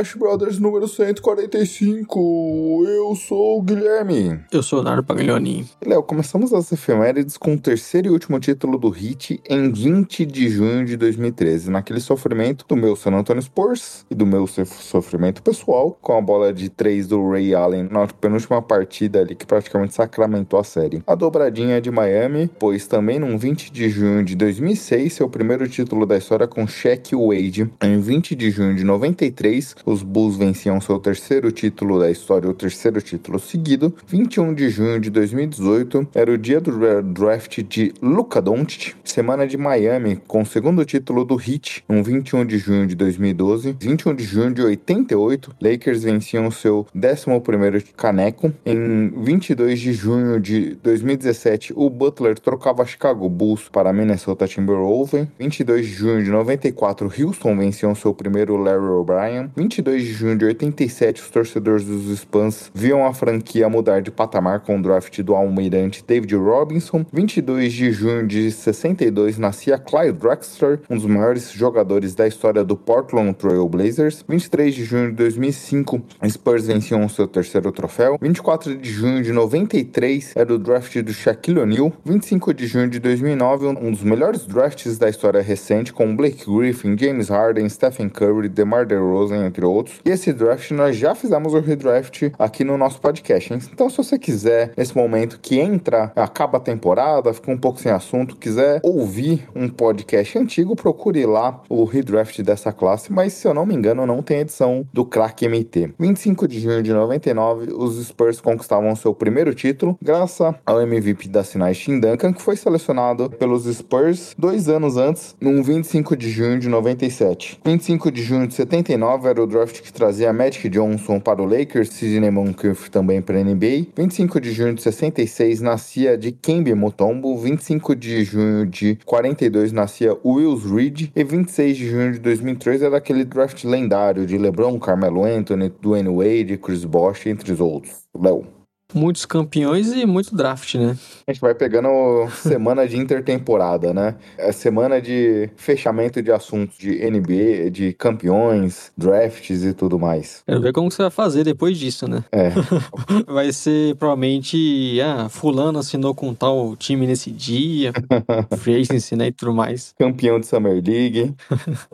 Splash Brothers número 145. Eu sou o Guilherme. Eu sou o Nardo Paglioni. Léo, começamos as efemérides com o terceiro e último título do Hit em 20 de junho de 2013, naquele sofrimento do meu San Antonio Spurs e do meu sofrimento pessoal com a bola de 3 do Ray Allen na penúltima partida ali que praticamente sacramentou a série. A dobradinha de Miami, pois também num 20 de junho de 2006, seu primeiro título da história com Shaq Wade. Em 20 de junho de 93, os Bulls venciam seu terceiro título da história, o terceiro título seguido. 21 de junho de 2018 era o dia do draft de Luka Doncic, semana de Miami com o segundo título do Heat, um 21 de junho de 2012. 21 de junho de 88, Lakers venciam seu 11º caneco. Em 22 de junho de 2017, o Butler trocava Chicago Bulls para Minnesota Timberwolves. 22 de junho de 94, Houston venciam seu primeiro Larry O'Brien. 22 de junho de 87, os torcedores dos Spans viam a franquia mudar de patamar com o draft do almirante David Robinson. 22 de junho de 62, nascia Clyde Drexler, um dos maiores jogadores da história do Portland Trail Blazers. 23 de junho de 2005, Spurs venciam seu terceiro troféu. 24 de junho de 93 era o draft do Shaquille O'Neal. 25 de junho de 2009, um dos melhores drafts da história recente, com Blake Griffin, James Harden, Stephen Curry, DeMar DeRozan, entre outros. E esse draft nós já fizemos o redraft aqui no nosso podcast. Hein? Então, se você quiser, nesse momento que entra, acaba a temporada, fica um pouco sem assunto, quiser ouvir um podcast antigo, procure lá o redraft dessa classe. Mas, se eu não me engano, não tem edição do Crack MT. 25 de junho de 99, os Spurs conquistavam seu primeiro título, graças ao MVP das finais Tim Duncan, que foi selecionado pelos Spurs dois anos antes, no 25 de junho de 97. 25 de junho de 79 era o draft que trazia Magic Johnson para o Lakers, Sidney Moncrief também para a NBA. 25 de junho de 66 nascia de Kembe Mutombo. 25 de junho de 42 nascia Wills Reed. E 26 de junho de 2003 era aquele draft lendário de LeBron, Carmelo Anthony, Dwayne Wade, Chris Bosh, entre os outros. Léo. Muitos campeões e muito draft, né? A gente vai pegando semana de intertemporada, né? É semana de fechamento de assuntos de NBA, de campeões, drafts e tudo mais. Quero ver como você vai fazer depois disso, né? É. vai ser provavelmente, ah, fulano assinou com tal time nesse dia, free agency, né, e tudo mais. Campeão de Summer League,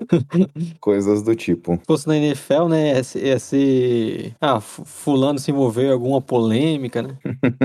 coisas do tipo. Se fosse na NFL, né, ia ser, ia ser ah, fulano se envolveu em alguma polêmica, né?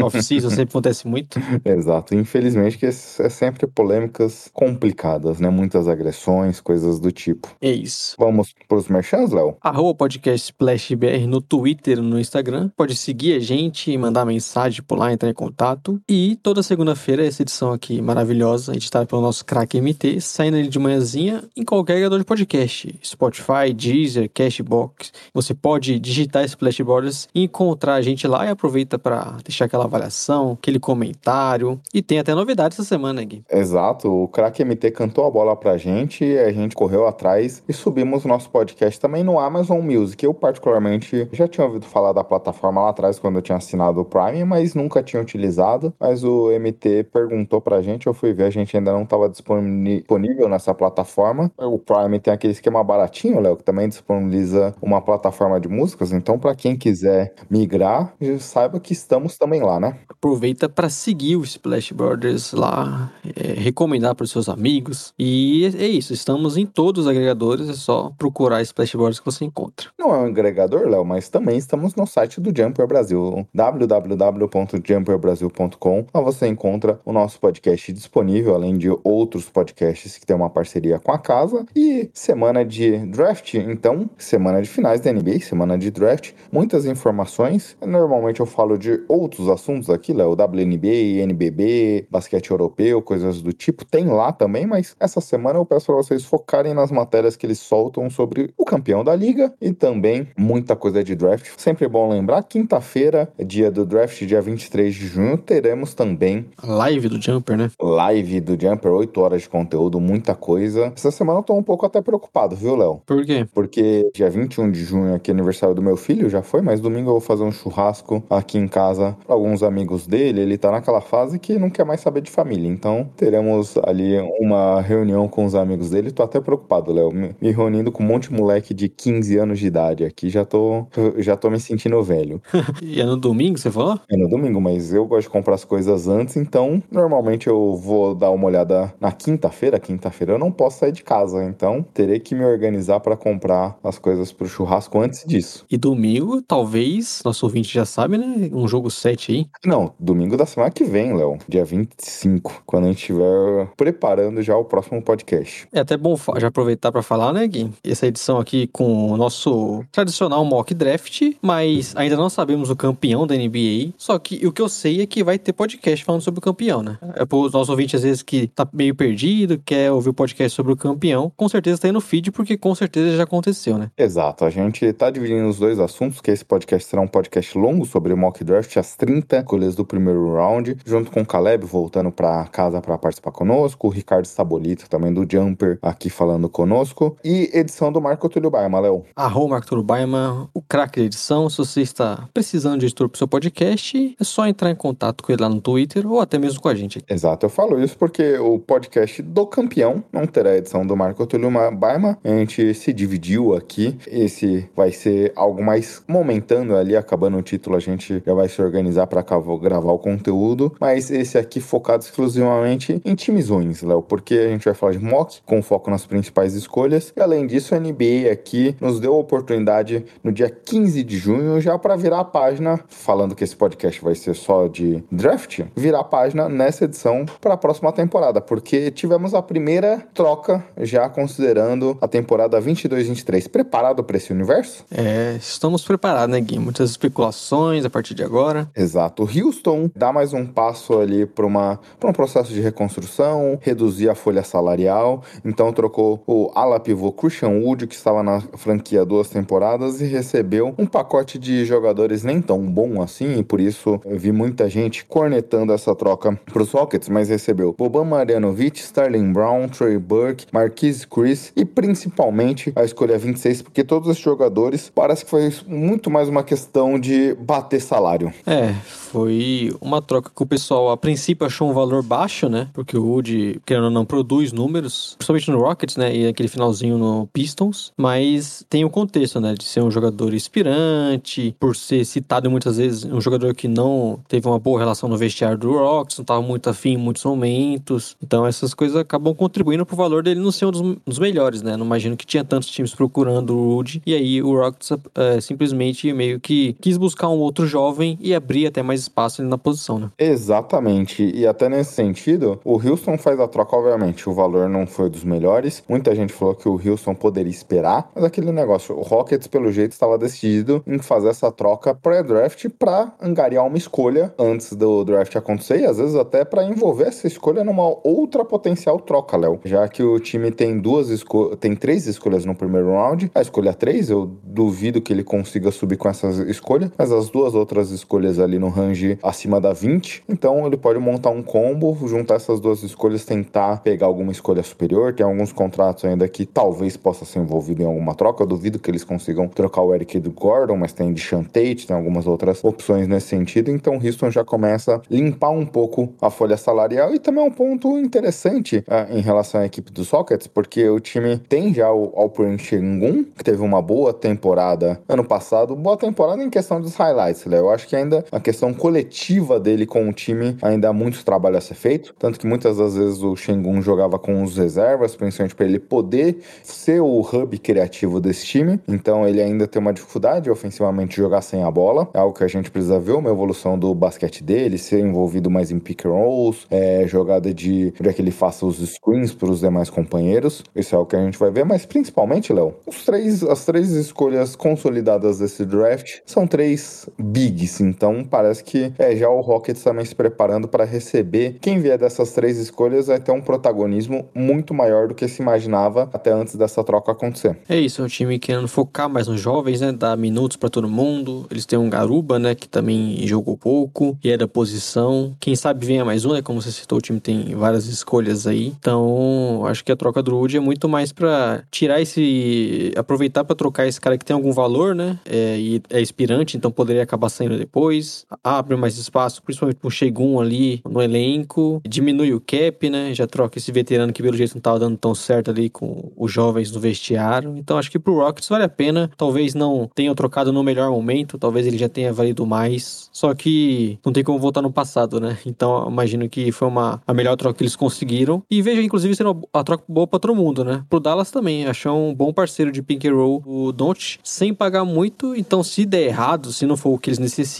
Off-season sempre acontece muito. Exato. Infelizmente que é sempre polêmicas complicadas, né? Muitas agressões, coisas do tipo. É isso. Vamos pros merchans, Léo? Arroba podcast SplashBR no Twitter no Instagram. Pode seguir a gente, mandar mensagem por lá, entrar em contato. E toda segunda-feira essa edição aqui maravilhosa, editada pelo nosso craque MT, saindo de manhãzinha em qualquer agregador de podcast. Spotify, Deezer, Cashbox. Você pode digitar Splash Brothers e encontrar a gente lá e aproveita para deixar aquela avaliação, aquele comentário. E tem até novidades essa semana, Gui. Exato, o Crack MT cantou a bola pra gente, a gente correu atrás e subimos nosso podcast também no Amazon Music. Eu, particularmente, já tinha ouvido falar da plataforma lá atrás quando eu tinha assinado o Prime, mas nunca tinha utilizado. Mas o MT perguntou pra gente, eu fui ver, a gente ainda não estava disponível nessa plataforma. O Prime tem aquele esquema baratinho, Léo, que também disponibiliza uma plataforma de músicas. Então, para quem quiser migrar, saiba que estamos também lá, né? Aproveita para seguir o Splash Brothers lá, é, recomendar para os seus amigos. E é isso, estamos em todos os agregadores, é só procurar Splash Brothers que você encontra. Não é um agregador, Léo, mas também estamos no site do Jumper Brasil, www.jumperbrasil.com. Lá você encontra o nosso podcast disponível, além de outros podcasts que tem uma parceria com a casa. E semana de draft, então, semana de finais da NBA, semana de draft, muitas informações. Normalmente eu falo de outros assuntos aqui, Léo, WNBA, NBB, basquete europeu, coisas do tipo. Tem lá também, mas essa semana eu peço para vocês focarem nas matérias que eles soltam sobre o campeão da liga e também muita coisa de draft. Sempre é bom lembrar, quinta-feira, dia do draft, dia 23 de junho, teremos também live do Jumper, né? Live do Jumper, 8 horas de conteúdo, muita coisa. Essa semana eu tô um pouco até preocupado, viu, Léo? Por quê? Porque dia 21 de junho aqui é aniversário do meu filho, já foi, mas domingo eu vou fazer um churrasco aqui em casa para alguns amigos dele. Ele tá naquela fase que não quer mais saber de família. Então, teremos ali uma reunião com os amigos dele. Tô até preocupado, Léo. Me, me reunindo com um monte de moleque de 15 anos de idade aqui. Já tô, já tô me sentindo velho. e é no domingo, você falou? É no domingo, mas eu gosto de comprar as coisas antes, então normalmente eu vou dar uma olhada na quinta-feira. Quinta-feira eu não posso sair de casa, então terei que me organizar para comprar as coisas pro churrasco antes disso. E domingo, talvez, nosso ouvinte já sabe, né? Um jogo 7 aí. Não, domingo da semana que vem, Léo. Dia 25, quando a gente estiver preparando já o próximo podcast. É até bom já aproveitar para falar, né, Gui? Essa edição aqui com o nosso tradicional mock draft, mas ainda não sabemos o campeão da NBA. Só que o que eu sei é que vai ter podcast falando sobre o campeão, né? É para os nossos ouvintes, às vezes, que tá meio perdido, quer ouvir o podcast sobre o campeão, com certeza tá aí no feed, porque com certeza já aconteceu, né? Exato. A gente tá dividindo os dois assuntos, que esse podcast será um podcast longo sobre o mock draft, as 30 escolhas do primeiro round, junto com o Caleb voltando para casa para participar conosco, o Ricardo Sabolito também do Jumper aqui falando conosco, e edição do Marco Túlio Baima, Léo. Arroba Marco Túlio Baima, o craque da edição. Se você está precisando de editor pro seu podcast, é só entrar em contato com ele lá no Twitter ou até mesmo com a gente. Exato, eu falo isso porque o podcast do campeão não terá edição do Marco Túlio Baima. A gente se dividiu aqui. Esse vai ser algo mais momentâneo ali, acabando o título, a gente já vai se organizar para gravar o conteúdo. Mas esse aqui focado exclusivamente em ruins, Léo, porque a gente vai falar de mock com foco nas principais escolhas. E além disso, a NBA aqui nos deu a oportunidade no dia 15 de junho já para virar a página, falando que esse podcast vai ser só de draft, virar a página nessa edição para a próxima temporada, porque tivemos a primeira troca já considerando a temporada 22-23. Preparado para esse universo? É, estamos preparados, né, Gui? Muitas especulações a partir de agora. Exato. Houston dá mais um passo ali para um processo de reconstrução, reduzir a folha salarial. Então trocou o ala pivô Christian Wood, que estava na franquia duas temporadas, e recebeu um pacote de jogadores nem tão bom assim, e por isso eu vi muita gente cornetando essa troca para os Rockets, mas recebeu Boban Marjanovic, Sterling Brown, Trey Burke, Marquise Chris e principalmente a escolha 26, porque todos esses jogadores parece que foi muito mais uma questão de bater salário. É, foi uma troca que o pessoal a princípio achou um valor baixo, né? Porque o Wood, querendo ou não, produz números, principalmente no Rockets, né? E aquele finalzinho no Pistons, mas tem o contexto, né? De ser um jogador inspirante, por ser citado muitas vezes, um jogador que não teve uma boa relação no vestiário do Rockets, não estava muito afim em muitos momentos. Então essas coisas acabam contribuindo pro valor dele não ser um dos, dos melhores, né? Não imagino que tinha tantos times procurando o Wood. E aí o Rockets é, simplesmente meio que quis buscar um outro jovem e abrir até mais espaço ali na posição, né? Exatamente. E até nesse sentido, o Houston faz a troca, obviamente, o valor não foi dos melhores. Muita gente falou que o Houston poderia esperar, mas aquele negócio, o Rockets, pelo jeito, estava decidido em fazer essa troca pré-draft para angariar uma escolha antes do draft acontecer e às vezes até para envolver essa escolha numa outra potencial troca, Léo. Já que o time tem duas escolhas, tem três escolhas no primeiro round, a escolha 3, eu duvido que ele consiga subir com essas escolhas, mas as duas outras escolhas ali no range acima da 20, então ele pode montar um combo, juntar essas duas escolhas, tentar pegar alguma escolha superior. Tem alguns contratos ainda que talvez possa ser envolvido em alguma troca. Eu duvido que eles consigam trocar o Eric do Gordon, mas tem de Tate, tem algumas outras opções nesse sentido. Então Houston já começa a limpar um pouco a folha salarial e também é um ponto interessante uh, em relação à equipe dos Rockets, porque o time tem já o Alperen Sengun, que teve uma boa temporada ano passado, boa temporada em questão dos highlights, né? Eu acho que ainda a questão coletiva dele com o time ainda há muito trabalho a ser feito. Tanto que muitas das vezes o Shengun jogava com os reservas, principalmente para ele poder ser o hub criativo desse time. Então ele ainda tem uma dificuldade ofensivamente de jogar sem a bola. É algo que a gente precisa ver, uma evolução do basquete dele, ser envolvido mais em pick and rolls, é, jogada de, de que ele faça os screens para os demais companheiros. Isso é o que a gente vai ver, mas principalmente, Léo, os três, as três escolhas consolidadas desse draft são três bigs, então parece que é já o Rockets também se preparando para receber quem vier dessas três escolhas vai ter um protagonismo muito maior do que se imaginava até antes dessa troca acontecer. É isso, é um time querendo focar mais nos jovens, né, dar minutos para todo mundo. Eles têm um Garuba, né, que também jogou pouco e é da posição. Quem sabe venha mais um, né, como você citou, o time tem várias escolhas aí. Então, acho que a troca do Rudy é muito mais para tirar esse aproveitar para trocar esse cara que tem algum valor, né? É, e é inspirante, então poderia acabar saindo depois. Abre mais espaço, principalmente pro Shegun ali no elenco. Diminui o cap, né? Já troca esse veterano que pelo jeito não tava dando tão certo ali com os jovens no vestiário. Então acho que pro Rockets vale a pena. Talvez não tenham trocado no melhor momento, talvez ele já tenha valido mais. Só que não tem como voltar no passado, né? Então imagino que foi uma, a melhor troca que eles conseguiram. E veja, inclusive, sendo a troca boa para todo mundo, né? Pro Dallas também. Achou um bom parceiro de pick and roll, o Don't, sem pagar muito. Então, se der errado, se não for o que eles necessitam,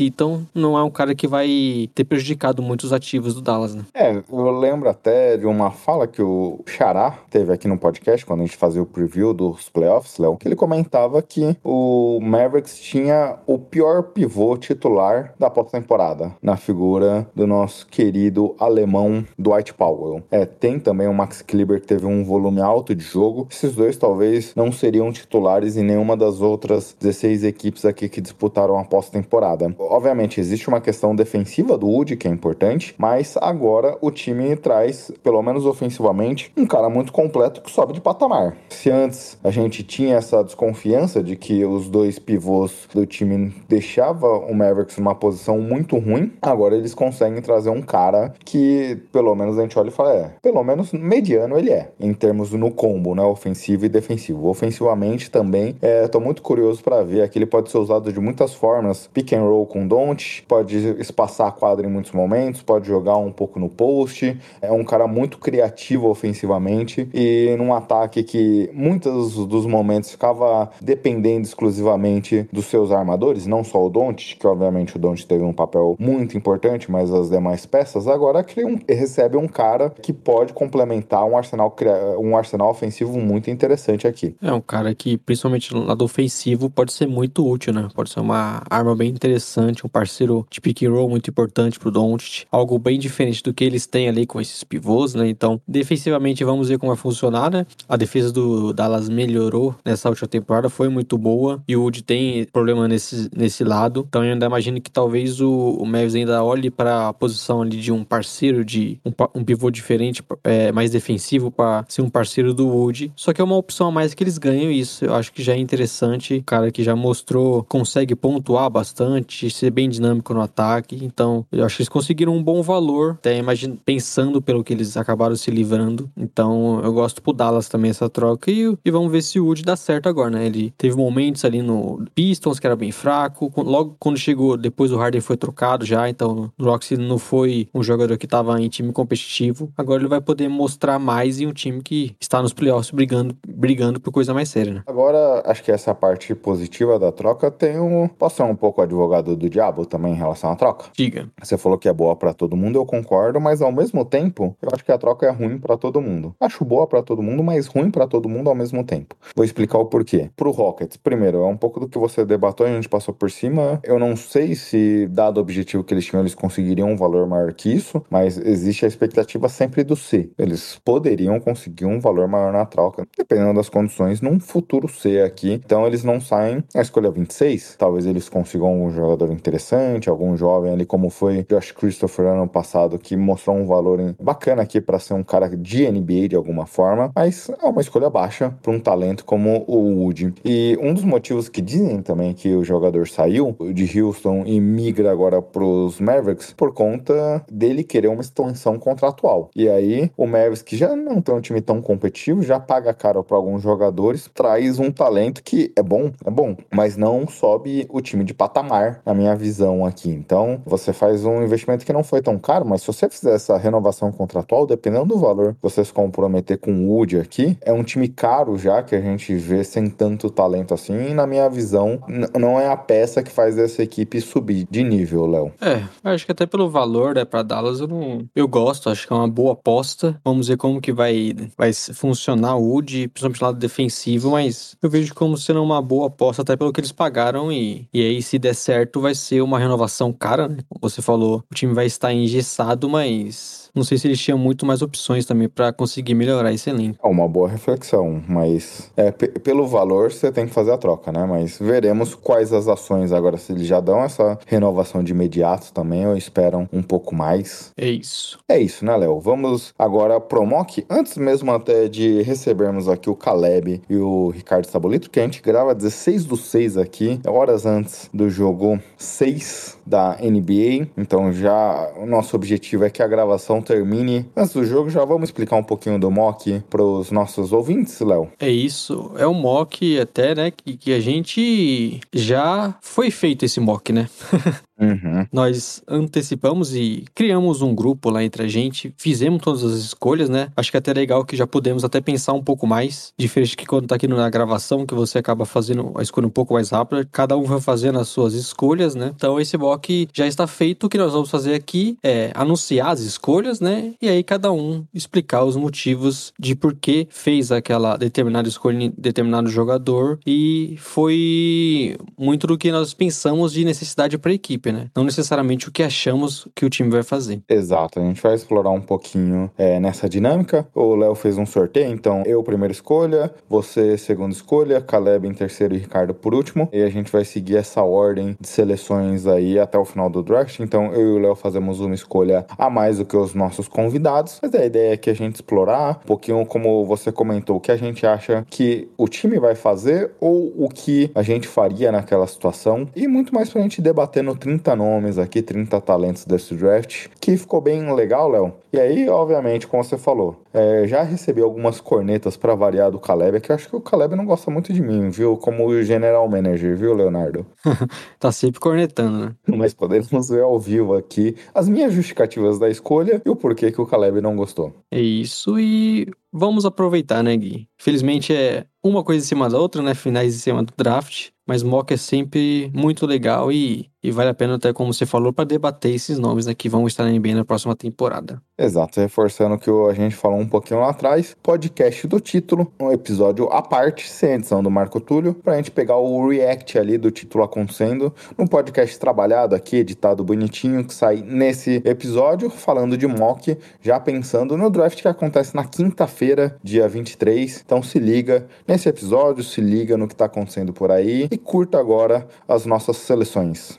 não é um cara que vai ter prejudicado muito os ativos do Dallas, né? É, eu lembro até de uma fala que o Xará teve aqui no podcast, quando a gente fazia o preview dos playoffs, Léo, que ele comentava que o Mavericks tinha o pior pivô titular da pós-temporada, na figura do nosso querido alemão Dwight Powell. É, tem também o Max Kleber que teve um volume alto de jogo. Esses dois talvez não seriam titulares em nenhuma das outras 16 equipes aqui que disputaram a pós-temporada. Obviamente, existe uma questão defensiva do Wood, que é importante, mas agora o time traz, pelo menos ofensivamente, um cara muito completo que sobe de patamar. Se antes a gente tinha essa desconfiança de que os dois pivôs do time deixavam o Mavericks numa posição muito ruim, agora eles conseguem trazer um cara que, pelo menos, a gente olha e fala, é, pelo menos mediano ele é, em termos no combo, né, ofensivo e defensivo. Ofensivamente também, é, tô muito curioso para ver, aqui ele pode ser usado de muitas formas, pick and roll com Don't, pode espaçar a quadra em muitos momentos, pode jogar um pouco no post, é um cara muito criativo ofensivamente e num ataque que muitos dos momentos ficava dependendo exclusivamente dos seus armadores, não só o Don't, que obviamente o Don't teve um papel muito importante, mas as demais peças, agora que um, recebe um cara que pode complementar um arsenal, um arsenal ofensivo muito interessante aqui. É um cara que, principalmente no lado ofensivo, pode ser muito útil, né? Pode ser uma arma bem interessante, um parceiro de pick and roll muito importante pro Doncic, algo bem diferente do que eles têm ali com esses pivôs, né? Então, defensivamente, vamos ver como vai funcionar, né? A defesa do Dallas melhorou nessa última temporada, foi muito boa, e o Wood tem problema nesse, nesse lado, então eu ainda imagino que talvez o, o Mavis ainda olhe para a posição ali de um parceiro, de um, um pivô diferente, é, mais defensivo, para ser um parceiro do Wood, só que é uma opção a mais que eles ganham isso, eu acho que já é interessante, o cara que já mostrou, consegue pontuar bastante, ser bem dinâmico no ataque, então eu acho que eles conseguiram um bom valor, até imagino, pensando pelo que eles acabaram se livrando, então eu gosto pro Dallas também essa troca, e, e vamos ver se o Wood dá certo agora, né, ele teve momentos ali no Pistons que era bem fraco, logo quando chegou, depois o Harden foi trocado já, então o Roxy não foi um jogador que estava em time competitivo, agora ele vai poder mostrar mais em um time que está nos playoffs brigando, brigando por coisa mais séria, né? Agora, acho que essa parte positiva da troca tem um. Posso ser um pouco advogado do diabo também em relação à troca? Diga. Você falou que é boa para todo mundo, eu concordo, mas ao mesmo tempo, eu acho que a troca é ruim para todo mundo. Acho boa para todo mundo, mas ruim para todo mundo ao mesmo tempo. Vou explicar o porquê. Pro Rockets, primeiro, é um pouco do que você debatou e a gente passou por cima. Eu não sei se, dado o objetivo que eles tinham, eles conseguiriam um valor maior que isso, mas existe a expectativa sempre do C. Eles poderiam conseguir um valor maior na troca, dependendo das condições, num futuro C aqui. Então eles não saem a escolha 26. Talvez eles consigam algum jogador interessante, algum jovem ali, como foi Josh Christopher ano passado, que mostrou um valor bacana aqui para ser um cara de NBA de alguma forma, mas é uma escolha baixa para um talento como o Wood. E um dos motivos que dizem também que o jogador saiu de Houston e migra agora pros Mavericks por conta dele querer uma extensão contratual. E aí o Mavericks, que já não tem um time tão competitivo, já paga caro para alguns jogadores, traz um talento que é bom, é bom, mas não sobe o time de patamar, na minha minha visão aqui. Então, você faz um investimento que não foi tão caro, mas se você fizer essa renovação contratual, dependendo do valor você se comprometer com o Wood aqui, é um time caro já que a gente vê sem tanto talento assim. E na minha visão, não é a peça que faz essa equipe subir de nível, Léo. É, acho que até pelo valor, né, para Dallas eu não, eu gosto, acho que é uma boa aposta. Vamos ver como que vai vai funcionar o Wood, principalmente lado defensivo, mas eu vejo como sendo uma boa aposta até pelo que eles pagaram e, e aí se der certo vai ser uma renovação cara, né? Como você falou, o time vai estar engessado, mas não sei se eles tinham muito mais opções também para conseguir melhorar esse elenco. É uma boa reflexão, mas é, pelo valor você tem que fazer a troca, né? Mas veremos quais as ações agora, se eles já dão essa renovação de imediato também ou esperam um pouco mais. É isso. É isso, né, Léo? Vamos agora pro mock. Antes mesmo até de recebermos aqui o Caleb e o Ricardo Sabolito, que a gente grava 16 do 6 aqui, horas antes do jogo 6 da NBA. Então já o nosso objetivo é que a gravação termine antes do jogo. Já vamos explicar um pouquinho do mock para os nossos ouvintes, Léo. É isso. É um mock até, né, que, que a gente já foi feito esse mock, né? Uhum. Nós antecipamos e criamos um grupo lá entre a gente, fizemos todas as escolhas, né? Acho que é até legal que já podemos até pensar um pouco mais, diferente que quando tá aqui na gravação, que você acaba fazendo a escolha um pouco mais rápida, cada um vai fazendo as suas escolhas, né? Então esse bloco já está feito, o que nós vamos fazer aqui é anunciar as escolhas, né? E aí cada um explicar os motivos de por que fez aquela determinada escolha em determinado jogador e foi muito do que nós pensamos de necessidade para a equipe, né? Não necessariamente o que achamos que o time vai fazer. Exato, a gente vai explorar um pouquinho é, nessa dinâmica. O Léo fez um sorteio, então eu primeira escolha, você segunda escolha, Caleb em terceiro e Ricardo por último. E a gente vai seguir essa ordem de seleções aí até o final do draft. Então eu e o Léo fazemos uma escolha a mais do que os nossos convidados. Mas a ideia é que a gente explorar um pouquinho, como você comentou, o que a gente acha que o time vai fazer ou o que a gente faria naquela situação. E muito mais pra gente debater no 30 30 nomes aqui, 30 talentos desse draft, que ficou bem legal, Léo. E aí, obviamente, como você falou, é, já recebi algumas cornetas para variar do Caleb, é que eu acho que o Caleb não gosta muito de mim, viu? Como general manager, viu, Leonardo? tá sempre cornetando, né? Mas podemos ver ao vivo aqui as minhas justificativas da escolha e o porquê que o Caleb não gostou. É isso, e vamos aproveitar, né, Gui? Felizmente é uma coisa em cima da outra, né? Finais em cima do draft. Mas mock é sempre muito legal e, e vale a pena, até como você falou, para debater esses nomes né, que vão estar na NBA na próxima temporada. Exato, reforçando o que a gente falou um pouquinho lá atrás, podcast do título, um episódio à parte, sem edição do Marco Túlio, para a gente pegar o react ali do título acontecendo, num podcast trabalhado aqui, editado bonitinho, que sai nesse episódio, falando de mock, já pensando no draft que acontece na quinta-feira, dia 23. Então se liga nesse episódio, se liga no que está acontecendo por aí e curta agora as nossas seleções.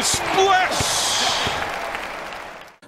Splash!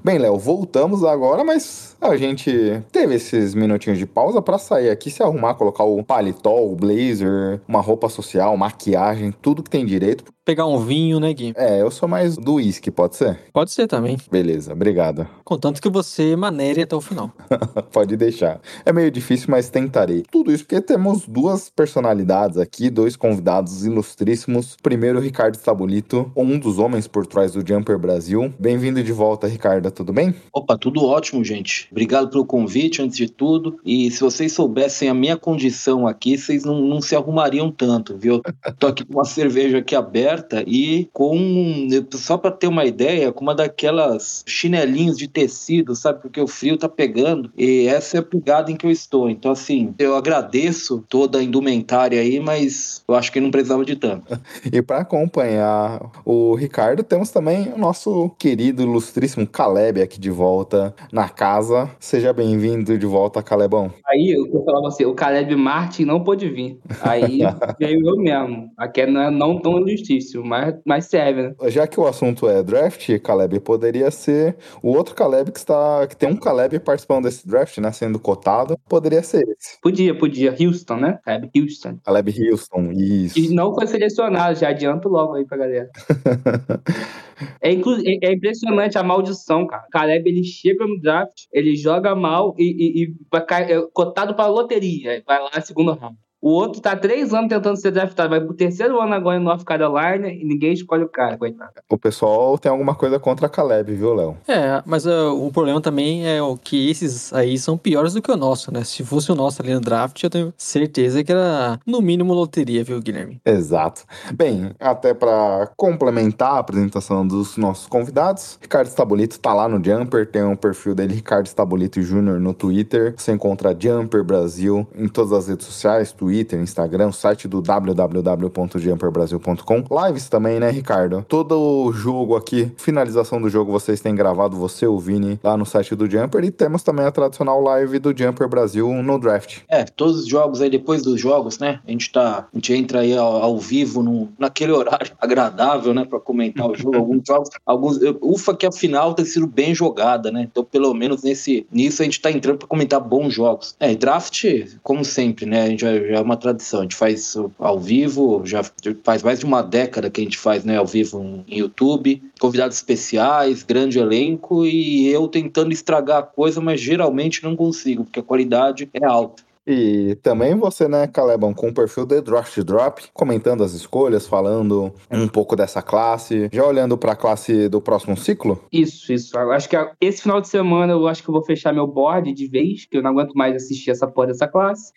Bem, Léo, voltamos agora, mas a gente teve esses minutinhos de pausa para sair aqui, se arrumar, colocar o paletó, o blazer, uma roupa social, maquiagem, tudo que tem direito pegar um vinho, né, Gui? É, eu sou mais do uísque, pode ser? Pode ser também. Beleza, obrigado. Contanto que você manere até o final. pode deixar. É meio difícil, mas tentarei. Tudo isso porque temos duas personalidades aqui, dois convidados ilustríssimos. Primeiro, Ricardo Stabulito, um dos homens por trás do Jumper Brasil. Bem-vindo de volta, Ricardo, tudo bem? Opa, tudo ótimo, gente. Obrigado pelo convite, antes de tudo. E se vocês soubessem a minha condição aqui, vocês não, não se arrumariam tanto, viu? Tô aqui com uma cerveja aqui aberta e com, só para ter uma ideia, com uma daquelas chinelinhos de tecido, sabe? Porque o frio tá pegando e essa é a pegada em que eu estou. Então, assim, eu agradeço toda a indumentária aí, mas eu acho que não precisava de tanto. e para acompanhar o Ricardo, temos também o nosso querido, ilustríssimo Caleb aqui de volta na casa. Seja bem-vindo de volta, Calebão. Aí eu falava assim, o Caleb Martin não pôde vir. Aí veio eu mesmo. Aqui não é não tão justiça difícil, mas, mas serve, né? Já que o assunto é draft, Caleb, poderia ser o outro Caleb que está. que tem um Caleb participando desse draft, né? Sendo cotado, poderia ser esse. Podia, podia. Houston, né? Caleb Houston. Caleb Houston, isso. E não foi selecionado, já adianto logo aí pra galera. É, é, impressionante a maldição, cara. Caleb, ele chega no draft, ele joga mal e, e, e vai cair, é cotado pra loteria. Vai lá, segundo round. O outro tá três anos tentando ser draftado, vai pro terceiro ano agora em North Carolina e ninguém escolhe o cara, coitado. O pessoal tem alguma coisa contra a Caleb, viu, Léo? É, mas uh, o problema também é o que esses aí são piores do que o nosso, né? Se fosse o nosso ali no draft, eu tenho certeza que era no mínimo loteria, viu, Guilherme? Exato. Bem, até para complementar a apresentação dos nossos convidados, Ricardo Stabolito tá lá no Jumper, tem um perfil dele, Ricardo Stabolito Jr. no Twitter. Você encontra Jumper Brasil em todas as redes sociais, Twitter, Instagram, site do www.jumperbrasil.com. Lives também, né, Ricardo? Todo o jogo aqui, finalização do jogo, vocês têm gravado, você, o Vini, lá no site do Jumper. E temos também a tradicional live do Jumper Brasil no draft. É, todos os jogos aí, depois dos jogos, né? A gente tá. A gente entra aí ao, ao vivo no, naquele horário agradável, né? Pra comentar o jogo. alguns jogos, alguns. Ufa, que a final tem sido bem jogada, né? Então, pelo menos nesse, nisso, a gente tá entrando pra comentar bons jogos. É, draft, como sempre, né? A gente já, já é uma tradição. A gente faz ao vivo, já faz mais de uma década que a gente faz, né? Ao vivo em YouTube. Convidados especiais, grande elenco e eu tentando estragar a coisa, mas geralmente não consigo, porque a qualidade é alta. E também você, né, Calebão, com o perfil The Draft Drop, comentando as escolhas, falando um pouco dessa classe, já olhando para a classe do próximo ciclo? Isso, isso. Eu acho que esse final de semana eu acho que eu vou fechar meu board de vez, que eu não aguento mais assistir essa porra dessa classe.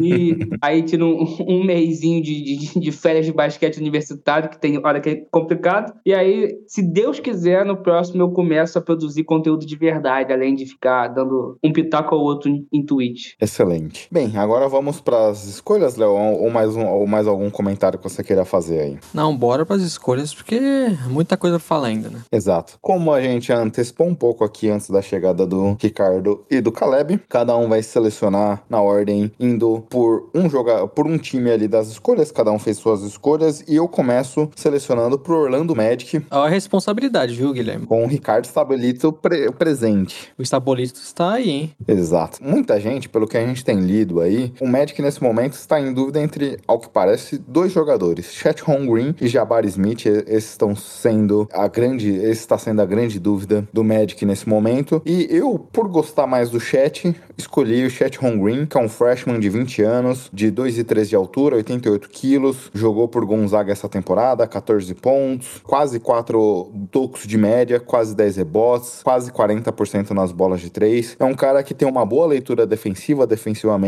E aí tiro um, um mêsinho de, de, de, férias de basquete universitário, que tem hora que é complicado. E aí, se Deus quiser, no próximo eu começo a produzir conteúdo de verdade, além de ficar dando um pitaco ao outro em Twitch. Excelente. Bem, agora vamos para as escolhas, Léo, ou mais, um, ou mais algum comentário que você queira fazer aí? Não, bora para as escolhas, porque muita coisa pra falar ainda, né? Exato. Como a gente antecipou um pouco aqui antes da chegada do Ricardo e do Caleb, cada um vai selecionar na ordem indo por um jogar por um time ali das escolhas, cada um fez suas escolhas e eu começo selecionando pro Orlando Magic. A responsabilidade, viu, Guilherme? Com o Ricardo Stabolito pre presente. O Stabolito está aí, hein? Exato. Muita gente, pelo que a gente tem lido aí, o Magic nesse momento está em dúvida entre, ao que parece, dois jogadores, Chet Holmgren e Jabari Smith. Esses estão sendo a grande, esse está sendo a grande dúvida do Magic nesse momento. E eu, por gostar mais do Chet, escolhi o Chet Holmgren, que é um freshman de 20 anos, de 2,3 de altura, 88 quilos, jogou por Gonzaga essa temporada, 14 pontos, quase 4 tocos de média, quase 10 rebotes, quase 40% nas bolas de 3. É um cara que tem uma boa leitura defensiva, defensivamente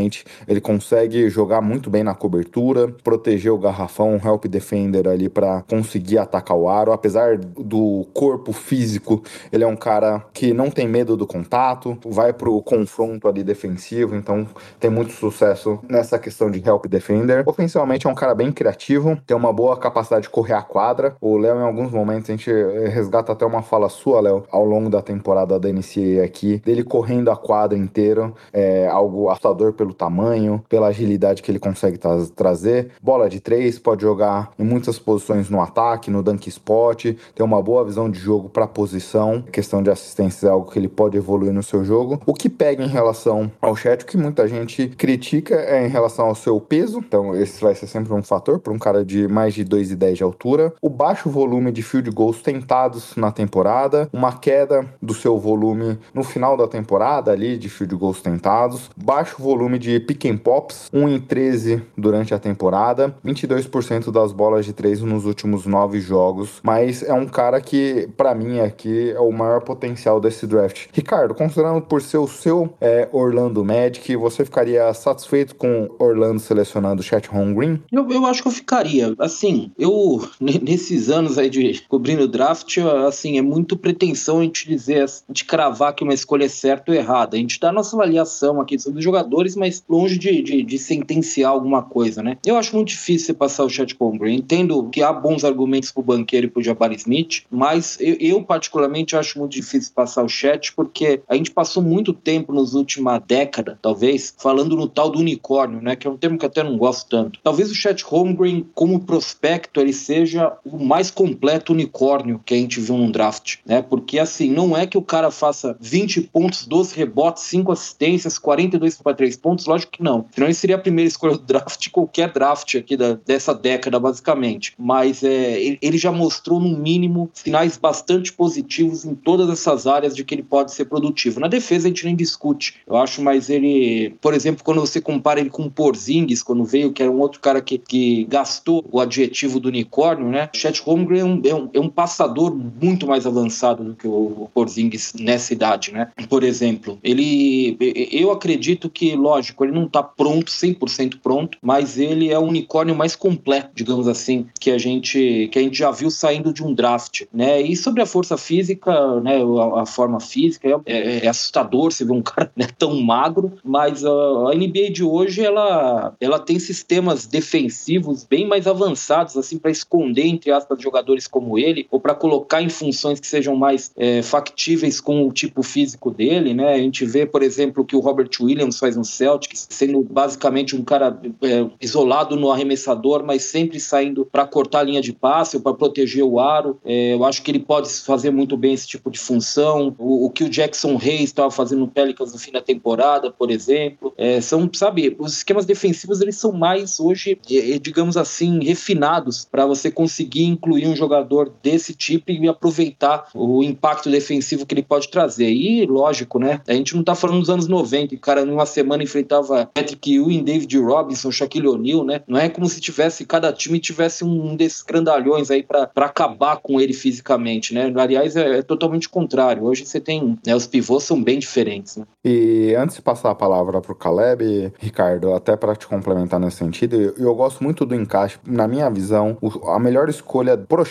ele consegue jogar muito bem na cobertura, proteger o garrafão, um help defender ali para conseguir atacar o aro. Apesar do corpo físico, ele é um cara que não tem medo do contato, vai pro confronto ali defensivo, então tem muito sucesso nessa questão de help defender. Ofensivamente é um cara bem criativo, tem uma boa capacidade de correr a quadra. O Léo, em alguns momentos, a gente resgata até uma fala sua, Léo, ao longo da temporada da NCAA aqui, dele correndo a quadra inteira, é algo assustador pelo tamanho, pela agilidade que ele consegue tra trazer. Bola de três, pode jogar em muitas posições no ataque, no dunk spot, tem uma boa visão de jogo para posição. questão de assistência é algo que ele pode evoluir no seu jogo. O que pega em relação ao chat, o que muita gente critica é em relação ao seu peso. Então, esse vai ser sempre um fator para um cara de mais de 2,10 de altura. O baixo volume de field goals tentados na temporada, uma queda do seu volume no final da temporada ali de field goals tentados, baixo volume de de pick and pops, 1 em 13 durante a temporada, 22% das bolas de 3 nos últimos 9 jogos, mas é um cara que, para mim, aqui é o maior potencial desse draft. Ricardo, considerando por ser o seu é, Orlando Magic, você ficaria satisfeito com Orlando selecionando Chet Holmgren? Eu, eu acho que eu ficaria. Assim, eu, nesses anos aí de cobrindo draft, assim, é muito pretensão a gente dizer, de cravar que uma escolha é certa ou errada. A gente dá a nossa avaliação aqui sobre os jogadores, mas longe de, de, de, sentenciar alguma coisa, né? Eu acho muito difícil você passar o Chat Holmgren. Entendo que há bons argumentos pro banqueiro e pro Jabari Smith, mas eu, eu, particularmente acho muito difícil passar o Chat porque a gente passou muito tempo nos última década, talvez, falando no tal do unicórnio, né? Que é um termo que até não gosto tanto. Talvez o Chat Holmgren, como prospecto, ele seja o mais completo unicórnio que a gente viu num draft, né? Porque assim, não é que o cara faça 20 pontos, 12 rebotes, 5 assistências, 42 para 3 pontos? Lógico que não. Senão ele seria a primeira escolha do draft, qualquer draft aqui da, dessa década, basicamente. Mas é, ele, ele já mostrou, no mínimo, sinais bastante positivos em todas essas áreas de que ele pode ser produtivo. Na defesa a gente nem discute, eu acho, mas ele, por exemplo, quando você compara ele com o Porzingis, quando veio, que era um outro cara que, que gastou o adjetivo do unicórnio, né? O Chet Holmgren é um, é, um, é um passador muito mais avançado do que o Porzingis nessa idade, né? Por exemplo, ele, eu acredito que, lógico, ele não tá pronto, 100% pronto, mas ele é o unicórnio mais completo, digamos assim, que a gente, que a gente já viu saindo de um draft, né? E sobre a força física, né? A, a forma física é, é, é, assustador você ver um cara né, tão magro, mas a, a NBA de hoje ela, ela tem sistemas defensivos bem mais avançados, assim, para esconder, entre aspas, jogadores como ele, ou para colocar em funções que sejam mais é, factíveis com o tipo físico dele, né? A gente vê, por exemplo, que o Robert Williams faz no Celtics, sendo basicamente um cara é, isolado no arremessador, mas sempre saindo para cortar a linha de passe ou para proteger o aro. É, eu acho que ele pode fazer muito bem esse tipo de função. O, o que o Jackson Hayes estava fazendo no Pelicans no fim da temporada, por exemplo, é, são, sabe, os esquemas defensivos eles são mais hoje, digamos assim, refinados para você conseguir incluir um jogador desse tipo e aproveitar o impacto defensivo que ele pode trazer. E, lógico, né? A gente não tá falando dos anos 90, o cara numa semana enfrentava Patrick Ewing, David Robinson, Shaquille O'Neal, né? Não é como se tivesse, cada time tivesse um desses grandalhões aí para acabar com ele fisicamente, né? Aliás, é, é totalmente contrário. Hoje você tem, né, os pivôs são bem diferentes, né? E antes de passar a palavra pro Caleb, Ricardo, até para te complementar nesse sentido, eu, gosto muito do encaixe. Na minha visão, o, a melhor escolha pro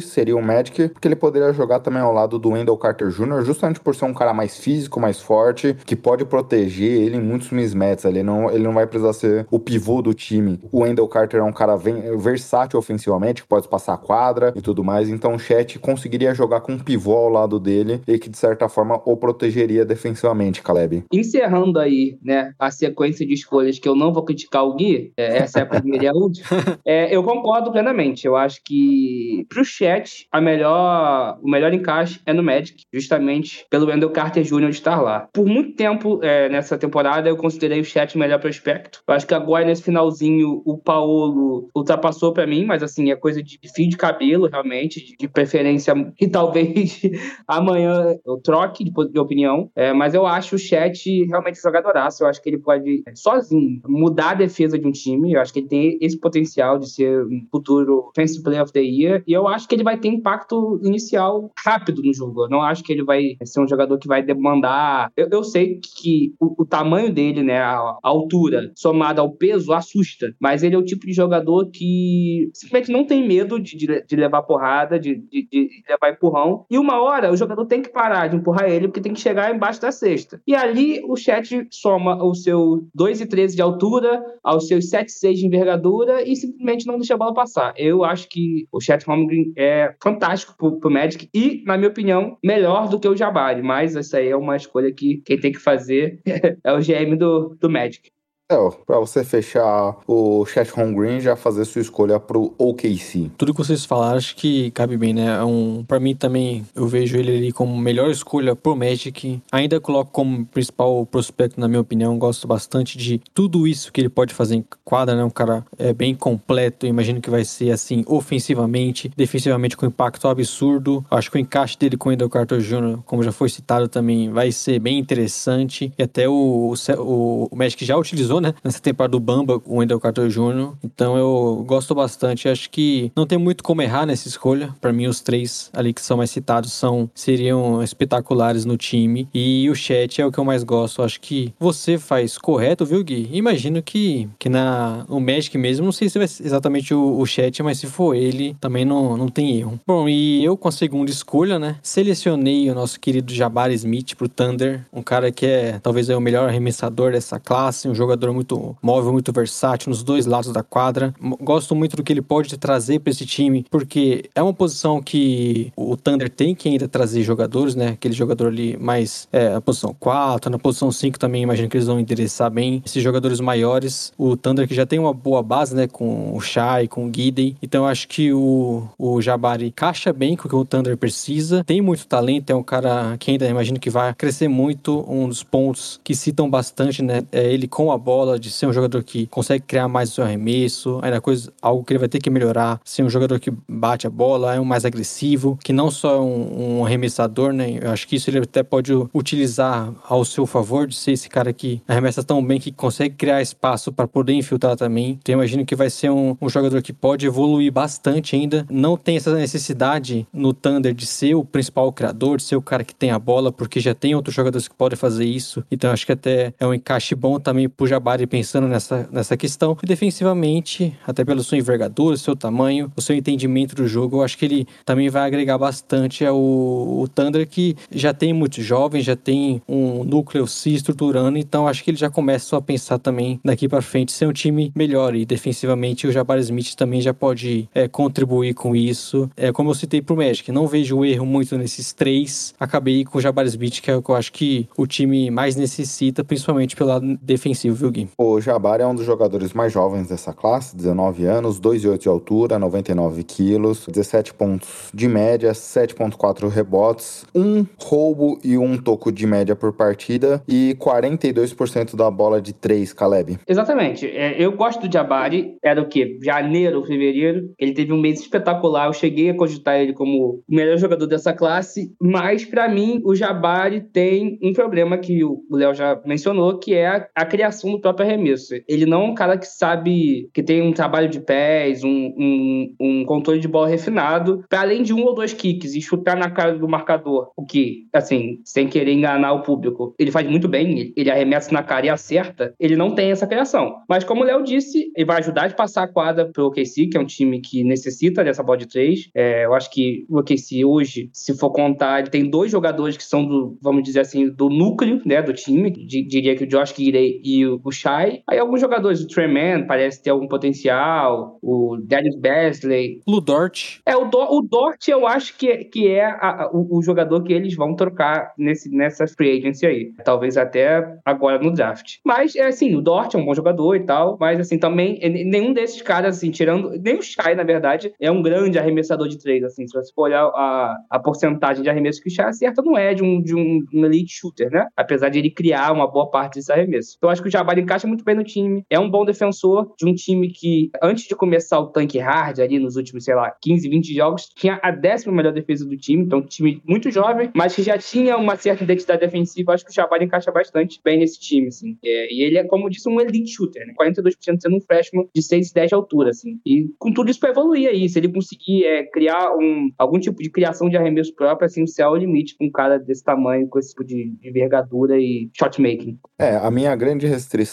seria o Magic, porque ele poderia jogar também ao lado do Wendell Carter Jr., justamente por ser um cara mais físico, mais forte, que pode proteger ele em muitos mismatches. Ele não, ele não vai precisar ser o pivô do time. O Wendell Carter é um cara versátil ofensivamente, que pode passar a quadra e tudo mais. Então o Chet conseguiria jogar com um pivô ao lado dele e que, de certa forma, o protegeria defensivamente, Caleb. Encerrando aí, né, a sequência de escolhas que eu não vou criticar o Gui, é, essa é a primeira e a última, é, eu concordo plenamente. Eu acho que pro Chet, a melhor, o melhor encaixe é no Magic, justamente pelo Wendell Carter Jr. estar lá. Por muito tempo é, nessa temporada eu considerei o Chet o melhor prospecto. Eu acho que agora nesse finalzinho o Paulo ultrapassou para mim, mas assim, é coisa de fio de cabelo, realmente, de, preferência, e talvez amanhã eu troque de, opinião, é, mas eu acho o Chet realmente jogadoraço. Eu acho que ele pode, sozinho, mudar a defesa de um time. Eu acho que ele tem esse potencial de ser um futuro Offensive Player of the Year, e eu acho que ele vai ter impacto inicial rápido no jogo. Eu não acho que ele vai ser um jogador que vai demandar. Eu, eu sei que o, o, tamanho dele, né, a, altura, somada ao peso, assusta, mas ele é o tipo de jogador que simplesmente não tem medo de, de, de levar porrada, de, de, de, levar empurrão. E uma hora o jogador tem que parar de empurrar ele, porque tem que chegar embaixo da cesta. E ali o chat soma o seu 2,13 de altura, aos seus 7,6 de envergadura e simplesmente não deixa a bola passar. Eu acho que o Chet Holmgren é fantástico pro, pro Magic e, na minha opinião, melhor do que o Jabari. Mas essa aí é uma escolha que quem tem que fazer é o GM do, do Magic. É, pra você fechar o Chat Home Green já fazer sua escolha pro OKC. Tudo que vocês falaram, acho que cabe bem, né? É um, pra mim também, eu vejo ele ali como melhor escolha pro Magic. Ainda coloco como principal prospecto, na minha opinião. Gosto bastante de tudo isso que ele pode fazer em quadra, né? Um cara é bem completo. Imagino que vai ser assim, ofensivamente, defensivamente com impacto absurdo. Acho que o encaixe dele com o Endel Carter Jr., como já foi citado também, vai ser bem interessante. E até o, o, o Magic já utilizou né? Nessa temporada do Bamba, o Wendell Carter Jr. Então eu gosto bastante. Acho que não tem muito como errar nessa escolha. Para mim, os três ali que são mais citados são seriam espetaculares no time. E o chat é o que eu mais gosto. Acho que você faz correto, viu, Gui? Imagino que, que na, no Magic mesmo, não sei se vai ser exatamente o, o chat, mas se for ele, também não, não tem erro. Bom, e eu com a segunda escolha, né? Selecionei o nosso querido Jabari Smith pro Thunder. Um cara que é talvez é o melhor arremessador dessa classe, um jogador jogador muito móvel, muito versátil nos dois lados da quadra. Gosto muito do que ele pode trazer para esse time, porque é uma posição que o Thunder tem que ainda trazer jogadores, né? Aquele jogador ali mais é, a posição 4, na posição 5 também imagino que eles vão endereçar bem esses jogadores maiores. O Thunder que já tem uma boa base, né? Com o Shai, com o Giden. Então acho que o, o Jabari caixa bem com o que o Thunder precisa. Tem muito talento, é um cara que ainda imagino que vai crescer muito. Um dos pontos que citam bastante, né? É ele com a bola, de ser um jogador que consegue criar mais o seu arremesso. Ainda coisa, algo que ele vai ter que melhorar. Ser um jogador que bate a bola, é um mais agressivo, que não só é um, um arremessador, né? Eu acho que isso ele até pode utilizar ao seu favor de ser esse cara que arremessa tão bem que consegue criar espaço para poder infiltrar também. Então eu imagino que vai ser um, um jogador que pode evoluir bastante ainda. Não tem essa necessidade no Thunder de ser o principal criador, de ser o cara que tem a bola, porque já tem outros jogadores que podem fazer isso. Então acho que até é um encaixe bom também pro Pensando nessa, nessa questão. E defensivamente, até pela sua envergadura, seu tamanho, o seu entendimento do jogo, eu acho que ele também vai agregar bastante ao o Thunder, que já tem muitos jovens, já tem um núcleo se estruturando, então acho que ele já começa a pensar também daqui para frente ser um time melhor. E defensivamente o Jabari Smith também já pode é, contribuir com isso. É, como eu citei pro Magic, não vejo erro muito nesses três. Acabei com o Jabari Smith, que é o que eu acho que o time mais necessita, principalmente pelo lado defensivo, viu, Gui? O Jabari é um dos jogadores mais jovens dessa classe, 19 anos, 2,8 de altura, 99 quilos, 17 pontos de média, 7,4 rebotes, um roubo e um toco de média por partida e 42% da bola de 3, Caleb. Exatamente. É, eu gosto do Jabari, era o quê? Janeiro, fevereiro. Ele teve um mês espetacular. Eu cheguei a cogitar ele como o melhor jogador dessa classe, mas para mim o Jabari tem um problema que o Léo já mencionou, que é a, a, criação do próprio arremesso. Ele não é um cara que sabe que tem um trabalho de pés, um, um, um controle de bola refinado, para além de um ou dois kicks e chutar na cara do marcador, o que, assim, sem querer enganar o público, ele faz muito bem, ele arremessa na cara e acerta, ele não tem essa criação. Mas como o Léo disse, ele vai ajudar de passar a quadra pro OKC, que é um time que necessita dessa bola de três. É, eu acho que o OKC hoje, se for contar, ele tem dois jogadores que são do, vamos dizer assim, do núcleo, né, do time. diria que o Josh Gidey e o Shai. Aí alguns jogadores, o Tremaine parece ter algum potencial, o Darius Basley. O Dort. É, o, Do, o Dort eu acho que, que é a, a, o, o, jogador que eles vão trocar nesse, nessa free agency aí. Talvez até agora no draft. Mas, é assim, o Dort é um bom jogador e tal, mas assim, também, nenhum desses caras, assim, tirando, nem o Shai, na verdade, é um grande arremessador de três, assim, se você for olhar a, a porcentagem de arremesso que o Shai acerta, não é de um, de um, um elite shooter, né? Apesar de ele criar uma boa parte desse arremesso. Então, eu acho que o Jabari encaixa muito bem no time, é um bom defensor de um time que, antes de começar o tanque hard ali nos últimos, sei lá, 15, 20 jogos, tinha a décima melhor defesa do time, então um time muito jovem, mas que já tinha uma certa identidade defensiva, acho que o Jabari encaixa bastante bem nesse time, assim. É, e ele é, como disse, um elite shooter, né? 42% sendo um freshman de 6 e 10 de altura, assim. E com tudo isso para evoluir aí, se ele conseguir é, criar um, algum tipo de criação de arremesso próprio, assim, o céu é o limite com um cara desse tamanho, com esse tipo de envergadura e shot making. É, a minha grande restrição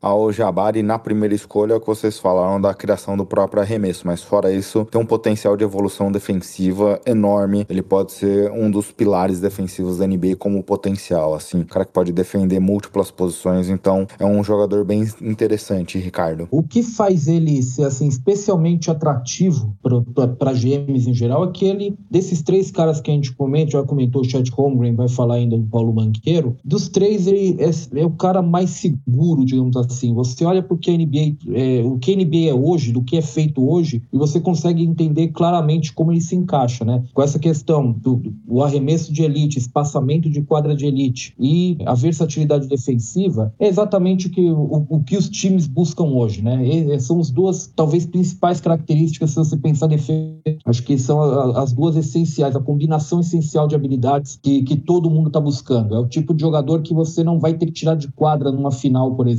ao Jabari na primeira escolha é que vocês falaram da criação do próprio arremesso, mas fora isso, tem um potencial de evolução defensiva enorme. Ele pode ser um dos pilares defensivos da NBA como potencial, assim, um cara que pode defender múltiplas posições, então é um jogador bem interessante, Ricardo. O que faz ele ser assim especialmente atrativo para GMs em geral é que ele desses três caras que a gente comenta, já comentou o Chet Holmgren, vai falar ainda do Paulo Banqueiro, dos três ele é, é, o cara mais seguro, digamos assim. Você olha para a NBA, é, o que a NBA é hoje, do que é feito hoje, e você consegue entender claramente como ele se encaixa, né? Com essa questão do, do arremesso de elite, espaçamento de quadra de elite e a versatilidade defensiva, é exatamente o que, o, o que os times buscam hoje, né? E, são as duas, talvez, principais características se você pensar defesa. Acho que são a, as duas essenciais, a combinação essencial de habilidades que, que todo mundo está buscando. É o tipo de jogador que você não vai ter que tirar de quadra numa final, por exemplo,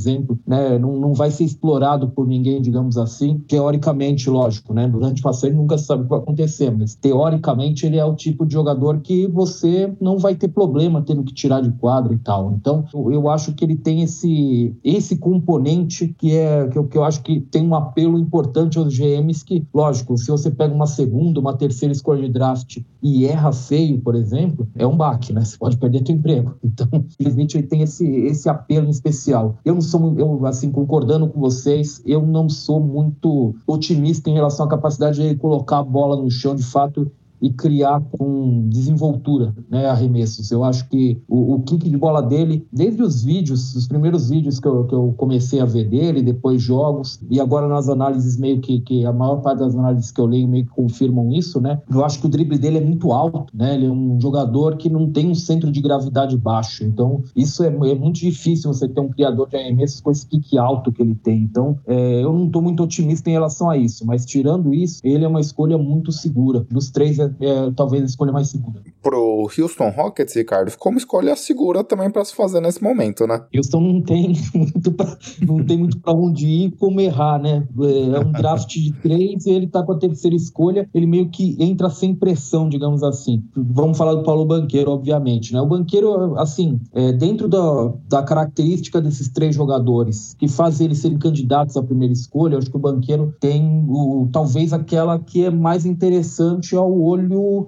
né? Não, não vai ser explorado por ninguém, digamos assim. Teoricamente, lógico, né? Durante o passeio nunca sabe o que vai acontecer, mas teoricamente ele é o tipo de jogador que você não vai ter problema tendo que tirar de quadra e tal. Então, eu acho que ele tem esse, esse componente que é que eu, que eu acho que tem um apelo importante aos GMs que, lógico, se você pega uma segunda, uma terceira escolha de draft e erra feio, por exemplo, é um baque, né? Você pode perder seu emprego. Então, infelizmente, ele tem esse, esse apelo especial. Eu não sou, eu, assim, concordando com vocês, eu não sou muito otimista em relação à capacidade de colocar a bola no chão de fato e criar com desenvoltura né, arremessos. Eu acho que o, o kick de bola dele, desde os vídeos, os primeiros vídeos que eu, que eu comecei a ver dele, depois jogos, e agora nas análises meio que, que a maior parte das análises que eu leio meio que confirmam isso, né? Eu acho que o drible dele é muito alto, né? Ele é um jogador que não tem um centro de gravidade baixo. Então, isso é, é muito difícil você ter um criador de arremessos com esse kick alto que ele tem. Então, é, eu não estou muito otimista em relação a isso, mas tirando isso, ele é uma escolha muito segura. Dos três, é, é, talvez a escolha mais segura. Pro Houston Rockets, Ricardo, ficou uma escolha segura também para se fazer nesse momento, né? Houston não tem muito pra, não tem muito para onde ir como errar, né? É um draft de três e ele tá com a terceira escolha, ele meio que entra sem pressão, digamos assim. Vamos falar do Paulo Banqueiro, obviamente, né? O Banqueiro, assim, é, dentro da, da característica desses três jogadores que fazem eles serem candidatos à primeira escolha, eu acho que o Banqueiro tem o, talvez aquela que é mais interessante ao olho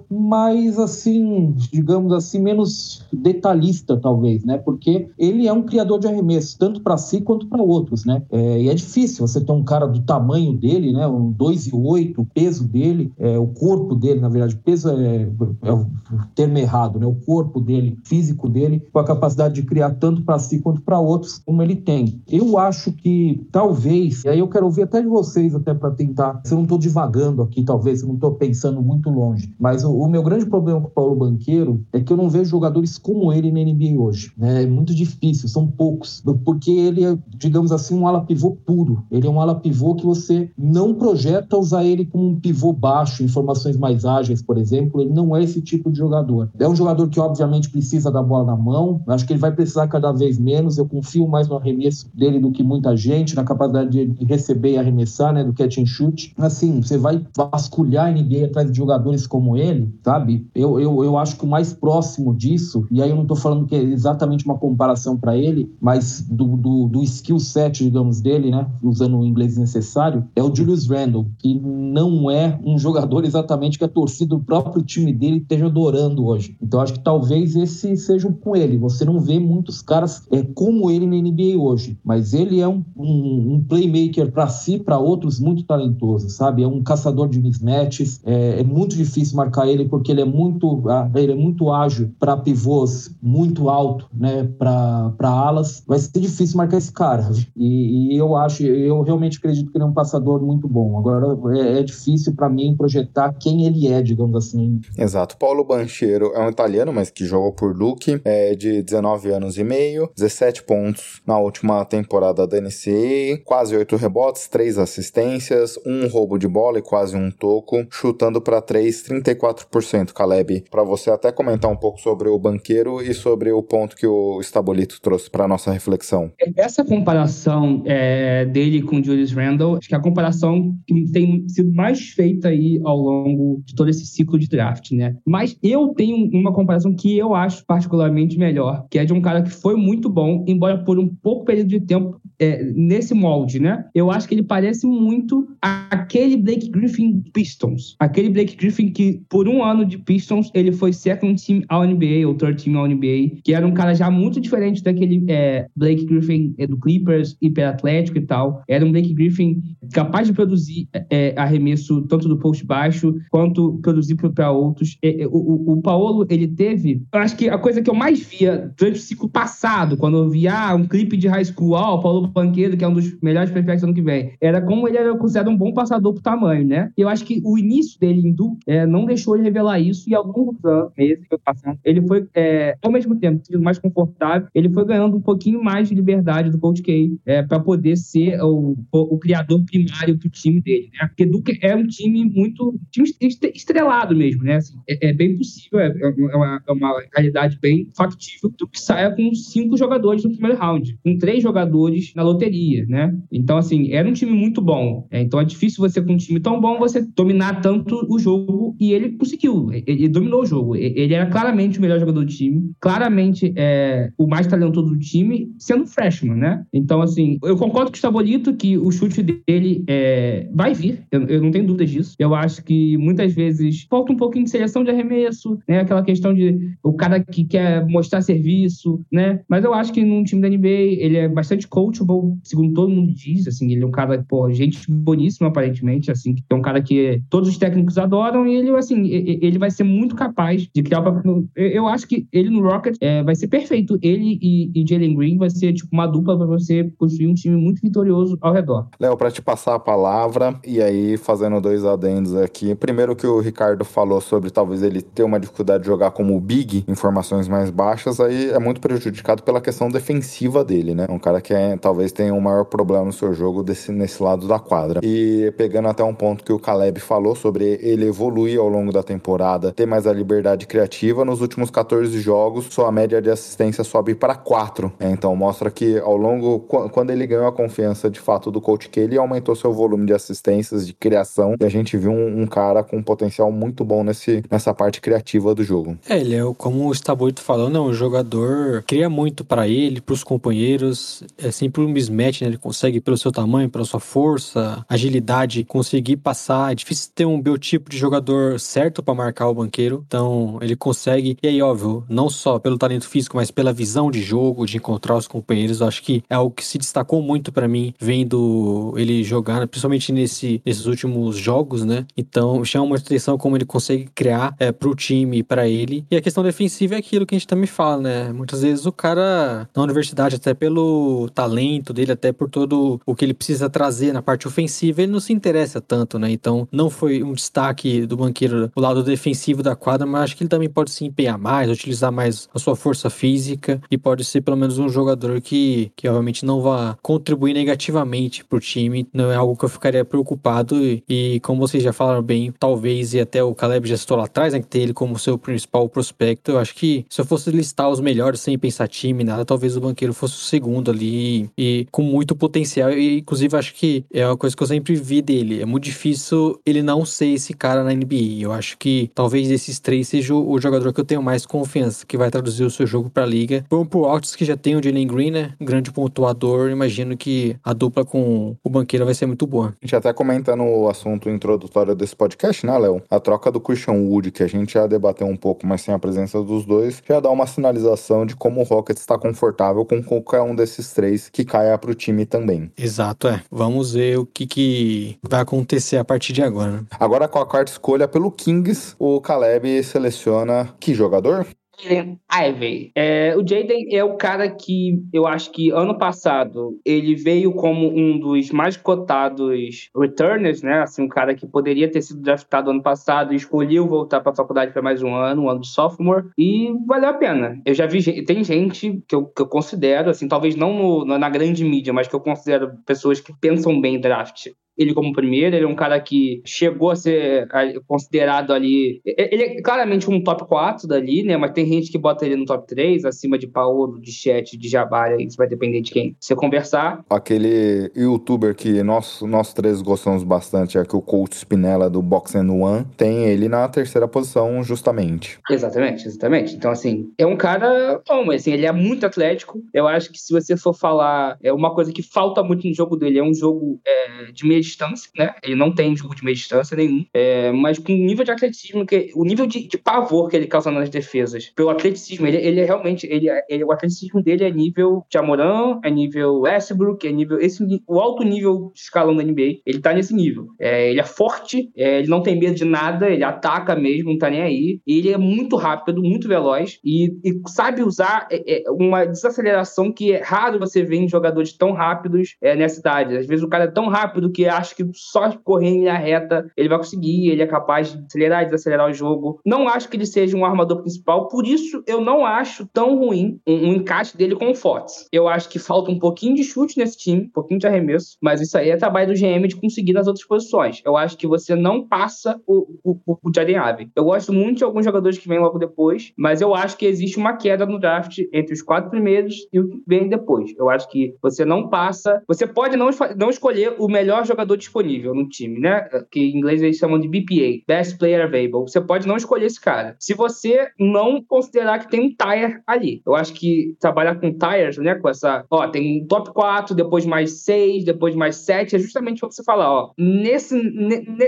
mais assim, digamos assim, menos detalhista, talvez, né? Porque ele é um criador de arremessos, tanto para si quanto para outros, né? É, e é difícil você ter um cara do tamanho dele, né? Um 2,8, o peso dele, é, o corpo dele, na verdade, peso é, é o termo errado, né? O corpo dele, físico dele, com a capacidade de criar tanto para si quanto para outros, como ele tem. Eu acho que talvez, e aí eu quero ouvir até de vocês, até para tentar, se eu não estou divagando aqui, talvez, se eu não estou pensando muito longe, mas o, o, meu grande problema com o Paulo Banqueiro é que eu não vejo jogadores como ele na NBA hoje. Né? É muito difícil, são poucos. Porque ele é, digamos assim, um ala pivô puro. Ele é um ala pivô que você não projeta usar ele como um pivô baixo, em formações mais ágeis, por exemplo. Ele não é esse tipo de jogador. É um jogador que, obviamente, precisa da bola na mão. Acho que ele vai precisar cada vez menos. Eu confio mais no arremesso dele do que muita gente, na capacidade de receber e arremessar, né? Do catch and shoot. Assim, você vai vasculhar a NBA atrás de jogadores como como ele, sabe? Eu, eu, eu acho que o mais próximo disso, e aí eu não estou falando que é exatamente uma comparação para ele, mas do, do, do, skill set, digamos, dele, né? Usando o inglês necessário, é o Julius Randle, que não é um jogador exatamente que a torcida do próprio time dele esteja adorando hoje. Então acho que talvez esse seja com ele. Você não vê muitos caras é, como ele na NBA hoje, mas ele é um, um, um playmaker para si, para outros, muito talentoso, sabe? É um caçador de mismatches, é, é muito difícil marcar ele porque ele é muito, ah, ele é muito ágil para pivôs muito alto, né? Para alas, vai ser difícil marcar esse cara. E, e, eu acho, eu realmente acredito que ele é um passador muito bom. Agora é, é difícil para mim projetar quem ele é, digamos assim. Exato. Paulo Bancheiro é um italiano, mas que jogou por Luque, é de 19 anos e meio, 17 pontos na última temporada da NCAA, quase 8 rebotes, 3 assistências, um roubo de bola e quase um toco, chutando para 3, 34%, Caleb, para você até comentar um pouco sobre o banqueiro e sobre o ponto que o Estabolito trouxe para nossa reflexão. Essa comparação é, dele com Julius Randle, acho que é a comparação que tem sido mais feita aí ao longo de todo esse ciclo de draft, né? Mas eu tenho uma comparação que eu acho particularmente melhor, que é de um cara que foi muito bom, embora por um pouco período de tempo é, nesse molde, né? Eu acho que ele parece muito aquele Blake Griffin Pistons. Aquele Blake Griffin que, por um ano de Pistons, ele foi second team ao NBA, ou third team ao NBA, que era um cara já muito diferente daquele é, Blake Griffin é, do Clippers, hiperatlético e tal. Era um Blake Griffin capaz de produzir é, arremesso tanto do post baixo, quanto produzir para outros. É, é, o, o, o Paulo, ele teve... Eu acho que a coisa que eu mais via durante o ciclo passado, quando eu via ah, um clipe de high school, ah, o Paulo Banqueiro, que é um dos melhores prospectos do ano que vem. Era como ele era considerado um bom passador pro tamanho, né? Eu acho que o início dele em Duke é, não deixou ele revelar isso, e ao longo dos anos, meses que passando, ele foi, é, ao mesmo tempo, sendo mais confortável, ele foi ganhando um pouquinho mais de liberdade do Coach K é, para poder ser o, o, o, criador primário pro time dele, né? Porque Duke é um time muito time estrelado mesmo, né? Assim, é, é, bem possível, é, é, uma, é uma realidade bem factível do que saia com cinco jogadores no primeiro round, com três jogadores na loteria, né? Então, assim, era um time muito bom. É, então é difícil você, com um time tão bom, você dominar tanto o jogo. E ele conseguiu. Ele, ele dominou o jogo. Ele era claramente o melhor jogador do time. Claramente é, o mais talentoso do time, sendo freshman, né? Então, assim, eu concordo com o Estabolito que o chute dele é, vai vir. Eu, eu, não tenho dúvidas disso. Eu acho que muitas vezes falta um pouquinho de seleção de arremesso, né? Aquela questão de o cara que quer mostrar serviço, né? Mas eu acho que num time da NBA ele é bastante coach segundo todo mundo diz, assim, ele é um cara, pô, gente boníssima, aparentemente, assim, que é um cara que todos os técnicos adoram e ele, assim, ele vai ser muito capaz de criar o Eu acho que ele no Rocket é, vai ser perfeito. Ele e, e Jalen Green vai ser, tipo, uma dupla para você construir um time muito vitorioso ao redor. Léo, para te passar a palavra e aí fazendo dois adendos aqui. Primeiro que o Ricardo falou sobre talvez ele ter uma dificuldade de jogar como big em formações mais baixas, aí é muito prejudicado pela questão defensiva dele, né? Um cara que é, talvez tenha um maior problema no seu jogo desse, nesse lado da quadra. E pegando até um ponto que o Caleb falou sobre ele evoluir ao longo da temporada, ter mais a liberdade criativa, nos últimos 14 jogos, sua média de assistência sobe para 4. É, então mostra que ao longo, quando ele ganhou a confiança de fato do coach que ele aumentou seu volume de assistências, de criação, e a gente viu um, um cara com um potencial muito bom nesse, nessa parte criativa do jogo. É, ele é, como o Staboito falou, né, um jogador cria muito para ele, para os companheiros, é sempre um mismatch, né, ele consegue pelo seu tamanho, pela sua força, agilidade, conseguir passar, é difícil ter um biotipo de jogador certo para marcar o banqueiro, então ele consegue, e aí óbvio, não só pelo talento físico, mas pela visão de jogo, de encontrar os companheiros, eu acho que é algo que se destacou muito para mim, vendo ele jogar, principalmente nesse, nesses últimos jogos, né, então chama muita atenção como ele consegue criar é, pro time para ele, e a questão defensiva é aquilo que a gente também fala, né, muitas vezes o cara na universidade, até pelo talento dele, até por todo o que ele precisa trazer na parte ofensiva, ele não se interessa tanto, né, então não foi um destaque do banqueiro o lado defensivo da quadra, mas acho que ele também pode se empenhar mais, utilizar mais a sua força física e pode ser pelo menos um jogador que, que obviamente não vá contribuir negativamente pro time. Não é algo que eu ficaria preocupado e, e como vocês já falaram bem, talvez e até o Caleb já citou lá atrás, né, que tem ele como seu principal prospecto. Eu acho que se eu fosse listar os melhores sem pensar time, nada, talvez o banqueiro fosse o segundo ali e com muito potencial. E inclusive acho que é uma coisa que eu sempre vi dele. É muito difícil ele não ser esse cara na NBA. Eu acho que talvez desses três seja o jogador que eu tenho mais confiança, que vai traduzir o seu jogo pra liga. Por um pro Altos que já tem o Jalen Green, né? Grande pontuador. Imagino que a dupla com o banqueiro vai ser muito boa. A gente até comenta no assunto introdutório desse podcast, né, Léo? A troca do Christian Wood, que a gente já debateu um pouco, mas sem a presença dos dois, já dá uma sinalização de como o Rockets está confortável com qualquer um desses três que caia pro time também. Exato, é. Vamos ver o que, que vai acontecer a partir de agora. Né? Agora, com a quarta escolha pelo Kings, o Caleb seleciona que jogador? Jaden Ivey. É, o Jaden é o cara que eu acho que ano passado ele veio como um dos mais cotados returners, né? Assim, um cara que poderia ter sido draftado ano passado e escolheu voltar para a faculdade para mais um ano, um ano de sophomore, e valeu a pena. Eu já vi, tem gente que eu, que eu considero, assim, talvez não no, na grande mídia, mas que eu considero pessoas que pensam bem em draft ele como primeiro. Ele é um cara que chegou a ser considerado ali. Ele é claramente um top 4 dali, né? Mas tem gente que bota ele no top 3, acima de Paulo, de Chat, de Jabari. Isso vai depender de quem você conversar. Aquele youtuber que nós, nós três gostamos bastante, é que o Coach Spinella do Box and One, tem ele na terceira posição, justamente. Exatamente, exatamente. Então, assim, é um cara bom, assim, ele é muito atlético. Eu acho que se você for falar, é uma coisa que falta muito no jogo dele, é um jogo é, de meia distância, né? Ele não tem jogo de meia distância nenhum, é, mas com o nível de atleticismo, que, o nível de, de, pavor que ele causa nas defesas, pelo atleticismo, ele, ele é realmente, ele, ele, o atleticismo dele é nível Jamoran, é nível Westbrook, é nível, esse, o alto nível de escalão da NBA, ele tá nesse nível. É, ele é forte, é, ele não tem medo de nada, ele ataca mesmo, não tá nem aí, ele é muito rápido, muito veloz e, e sabe usar é, é, uma desaceleração que é raro você ver em jogadores tão rápidos é, nessa idade. Às vezes o cara é tão rápido que acho que só correr em linha reta ele vai conseguir, ele é capaz de acelerar e desacelerar o jogo. Não acho que ele seja um armador principal, por isso eu não acho tão ruim um, um encaixe dele com o Fox. Eu acho que falta um pouquinho de chute nesse time, um pouquinho de arremesso, mas isso aí é trabalho do GM de conseguir nas outras posições. Eu acho que você não passa o, o, o Jaden Ave. Eu gosto muito de alguns jogadores que vêm logo depois, mas eu acho que existe uma queda no draft entre os quatro primeiros e o que vem depois. Eu acho que você não passa. Você pode não, não escolher o melhor jogador jogador disponível no time, né? Que em inglês eles chamam de BPA, Best Player Available. Você pode não escolher esse cara. Se você não considerar que tem um tire ali. Eu acho que trabalhar com tires, né? Com essa, ó, tem um top 4, depois mais 6, depois mais 7, é justamente o que você falar, ó. Nesse,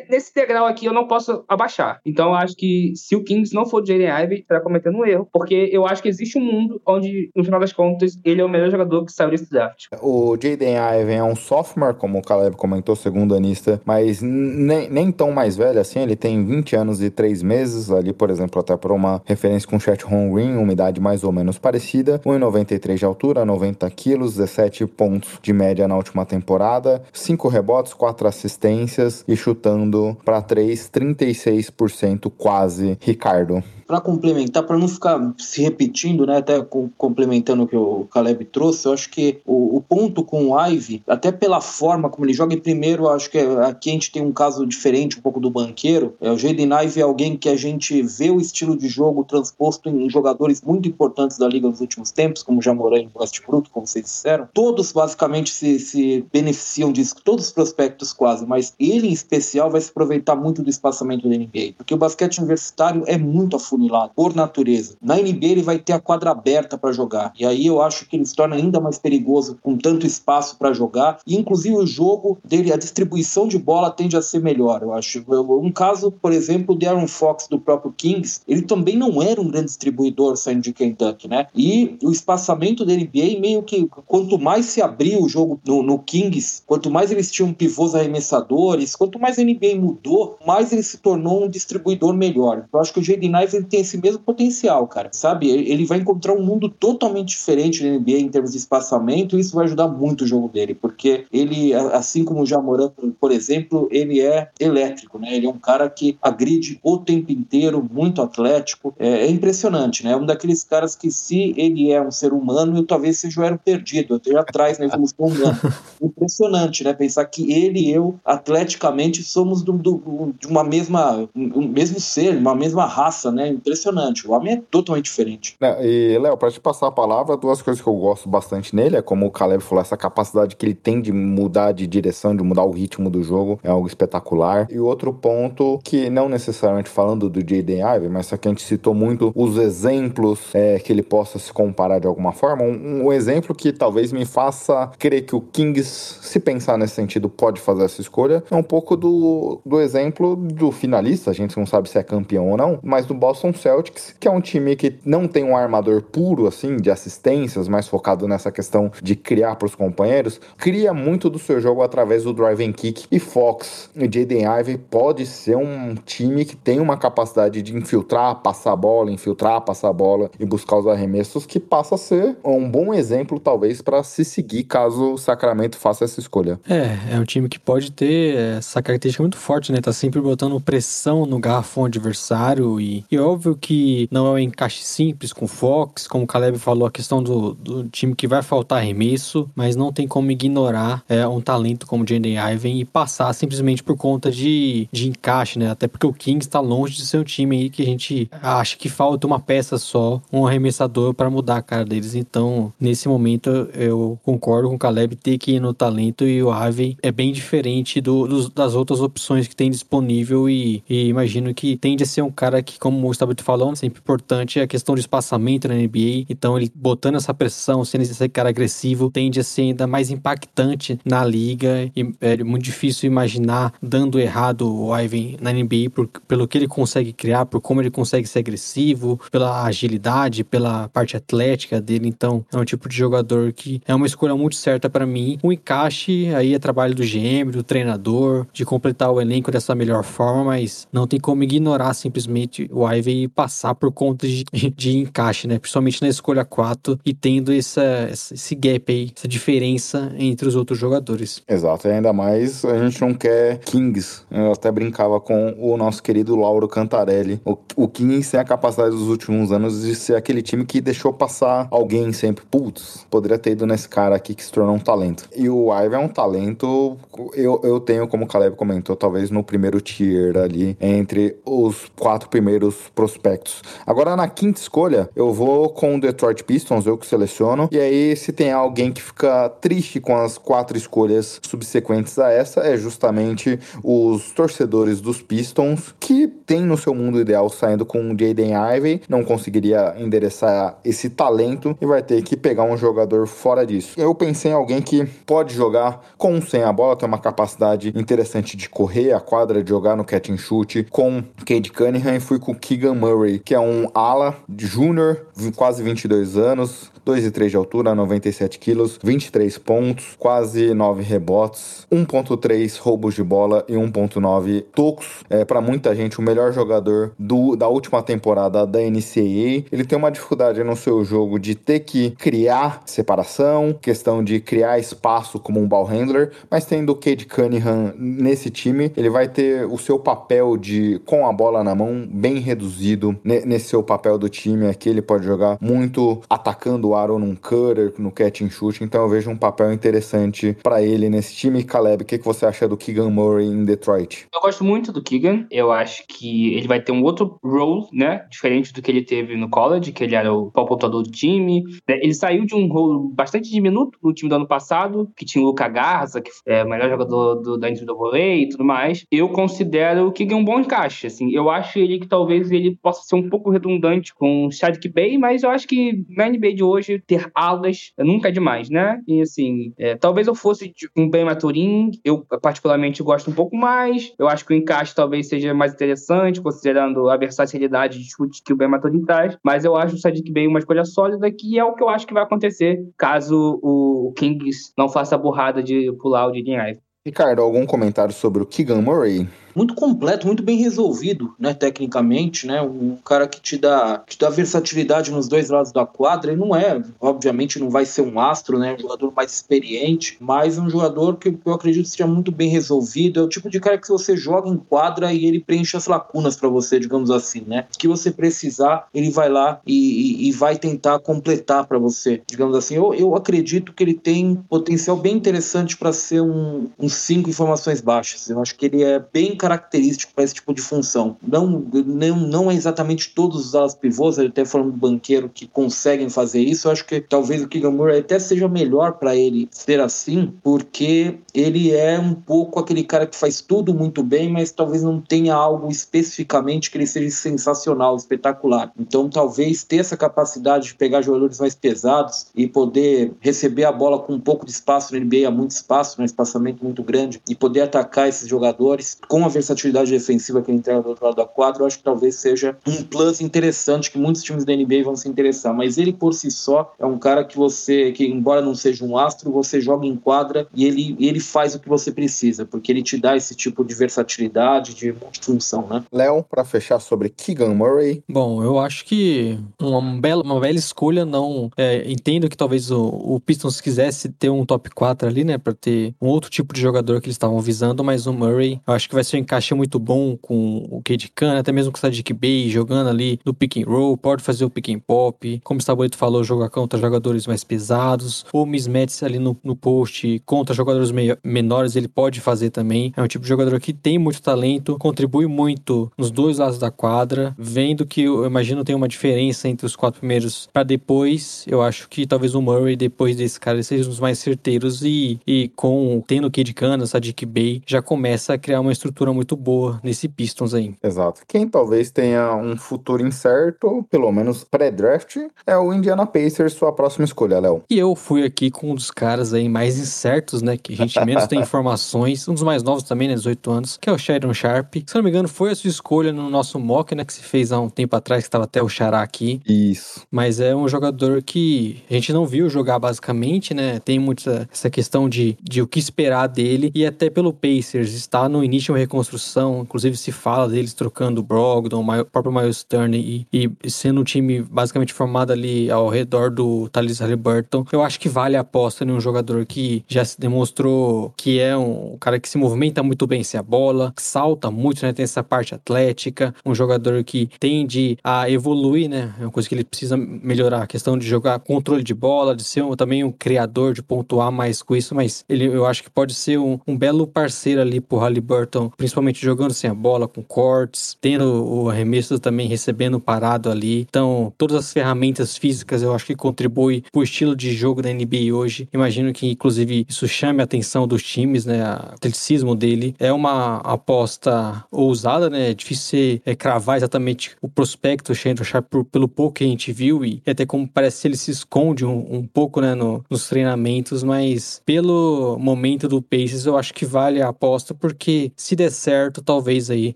nesse degrau aqui eu não posso abaixar. Então eu acho que se o Kings não for o Jaden Ivey, estará cometendo um erro, porque eu acho que existe um mundo onde, no final das contas, ele é o melhor jogador que saiu desse draft. O Jaden Ivey é um sophomore, como o Caleb comentou, segundo anista, mas nem, nem tão mais velho assim, ele tem 20 anos e 3 meses, ali, por exemplo, até por uma referência com o Chet Holmgren, uma idade mais ou menos parecida, 1,93 de altura, 90 quilos, 17 pontos de média na última temporada, 5 rebotes, 4 assistências e chutando para 3, 36% quase, Ricardo para complementar, para não ficar se repetindo, né, até com, complementando o que o Caleb trouxe, eu acho que o, o, ponto com o Ivy, até pela forma como ele joga, em primeiro, acho que aqui a gente tem um caso diferente um pouco do banqueiro. É, o Jaden Ivy é alguém que a gente vê o estilo de jogo transposto em jogadores muito importantes da liga nos últimos tempos, como Jamoran e Westbrook, como vocês disseram. Todos basicamente se, se beneficiam disso, todos os prospectos quase, mas ele em especial vai se aproveitar muito do espaçamento da NBA, porque o basquete universitário é muito afundado afunilado, por natureza. Na NBA ele vai ter a quadra aberta para jogar. E aí eu acho que ele se torna ainda mais perigoso com tanto espaço para jogar. E inclusive o jogo dele, a distribuição de bola tende a ser melhor, eu acho. Um caso, por exemplo, o Aaron Fox do próprio Kings, ele também não era um grande distribuidor saindo de Kentucky, né? E o espaçamento da NBA meio que quanto mais se abria o jogo no, no Kings, quanto mais eles tinham pivôs arremessadores, quanto mais a NBA mudou, mais ele se tornou um distribuidor melhor. Eu acho que o Jaden Tem esse mesmo potencial, cara. Sabe? Ele vai encontrar um mundo totalmente diferente na NBA em termos de espaçamento e isso vai ajudar muito o jogo dele, porque ele, assim como o Jamoran, por exemplo, ele é elétrico, né? Ele é um cara que agride o tempo inteiro, muito atlético. É, é impressionante, né? É um daqueles caras que, se ele é um ser humano, eu talvez seja o ero perdido, até atrás na evolução humana. Impressionante, né? Pensar que ele e eu, atleticamente, somos do, do, de uma mesma, um mesmo ser, uma mesma raça, né? Impressionante. O homem é totalmente diferente. É, e, Léo, pra te passar a palavra, duas coisas que eu gosto bastante nele é como o Caleb falou, essa capacidade que ele tem de mudar de direção, de mudar o ritmo do jogo, é algo espetacular. E outro ponto, que não necessariamente falando do Jaden Ivey, mas só que a gente citou muito os exemplos é, que ele possa se comparar de alguma forma. Um, um exemplo que talvez me faça crer que o Kings, se pensar nesse sentido, pode fazer essa escolha, é um pouco do, do exemplo do finalista, a gente não sabe se é campeão ou não, mas do Boston Boston Celtics, que é um time que não tem um armador puro, assim, de assistências, mais focado nessa questão de criar para os companheiros, cria muito do seu jogo através do drive and kick. E Fox e Jaden Ivey pode ser um time que tem uma capacidade de infiltrar, passar a bola, infiltrar, passar a bola e buscar os arremessos, que passa a ser um bom exemplo, talvez, para se seguir caso o Sacramento faça essa escolha. É, é um time que pode ter essa característica muito forte, né? Tá sempre botando pressão no garrafão adversário e, e óbvio que não é um encaixe simples com o Fox, como o Caleb falou, a questão do, do time que vai faltar arremesso, mas não tem como ignorar é, um talento como Jaden Ivan e passar simplesmente por conta de, de encaixe, né? Até porque o Kings está longe de ser um time aí que a gente acha que falta uma peça só, um arremessador para mudar a cara deles. Então, nesse momento, eu concordo com o Caleb ter que ir no talento e o Ivan é bem diferente do, dos, das outras opções que tem disponível e, e imagino que tende a ser um cara que, como o estava falando, sempre importante é a questão do espaçamento na NBA. Então, ele botando essa pressão, sendo esse cara agressivo, tende a ser ainda mais impactante na liga. E é muito difícil imaginar dando errado o Ivan na NBA por, pelo que ele consegue criar, por como ele consegue ser agressivo, pela agilidade, pela parte atlética dele. Então, é um tipo de jogador que é uma escolha muito certa para mim. O encaixe aí é trabalho do GM, do treinador, de completar o elenco dessa melhor forma, mas não tem como ignorar simplesmente o Ivan passar por conta de, de encaixe, né? Principalmente na escolha 4 e tendo essa, esse gap aí, essa diferença entre os outros jogadores. Exato, e ainda mais a gente não quer Kings. Eu até brincava com o nosso querido Lauro Cantarelli. O, o Kings tem a capacidade dos últimos anos de ser aquele time que deixou passar alguém sempre. Putz, poderia ter ido nesse cara aqui que se tornou um talento. E o Ivan é um talento, eu, eu tenho, como o Caleb comentou, talvez no primeiro tier ali, entre os quatro primeiros prospectos. Agora, na quinta escolha, eu vou com o Detroit Pistons, eu que seleciono. E aí, se tem alguém que fica triste com as quatro escolhas subsequentes a essa é justamente os torcedores dos Pistons, que tem no seu mundo ideal saindo com o Jaden Ivey, não conseguiria endereçar esse talento e vai ter que pegar um jogador fora disso. Eu pensei em alguém que pode jogar com sem a bola, tem uma capacidade interessante de correr, a quadra de jogar no catch and shoot com Cade Cunningham e fui com Keegan Murray, que é um ala júnior, quase 22 anos, 2 e 3 de altura, 97 quilos, 23 pontos, quase 9 rebotes, 1.3 roubos de bola e 1.9 tocos. É para muita gente o melhor jogador do, da última temporada da NCAA. Ele tem uma dificuldade no seu jogo de ter que criar separação, questão de criar espaço como um ball handler, mas tendo o Cade Cunningham nesse time, ele vai ter o seu papel de com a bola na mão bem reduzido nesse seu papel do time aqui. Ele pode jogar muito atacando o aro num cutter, no catch and shoot, então eu vejo um papel interessante para ele nesse time. Caleb, o que, que você acha do Keegan Murray em Detroit? Eu gosto muito do Keegan, eu acho que ele vai ter um outro role, né, diferente do que ele teve no college, que ele era o pontuador do time. Ele saiu de um role bastante diminuto no time do ano passado, que tinha o Luca Garza, que é o melhor jogador do, da NCAA e tudo mais. Eu considero o Keegan um bom encaixe, assim. Eu acho ele que talvez ele possa ser um pouco redundante com o Shadwick Bay, mas eu acho que na NBA de hoje ter alas nunca é demais, né? E assim, é, talvez eu fosse um Ben Maturin, eu particularmente gosto um pouco mais. Eu acho que o encaixe talvez seja mais interessante, considerando a versatilidade de chute que o Ben Maturin traz. Mas eu acho o Sadiq Bey uma escolha sólida, que é o que eu acho que vai acontecer caso o Kings não faça a burrada de pular o Didin Ive. Ricardo, algum comentário sobre o Keegan Murray? Muito completo, muito bem resolvido, né, tecnicamente, né, um cara que te dá, te dá versatilidade nos dois lados da quadra, e não é, obviamente não vai ser um astro, né, um jogador mais experiente, mas um jogador que eu acredito seja muito bem resolvido, é o tipo de cara que você joga em quadra e ele preenche as lacunas para você, digamos assim, né, que você precisar, ele vai lá e, e, e vai tentar completar para você, digamos assim, eu, eu acredito que ele tem potencial bem interessante para ser um, um cinco informações baixas, eu acho que ele é bem característico para esse tipo de função. Não, não, não é exatamente todos os alas pivôs, até falando do banqueiro que conseguem fazer isso. Eu acho que talvez o Keegan Murray até seja melhor para ele ser assim, porque ele é um pouco aquele cara que faz tudo muito bem, mas talvez não tenha algo especificamente que ele seja sensacional, espetacular. Então, talvez ter essa capacidade de pegar jogadores mais pesados e poder receber a bola com um pouco de espaço no NBA, muito espaço, um espaçamento muito grande, e poder atacar esses jogadores com a versatilidade defensiva que ele entrega do outro lado da quadra, eu acho que talvez seja um plus interessante que muitos times da NBA vão se interessar. Mas ele por si só é um cara que você, que embora não seja um astro, você joga em quadra e ele, ele faz o que você precisa, porque ele te dá esse tipo de versatilidade, de multifunção, né? Léo, para fechar sobre Keegan Murray. Bom, eu acho que uma bela, uma bela escolha, não. É, entendo que talvez o, o Pistons quisesse ter um top 4 ali, né, para ter um outro tipo de jogador que eles estavam visando, mas o Murray, eu acho que vai ser um encaixe muito bom com o Cade Khan, até mesmo com o Sadiq Bey, jogando ali no pick and roll, pode fazer o pick and pop, como o Sabolito falou, jogar contra jogadores mais pesados, ou mismatches ali no, no post contra jogadores menores, ele pode fazer também. É um tipo de jogador que tem muito talento, contribui muito nos dois lados da quadra, vendo que eu imagino tem uma diferença entre os quatro primeiros para depois, eu acho que talvez o Murray, depois desse cara, seja um dos mais certeiros e, e com tendo o Cade Khan, Sadiq Bey, já começa a criar uma estrutura muito boa nesse Pistons aí. Exato. Quem talvez tenha um futuro incerto, pelo menos pré-draft, é o Indiana Pacers, sua próxima escolha, Léo. E eu fui aqui com um dos caras aí mais incertos, né? Que a gente menos tem informações. Um dos mais novos também, né? 18 anos, que é o Shadon Sharp. Se não me engano, foi a sua escolha no nosso mock, né? Que se fez há um tempo atrás, que estava até o Xará aqui. Isso. Mas é um jogador que a gente não viu jogar basicamente, né? Tem muita essa questão de, de o que esperar dele. E até pelo Pacers, está no início de uma reconstrução. Inclusive se fala deles trocando o Brogdon, o próprio Miles Turner e, e sendo um time basicamente formado ali ao redor do Thalys Halliburton. Eu acho que vale a aposta em um jogador que já se demonstrou que é um cara que se movimenta muito bem sem a bola, que salta muito, né? Tem essa parte atlética, um jogador que tende a evoluir, né? É uma coisa que ele precisa melhorar, a questão de jogar controle de bola, de ser um, também um criador, de pontuar mais com isso, mas ele eu acho que pode ser um, um belo parceiro ali pro Halliburton, principalmente jogando sem a bola, com cortes, tendo o arremesso também recebendo parado ali. Então, todas as ferramentas físicas eu acho que contribui pro estilo de jogo da NBA hoje. Imagino que, inclusive, isso chame a atenção dos times, né? O atleticismo dele. É uma aposta ousada, né? É difícil é, cravar exatamente o prospecto Shandon Sharp pelo pouco que a gente viu e até como parece ele se esconde um, um pouco, né, no, nos treinamentos, mas pelo momento do Pacers eu acho que vale a aposta porque se der certo, talvez aí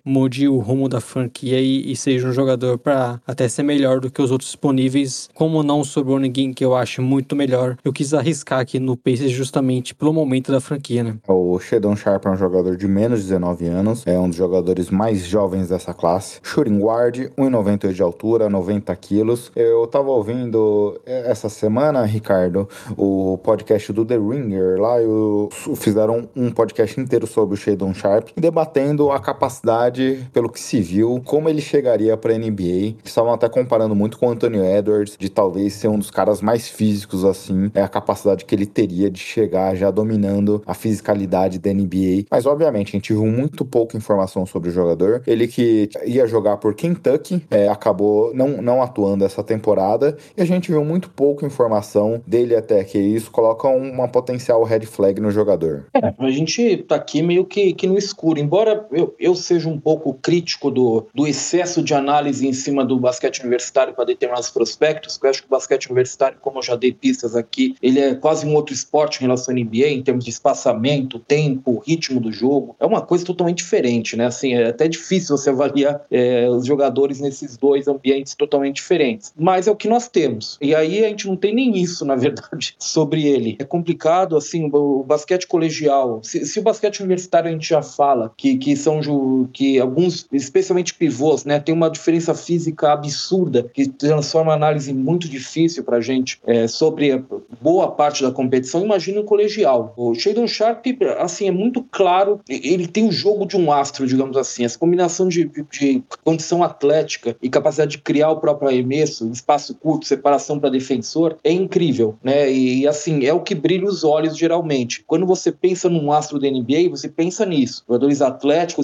mude o rumo da franquia e, e seja um jogador para até ser melhor do que os outros disponíveis, como não sobrou ninguém que eu acho muito melhor. Eu quis arriscar aqui no Pacers justamente pelo momento da franquia, né? O Shedon Sharp é um jogador de menos de 19 anos, é um dos jogadores mais jovens dessa classe. Shooting guard, 1,98 de altura, 90 quilos. Eu tava ouvindo essa semana, Ricardo, o podcast do The Ringer lá, eu, fizeram um podcast inteiro sobre o Shedon Sharp, debatendo a capacidade, pelo que se viu, como ele chegaria para NBA. Estavam até comparando muito com o Anthony Edwards, de talvez ser um dos caras mais físicos assim, é a capacidade que ele teria de chegar já dominando a fisicalidade da NBA. Mas obviamente a gente viu muito pouca informação sobre o jogador. Ele que ia jogar por Kentucky, é, acabou não, não atuando essa temporada e a gente viu muito pouca informação dele até que isso coloca uma potencial red flag no jogador. É, a gente tá aqui meio que, que no escuro. Embora eu, eu seja um pouco crítico do, do excesso de análise em cima do basquete universitário para determinados prospectos, eu acho que o basquete universitário, como eu já dei pistas aqui, ele é quase um outro esporte em relação ao NBA, em termos de espaçamento, tempo, ritmo do jogo. É uma coisa totalmente diferente, né? Assim, é até difícil você avaliar é, os jogadores nesses dois ambientes totalmente diferentes. Mas é o que nós temos. E aí a gente não tem nem isso, na verdade, sobre ele. É complicado, assim, o basquete colegial. Se, se o basquete universitário a gente já fala que, que são que alguns, especialmente pivôs, né, tem uma diferença física absurda que transforma a análise muito difícil para a gente é, sobre boa parte da competição. Imagina o colegial. O Shadon Sharp, assim, é muito claro. Ele tem o jogo de um astro, digamos assim. Essa combinação de, de, condição atlética e capacidade de criar o próprio arremesso, espaço curto, separação para defensor, é incrível, né? E assim, é o que brilha os olhos geralmente. Quando você pensa num astro da NBA, você pensa nisso. Jogadores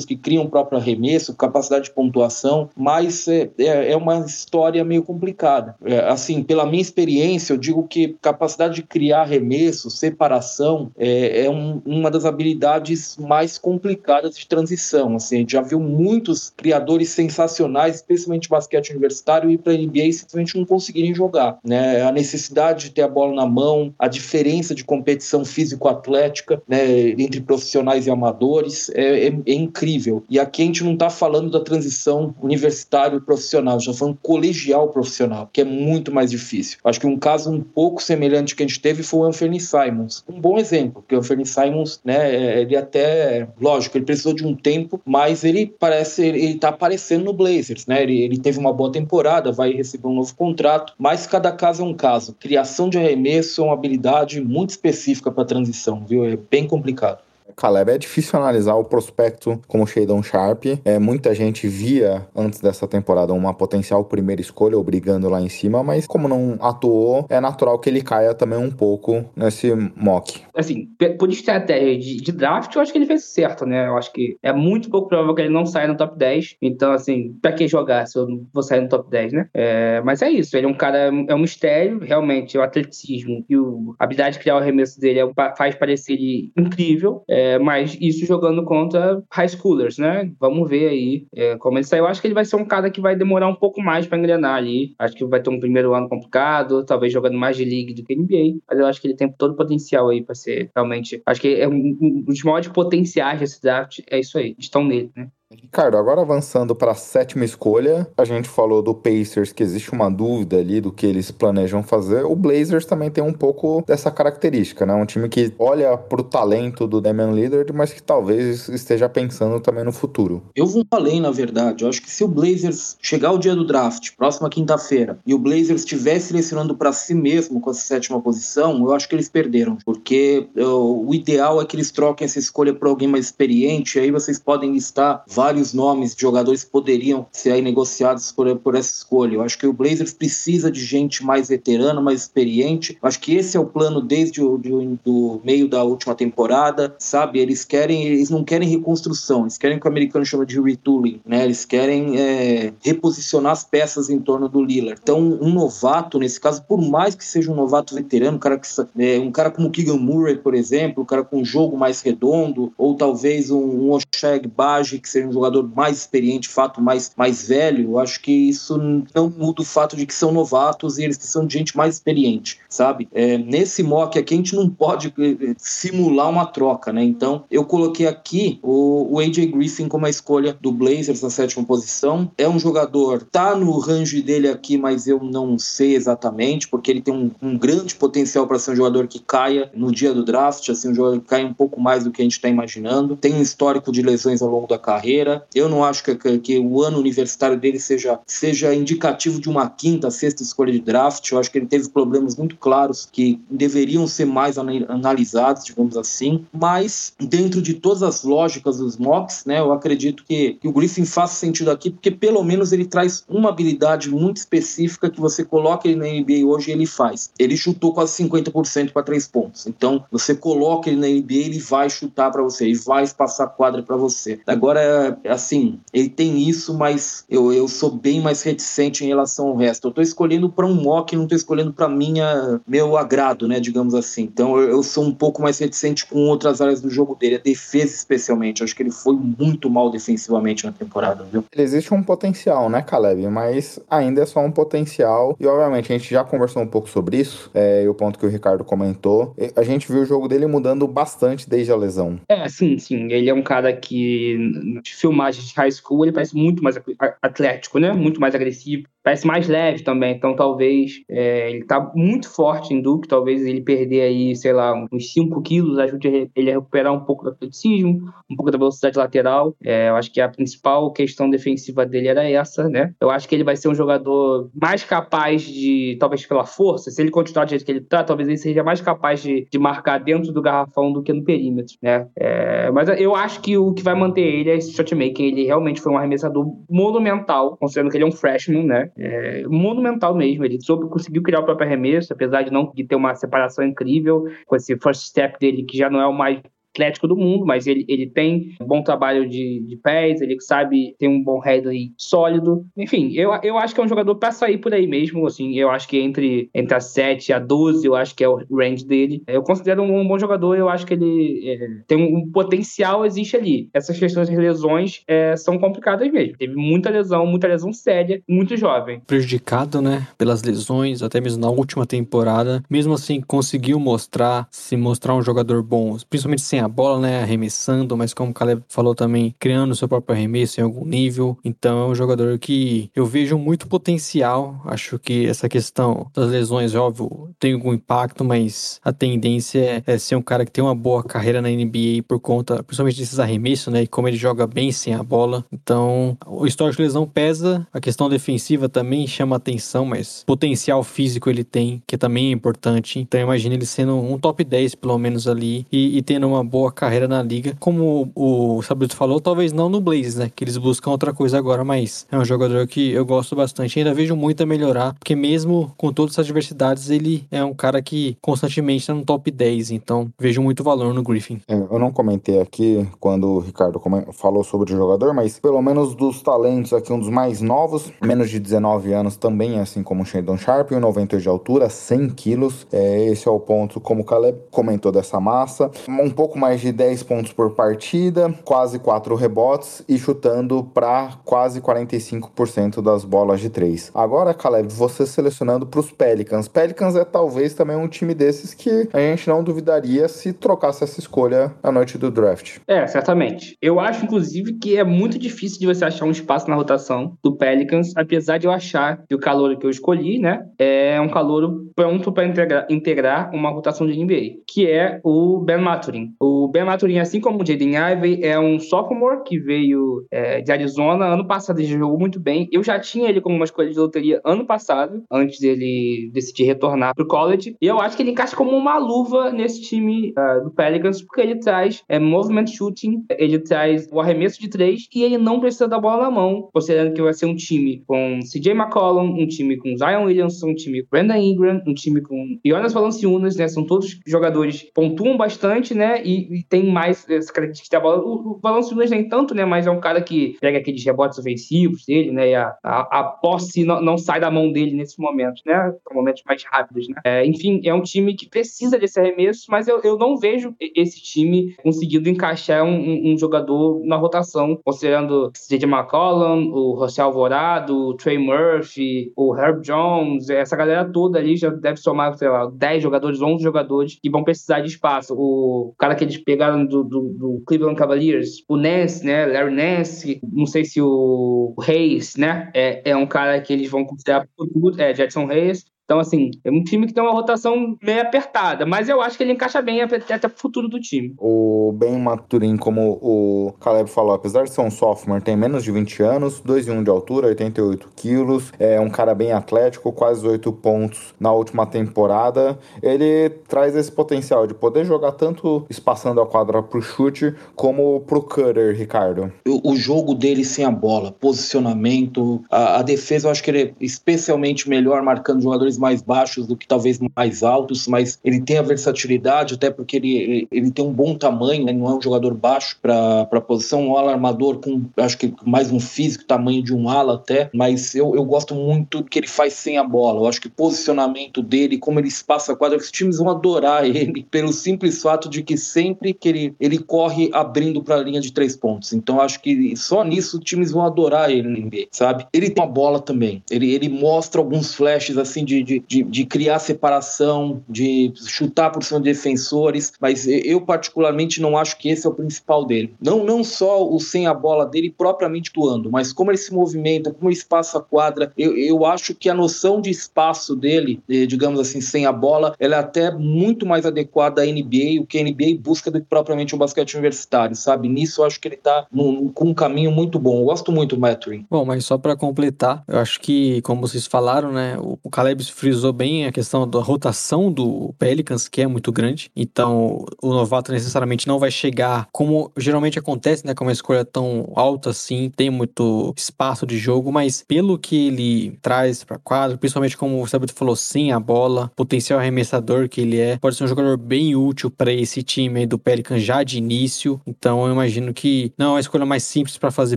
que criam o próprio arremesso, capacidade de pontuação, mas é, é, é uma história meio complicada. É, assim, pela minha experiência, eu digo que capacidade de criar arremesso, separação, é, é um, uma das habilidades mais complicadas de transição. Assim, a gente já viu muitos criadores sensacionais, especialmente basquete universitário, ir para a NBA e simplesmente não conseguirem jogar. Né? A necessidade de ter a bola na mão, a diferença de competição físico-atlética né, entre profissionais e amadores é, é, é, incrível. E aqui a gente não está falando da transição universitário-profissional, já falando colegial profissional, que é muito mais difícil. Acho que um caso um pouco semelhante que a gente teve foi o Anthony Simons. Um bom exemplo, porque o Anthony Simons, né, ele até, lógico, ele precisou de um tempo, mas ele parece, ele está aparecendo no Blazers, né? Ele, ele teve uma boa temporada, vai receber um novo contrato, mas cada caso é um caso. Criação de arremesso é uma habilidade muito específica para transição, viu? É bem complicado. Caleb, é difícil analisar o prospecto como Shadon Sharp. É, muita gente via antes dessa temporada uma potencial primeira escolha, brigando lá em cima, mas como não atuou, é natural que ele caia também um pouco nesse mock. Assim, por estratégia de, de draft, eu acho que ele fez certo, né? Eu acho que é muito pouco provável que ele não saia no top 10. Então, assim, pra que jogar se eu não vou sair no top 10, né? É, mas é isso, ele é um cara, é um mistério, realmente, o atleticismo e o, a habilidade de criar o arremesso dele é, faz parecer ele incrível. É, é, mas isso jogando contra high schoolers, né? Vamos ver aí é, como ele sai. Eu acho que ele vai ser um cara que vai demorar um pouco mais para engrenar ali. Acho que vai ter um primeiro ano complicado, talvez jogando mais de league do que NBA. Mas eu acho que ele tem todo o potencial aí para ser realmente. Acho que é um, um dos maiores potenciais desse draft. É isso aí. Estão nele, né? Ricardo, agora avançando para a sétima escolha, a gente falou do Pacers que existe uma dúvida ali do que eles planejam fazer. O Blazers também tem um pouco dessa característica, né? Um time que olha para o talento do Damian Lillard, mas que talvez esteja pensando também no futuro. Eu vou além, na verdade. Eu acho que se o Blazers chegar o dia do draft, próxima quinta-feira, e o Blazers estiver selecionando para si mesmo com essa sétima posição, eu acho que eles perderam, porque uh, o ideal é que eles troquem essa escolha para alguém mais experiente. Aí vocês podem listar vários nomes de jogadores poderiam ser aí negociados por, por essa escolha. Eu acho que o Blazers precisa de gente mais veterana, mais experiente. Eu acho que esse é o plano desde o do, do meio da última temporada, sabe? Eles querem, eles não querem reconstrução, eles querem o que o americano chama de retooling, né? Eles querem é, reposicionar as peças em torno do Lillard. Então, um novato, nesse caso, por mais que seja um novato veterano, um cara, que, é, um cara como Keegan Murray, por exemplo, um cara com um jogo mais redondo, ou talvez um, um Oshag Baji, que seja um jogador mais experiente, fato mais, mais velho, eu acho que isso não muda o fato de que são novatos e eles precisam de gente mais experiente, sabe? É, nesse mock aqui a gente não pode eh, simular uma troca, né? Então eu coloquei aqui o, o AJ Griffin como a escolha do Blazers na sétima posição. É um jogador, tá no range dele aqui, mas eu não sei exatamente, porque ele tem um, um grande potencial para ser um jogador que caia no dia do draft, assim, um jogador que cai um pouco mais do que a gente está imaginando. Tem um histórico de lesões ao longo da carreira. Eu não acho que, que, que, o ano universitário dele seja, seja indicativo de uma quinta, sexta escolha de draft. Eu acho que ele teve problemas muito claros que deveriam ser mais analisados, digamos assim. Mas, dentro de todas as lógicas dos mocks, né, eu acredito que, que o Griffin faça sentido aqui, porque pelo menos ele traz uma habilidade muito específica que você coloca ele na NBA hoje e ele faz. Ele chutou quase 50% para três pontos. Então, você coloca ele na NBA, ele vai chutar para você, ele vai passar quadra para você. Agora, assim, ele tem isso, mas eu, eu sou bem mais reticente em relação ao resto. Eu tô escolhendo para um mock, não tô escolhendo para minha meu agrado, né, digamos assim. Então, eu, eu sou um pouco mais reticente com outras áreas do jogo dele, a defesa especialmente. Eu acho que ele foi muito mal defensivamente na temporada, viu? Existe um potencial, né, Caleb? Mas ainda é só um potencial. E obviamente a gente já conversou um pouco sobre isso, é, e o ponto que o Ricardo comentou. A gente viu o jogo dele mudando bastante desde a lesão. É, sim, sim. Ele é um cara que, de filmagem de high school, ele parece muito mais atlético, né? Muito mais agressivo parece mais leve também, então talvez é, ele tá muito forte em Duke, talvez ele perder aí, sei lá, uns 5 quilos ajude ele a recuperar um pouco do atleticismo, um pouco da velocidade lateral. É, eu acho que a principal questão defensiva dele era essa, né? Eu acho que ele vai ser um jogador mais capaz de, talvez pela força, se ele continuar do jeito que ele tá, talvez ele seja mais capaz de, de marcar dentro do garrafão do que no perímetro, né? É, mas eu acho que o que vai manter ele é esse shotmaker, ele realmente foi um arremessador monumental, considerando que ele é um freshman, né? É, monumental mesmo. Ele soube, conseguiu criar o próprio arremesso, apesar de não de ter uma separação incrível, com esse first step dele, que já não é o mais atlético do mundo, mas ele, ele tem bom trabalho de, de pés, ele sabe ter um bom handling sólido. Enfim, eu, eu acho que é um jogador para sair por aí mesmo, assim, eu acho que entre, entre a 7 e a 12, eu acho que é o range dele. Eu considero um, um bom jogador, eu acho que ele é, tem um, um, potencial, existe ali. Essas questões de lesões é, são complicadas mesmo. Teve muita lesão, muita lesão séria, muito jovem. Prejudicado, né, pelas lesões, até mesmo na última temporada. Mesmo assim, conseguiu mostrar, se mostrar um jogador bom, principalmente sem a a bola, né, arremessando, mas como o Caleb falou também, criando seu próprio arremesso em algum nível. Então é um jogador que eu vejo muito potencial. Acho que essa questão das lesões, óbvio, tem algum impacto, mas a tendência é, ser um cara que tem uma boa carreira na NBA por conta, principalmente desses arremessos, né, e como ele joga bem sem a bola. Então, o histórico de lesão pesa, a questão defensiva também chama atenção, mas potencial físico ele tem, que também é importante. Então, imagina ele sendo um top 10 pelo menos ali e, e tendo uma boa boa carreira na liga. Como o Sabrito falou, talvez não no Blazes, né? Que eles buscam outra coisa agora, mas é um jogador que eu gosto bastante. Ainda vejo muito a melhorar, porque mesmo com todas essas adversidades, ele é um cara que constantemente está no top 10. Então vejo muito valor no Griffin. É, eu não comentei aqui quando o Ricardo falou sobre o jogador, mas pelo menos dos talentos aqui, um dos mais novos, menos de 19 anos também, assim como o Sheldon Sharp, 1,98 de altura, 100 quilos. É, esse é o ponto, como o Caleb comentou, dessa massa. Um pouco mais mais de 10 pontos por partida, quase 4 rebotes e chutando para quase 45% das bolas de 3. Agora, Caleb, você selecionando para os Pelicans. Pelicans é talvez também um time desses que a gente não duvidaria se trocasse essa escolha na noite do draft. É, certamente. Eu acho, inclusive, que é muito difícil de você achar um espaço na rotação do Pelicans, apesar de eu achar que o calor que eu escolhi, né, é um calor pronto para integrar, integrar uma rotação de NBA, que é o Ben Maturin. O Ben Maturin, assim como o Jaden Ivey, é um sophomore que veio é, de Arizona. Ano passado ele jogou muito bem. Eu já tinha ele como uma escolha de loteria ano passado, antes dele decidir retornar pro college. E eu acho que ele encaixa como uma luva nesse time uh, do Pelicans, porque ele traz é, movement shooting, ele traz o arremesso de três e ele não precisa da bola na mão, considerando que vai ser um time com CJ McCollum, um time com Zion Williamson, um time com Brandon Ingram, um time com Jonas Valanciunas, né? São todos jogadores que pontuam bastante, né? E, e tem mais essa característica da bola. O, o Valanciunas nem tanto, né? Mas é um cara que pega aqueles rebotes ofensivos dele, né? E a, a, a posse não, não, sai da mão dele nesses momentos, né? São momentos mais rápidos, né? É, enfim, é um time que precisa desse arremesso, mas eu, eu não vejo esse time conseguindo encaixar um, um, um jogador na rotação, considerando J.J. McCollum, o José Alvorado, o Trey Murphy, o Herb Jones, essa galera toda ali já deve somar, sei lá, 10 jogadores, 11 jogadores que vão precisar de espaço. O cara que eles pegaram do, do, do Cleveland Cavaliers, o Nance, né? Larry Nance, não sei se o Reis, né? É, é um cara que eles vão considerar futuro, é Jackson Reis. Então, assim, é um time que tem uma rotação meio apertada, mas eu acho que ele encaixa bem até, pro futuro do time. O Ben Maturin, como o Caleb falou, apesar de ser um sophomore, tem menos de 20 anos, 2 e 1 de altura, 88 quilos, é um cara bem atlético, quase 8 pontos na última temporada. Ele traz esse potencial de poder jogar tanto espaçando a quadra pro chute, como pro cutter, Ricardo. O, o jogo dele sem a bola, posicionamento, a, a defesa, eu acho que ele é especialmente melhor marcando jogadores mais baixos do que talvez mais altos, mas ele tem a versatilidade, até porque ele, ele, ele tem um bom tamanho, né? não é um jogador baixo para a posição, um ala armador com, acho que mais um físico, tamanho de um ala até, mas eu, eu gosto muito do que ele faz sem a bola. Eu acho que o posicionamento dele, como ele espaça a quadra, os times vão adorar ele, pelo simples fato de que sempre que ele, ele corre abrindo para a linha de três pontos. Então acho que só nisso os times vão adorar ele sabe? Ele tem uma bola também. Ele, ele mostra alguns flashes assim de, de, de, de, criar separação, de chutar por cima de defensores, mas eu particularmente não acho que esse é o principal dele. Não, não só o sem a bola dele propriamente atuando, mas como ele se movimenta, como ele espaça a quadra, eu, eu acho que a noção de espaço dele, eh, digamos assim, sem a bola, ela é até muito mais adequada à NBA, o que a NBA busca do que propriamente um basquete universitário, sabe? Nisso eu acho que ele tá com um caminho muito bom. Eu gosto muito do Maturin. Bom, mas só para completar, eu acho que, como vocês falaram, né, o Caleb frisou bem a questão da rotação do Pelicans, que é muito grande. Então, o novato necessariamente não vai chegar como geralmente acontece, né? Com uma escolha tão alta assim, tem muito espaço de jogo, mas pelo que ele traz para quadro, principalmente como o Sabrito falou, sem a bola, potencial arremessador que ele é, pode ser um jogador bem útil para esse time do Pelicans já de início. Então, eu imagino que não é a escolha mais simples para fazer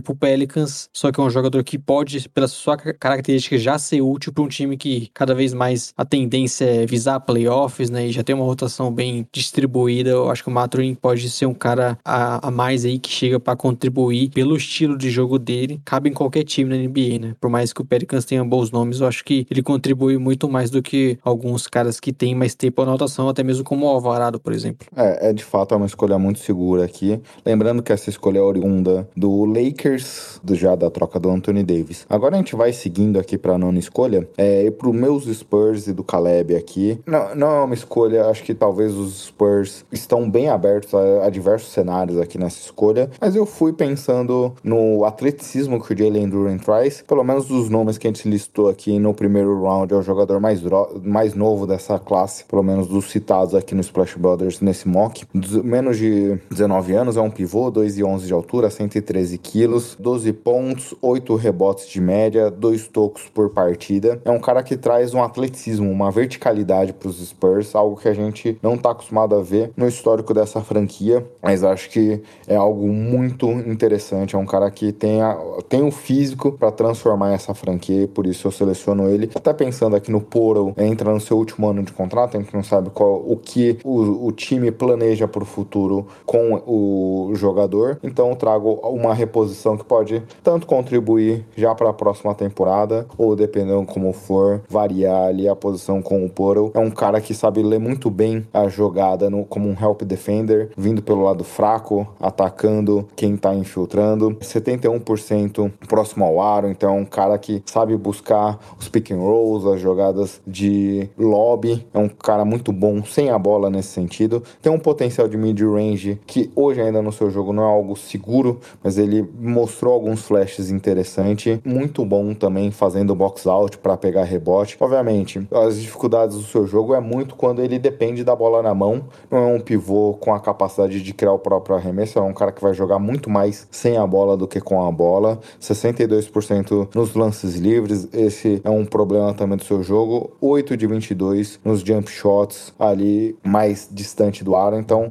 pro Pelicans, só que é um jogador que pode, pela sua característica, já ser útil para um time que cada vez mais a tendência é visar playoffs, né? E já tem uma rotação bem distribuída. Eu acho que o Maturin pode ser um cara a, a mais aí que chega para contribuir pelo estilo de jogo dele. Cabe em qualquer time na NBA, né? Por mais que o Pelicans tenha bons nomes, eu acho que ele contribui muito mais do que alguns caras que têm mais tempo na rotação, até mesmo como o Alvarado, por exemplo. É, é de fato é uma escolha muito segura aqui. Lembrando que essa escolha é oriunda do Lakers, do, já da troca do Anthony Davis. Agora a gente vai seguindo aqui para a nona escolha. É, e pro meus Spurs e do Caleb aqui. Não, não é uma escolha, acho que talvez os Spurs estão bem abertos a, a, diversos cenários aqui nessa escolha, mas eu fui pensando no atleticismo que o Jalen Duran traz, pelo menos dos nomes que a gente listou aqui no primeiro round, é o jogador mais, mais novo dessa classe, pelo menos dos citados aqui no Splash Brothers nesse mock. Menos de 19 anos, é um pivô, 2 e 11 de altura, 113 quilos, 12 pontos, 8 rebotes de média, 2 tocos por partida. É um cara que traz um atleticismo, uma verticalidade para os Spurs, algo que a gente não está acostumado a ver no histórico dessa franquia, mas acho que é algo muito interessante. É um cara que tem, a, tem o físico para transformar essa franquia, por isso eu seleciono ele. Até pensando aqui no Poro, entra no seu último ano de contrato, a gente não sabe qual o que o, o time planeja para o futuro com o jogador, então trago uma reposição que pode tanto contribuir já para a próxima temporada ou dependendo como for variar ali a posição com o Poro. É um cara que sabe ler muito bem a jogada no, como um help defender, vindo pelo lado fraco, atacando quem tá infiltrando. 71% próximo ao aro, então é um cara que sabe buscar os pick and rolls, as jogadas de lobby. É um cara muito bom sem a bola nesse sentido. Tem um potencial de mid-range que hoje ainda no seu jogo não é algo seguro, mas ele mostrou alguns flashes interessantes. Muito bom também fazendo box out para pegar rebote. Obviamente, as dificuldades do seu jogo é muito quando ele depende da bola na mão. Não é um pivô com a capacidade de criar o próprio arremesso, é um cara que vai jogar muito mais sem a bola do que com a bola. 62% nos lances livres, esse é um problema também do seu jogo. 8 de 22 nos jump shots ali mais distante do aro. Então,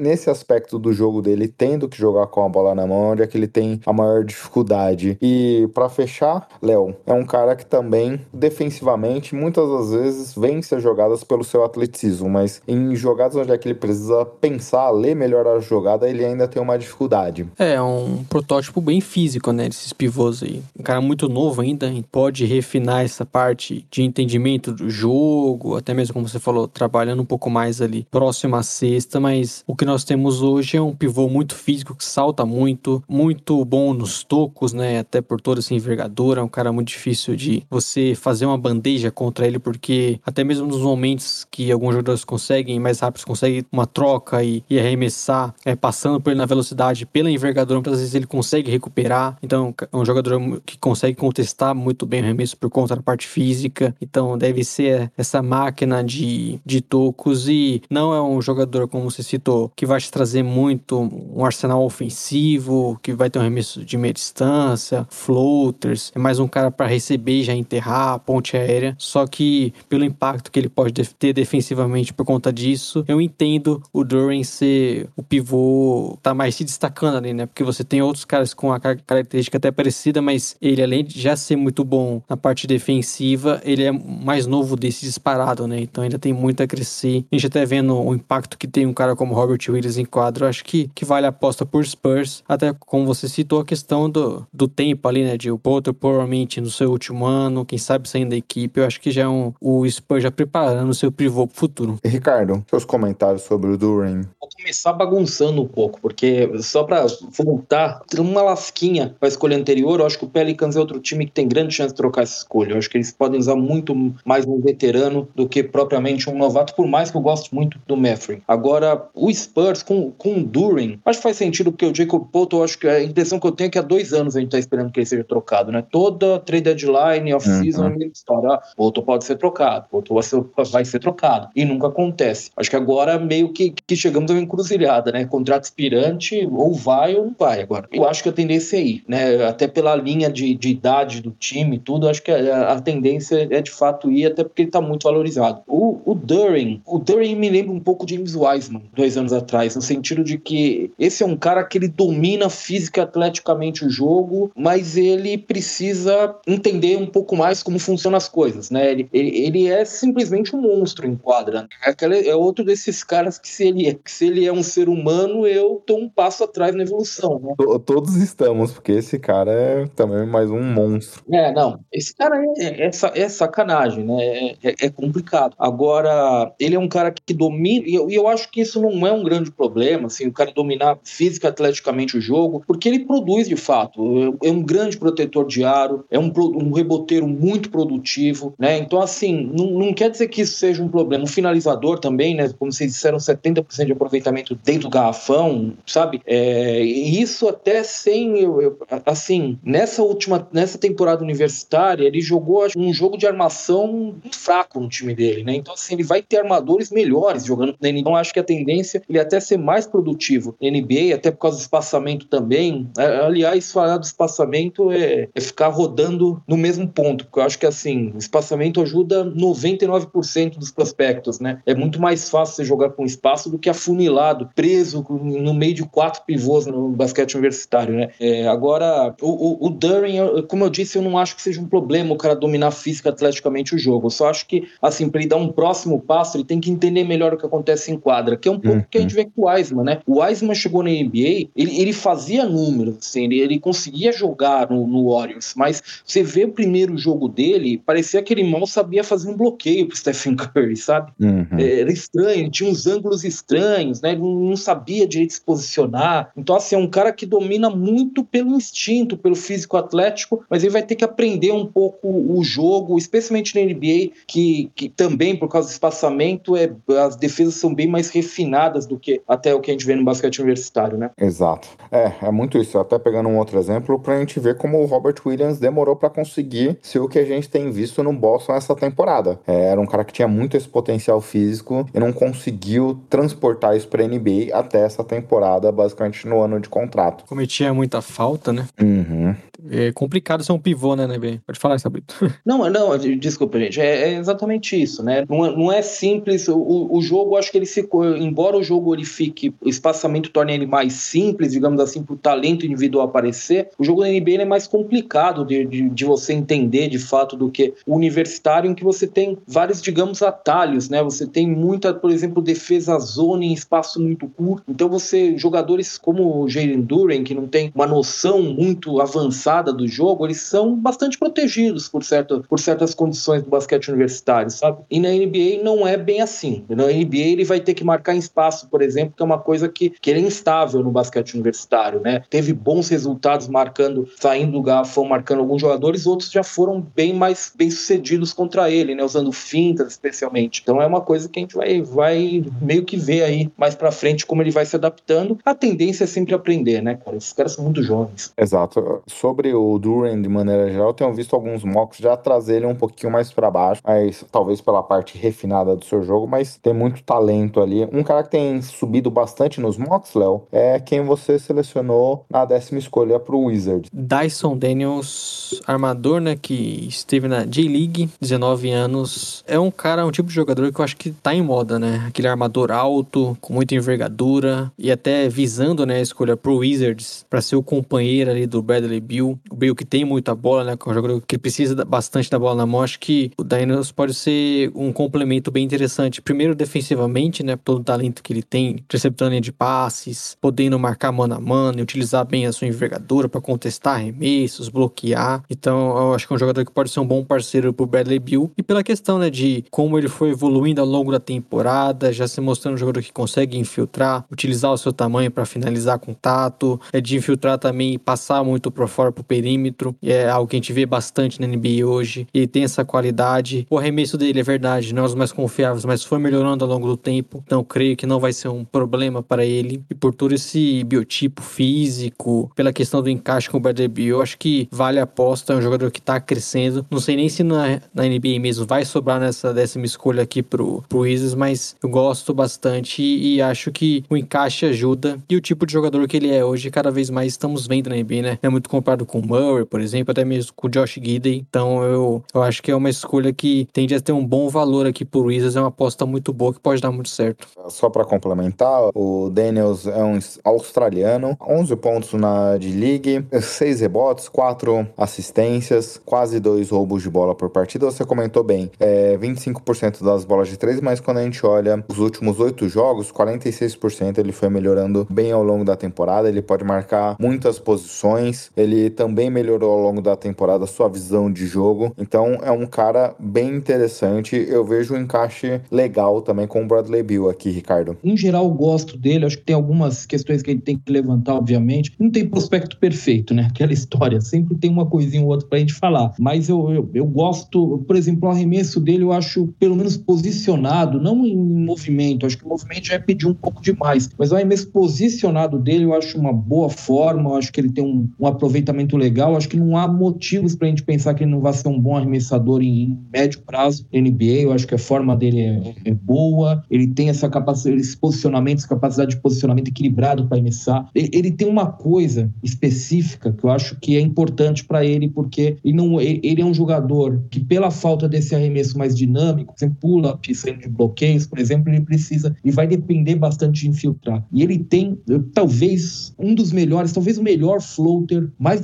nesse aspecto do jogo dele, tendo que jogar com a bola na mão, onde é que ele tem a maior dificuldade. E para fechar, Léo, é um cara que também defensivamente muitas das vezes vence as jogadas pelo seu atleticismo, mas em jogadas onde é que ele precisa pensar, ler melhor a jogada, ele ainda tem uma dificuldade. É, um protótipo bem físico, né, desses pivôs aí. Um cara muito novo ainda, pode refinar essa parte de entendimento do jogo, até mesmo como você falou, trabalhando um pouco mais ali próximo à cesta, mas o que nós temos hoje é um pivô muito físico que salta muito, muito bom nos tocos, né, até por toda essa envergadura, é um cara muito difícil de você fazer uma bandeja contra ele, porque até mesmo nos momentos que alguns jogadores conseguem, mais rápidos conseguem uma troca e, e arremessar, é, passando por ele na velocidade, pela envergadura, muitas vezes ele consegue recuperar. Então, é um jogador que consegue contestar muito bem o arremesso por conta da parte física. Então, deve ser essa máquina de, de tocos e não é um jogador, como você citou, que vai te trazer muito um arsenal ofensivo, que vai ter um arremesso de meia distância, floaters. É mais um cara para receber e já enterrar, ponte aérea. Só que pelo impacto que ele pode ter defensivamente por conta disso, eu entendo o Duran ser o pivô, tá mais se destacando ali, né? Porque você tem outros caras com a característica até parecida, mas ele, além de já ser muito bom na parte defensiva, ele é mais novo desse disparado, né? Então ainda tem muito a crescer. A gente até vendo o impacto que tem um cara como Robert Williams em quadro, acho que, que vale a aposta por Spurs. Até como você citou a questão do, do tempo ali, né? De o Potter provavelmente no seu último ano, quem sabe saindo da equipe, eu acho que já é um, o Spurs já preparando o seu pivô pro futuro. Ricardo, seus comentários sobre o Duran. Vou começar bagunçando um pouco, porque só para voltar, uma lasquinha para a escolha anterior, eu acho que o Pelicans é outro time que tem grande chance de trocar essa escolha. Eu acho que eles podem usar muito mais um veterano do que propriamente um novato, por mais que eu goste muito do Meffrey. Agora, o Spurs com, com o Duran, acho que faz sentido, porque o Jacob Poto, acho que a impressão que eu tenho é que há dois anos a gente tá esperando que ele seja trocado, né? Toda trade deadline, off-season, uhum. história, ah, Poto pode ser trocado, Poto vai ser, vai ser trocado. E nunca acontece. Acho que agora meio que, que chegamos a uma encruzilhada, né? Contrato expirante, ou vai ou não vai agora. Eu acho que a tendência é ir, né? Até pela linha de, de idade do time tudo, acho que a, a, tendência é de fato ir, até porque ele tá muito valorizado. O, o Durin, o Durin me lembra um pouco de James Wiseman, dois anos atrás, no sentido de que esse é um cara que ele domina física e atleticamente o jogo, mas ele precisa entender um pouco mais como funcionam as coisas, né? Ele, ele, ele é simplesmente um monstro em quadra. É, é outro desses caras que se ele, é, que se ele é um ser humano, eu tô um passo atrás na evolução, né? Todos estamos, porque esse cara é também mais um monstro. É, não. Esse cara é, é, é sacanagem, né? É, é, é, complicado. Agora, ele é um cara que domina, e eu, eu acho que isso não é um grande problema, assim, o cara dominar física atleticamente o jogo, porque ele produz de fato. É um grande protetor de aro, é um, um reboteiro muito produtivo, né? Então, assim, não, não quer dizer que isso seja um problema. Um finalizador também, né? Como vocês disseram, 70% de aproveitamento dentro do garrafão, sabe? É, isso até sem, eu, eu, assim, nessa última, nessa temporada universitária, ele jogou um jogo de armação fraco no time dele, né? Então, assim, ele vai ter armadores melhores jogando na NBA. Então, acho que a tendência ele até ser mais produtivo na NBA, até por causa do espaçamento também. Aliás, falar do espaçamento é, é ficar rodando no mesmo ponto, porque eu acho que, assim, o espaçamento ajuda 99% dos prospectos, né? É muito mais fácil você jogar com espaço do que afunilado, preso no meio de quatro pivôs no basquete universitário, né? É, agora, o, o, o Durin, como eu disse, eu não acho que seja um problema o cara dominar física atleticamente o jogo. Eu só acho que, assim, para ele dar um próximo passo, ele tem que entender melhor o que acontece em quadra, que é um pouco uhum. que a gente vê com o Wiseman, né? O Wiseman chegou na NBA, ele, ele fazia números, assim, ele, ele conseguia jogar no, no Warriors, mas você vê o primeiro jogo dele, parecia que ele mal sabia fazer um bloqueio pro Stephen Curry, sabe? Uhum. É, era estranho, tinha uns ângulos estranhos, né? Ele não sabia direito se posicionar. Então, assim, é um cara que domina muito pelo instinto, pelo físico atlético, mas ele vai ter que aprender um pouco o jogo, especialmente na NBA, que, que também, por causa do espaçamento, é, as defesas são bem mais refinadas do que até o que a gente vê no basquete universitário, né? Exato. É, é muito isso. Até pegando um outro exemplo, pra gente ver como o Robert Williams demorou para conseguir ser o que a gente tem visto no Boston essa temporada. É, era um cara que tinha muito esse potencial físico e não conseguiu transportar isso pra NBA até essa temporada, basicamente no ano de contrato. Cometia muita falta, né? Uhum. É complicado ser um pivô, né, NBA? Pode falar, Sabrito. Não, não, desculpa, gente. É, é exatamente isso, né? Não é, não é simples. O, o jogo, acho que ele ficou. Embora o jogo ele fique. O espaçamento torne ele mais simples, digamos assim, para o talento individual aparecer, o jogo da NBA é mais complicado de, de, de, você entender de fato do que o universitário, em que você tem vários, digamos, atalhos, né? Você tem muita, por exemplo, defesa zona em espaço muito curto. Então você, jogadores como o Jalen Duren, que não tem uma noção muito avançada do jogo, eles são bastante protegidos por, certo, por certas condições do basquete universitário, sabe? E na NBA não é bem assim. Na NBA ele vai ter que marcar espaço, por exemplo, que é uma coisa que, que é instável no basquete universitário, né? Teve bons resultados marcando, saindo do garrafão, marcando alguns jogadores, outros já foram bem mais bem sucedidos contra ele, né? Usando fintas especialmente. Então é uma coisa que a gente vai, vai meio que ver aí mais para frente como ele vai se adaptando. A tendência é sempre aprender, né, cara? Esses caras são muito jovens. Exato. Sobre o Duran, de maneira geral, tenho visto alguns mocks já trazer ele um pouquinho mais para baixo, mas talvez pela parte refinada do seu jogo, mas tem muito talento ali. Um cara que tem subido bastante nos mocks, Léo, é quem você selecionou na décima escolha pro Wizard. Dyson Daniels, armador, né, que esteve na J-League, 19 anos. É um cara, um tipo de jogador que eu acho que tá em moda, né? Aquele armador alto, com muita envergadura e até visando, né, a escolha pro Wizards para ser o companheiro ali do Bradley Bill. O Bill que tem muita bola, né, que é um jogador que precisa bastante da bola na mão. Acho que o Daniels pode ser um complemento bem interessante. Primeiro defensivamente, né, todo o talento que ele tem, interceptando de passes, podendo marcar mano a mano e utilizar bem a sua envergadura para contestar arremessos, bloquear. Então, eu acho que é um jogador que pode ser um bom parceiro pro Bradley Bill. E pela questão, né, de como ele foi evoluindo ao longo da temporada, já se mostrando um jogador que consegue infiltrar, utilizar o seu tamanho para finalizar contato, é de infiltrar também e passar muito por fora pro perímetro. É algo que a gente vê bastante na NBA hoje. E tem essa qualidade. O arremesso dele é verdade, não é os mais confiáveis, mas foi melhorando ao longo do tempo. Então, creio que não vai ser um problema para ele. E por todo esse biotipo físico, pela questão do encaixe com o Bradley Beal, acho que vale a aposta. É um jogador que tá crescendo. Não sei nem se na, na NBA mesmo vai sobrar nessa décima escolha aqui pro, pro Wizards, mas eu gosto bastante e, e, acho que o encaixe ajuda. E o tipo de jogador que ele é hoje, cada vez mais estamos vendo na NBA, né? É muito comparado com o Murray, por exemplo, até mesmo com o Josh Gidey. Então eu, eu acho que é uma escolha que tende a ter um bom valor aqui pro Wizards. É uma aposta muito boa que pode dar muito certo. Só para complementar, o Daniels é um australiano, 11 pontos na D-League, 6 rebotes, 4 assistências, quase 2 roubos de bola por partida. Você comentou bem, é 25% das bolas de 3, mas quando a gente olha os últimos 8 jogos, 46% ele foi melhorando bem ao longo da temporada. Ele pode marcar muitas posições, ele também melhorou ao longo da temporada sua visão de jogo. Então é um cara bem interessante. Eu vejo um encaixe legal também com o Bradley Bill aqui, Ricardo. Em geral, gosto dele. Acho que tem algumas questões que a gente tem que levantar, obviamente. Não tem prospecto perfeito, né? Aquela história. Sempre tem uma coisinha ou outra pra gente falar. Mas eu, eu, eu gosto, por exemplo, o arremesso dele eu acho pelo menos posicionado, não em movimento. Acho que o movimento já é pedir um pouco demais. Mas o arremesso posicionado dele eu acho uma boa forma. Eu acho que ele tem um, um aproveitamento muito legal. Acho que não há motivos para a gente pensar que ele não vai ser um bom arremessador em, médio prazo NBA. Eu acho que a forma dele é, é boa, ele tem essa capacidade, esse posicionamento, essa capacidade de posicionamento equilibrado para arremessar. Ele, ele, tem uma coisa específica que eu acho que é importante para ele, porque ele, não, ele é um jogador que, pela falta desse arremesso mais dinâmico, sem pull-up, saindo de bloqueios, por exemplo, ele precisa e vai depender bastante de infiltrar. E ele tem, talvez, um dos melhores, talvez o melhor floater, mais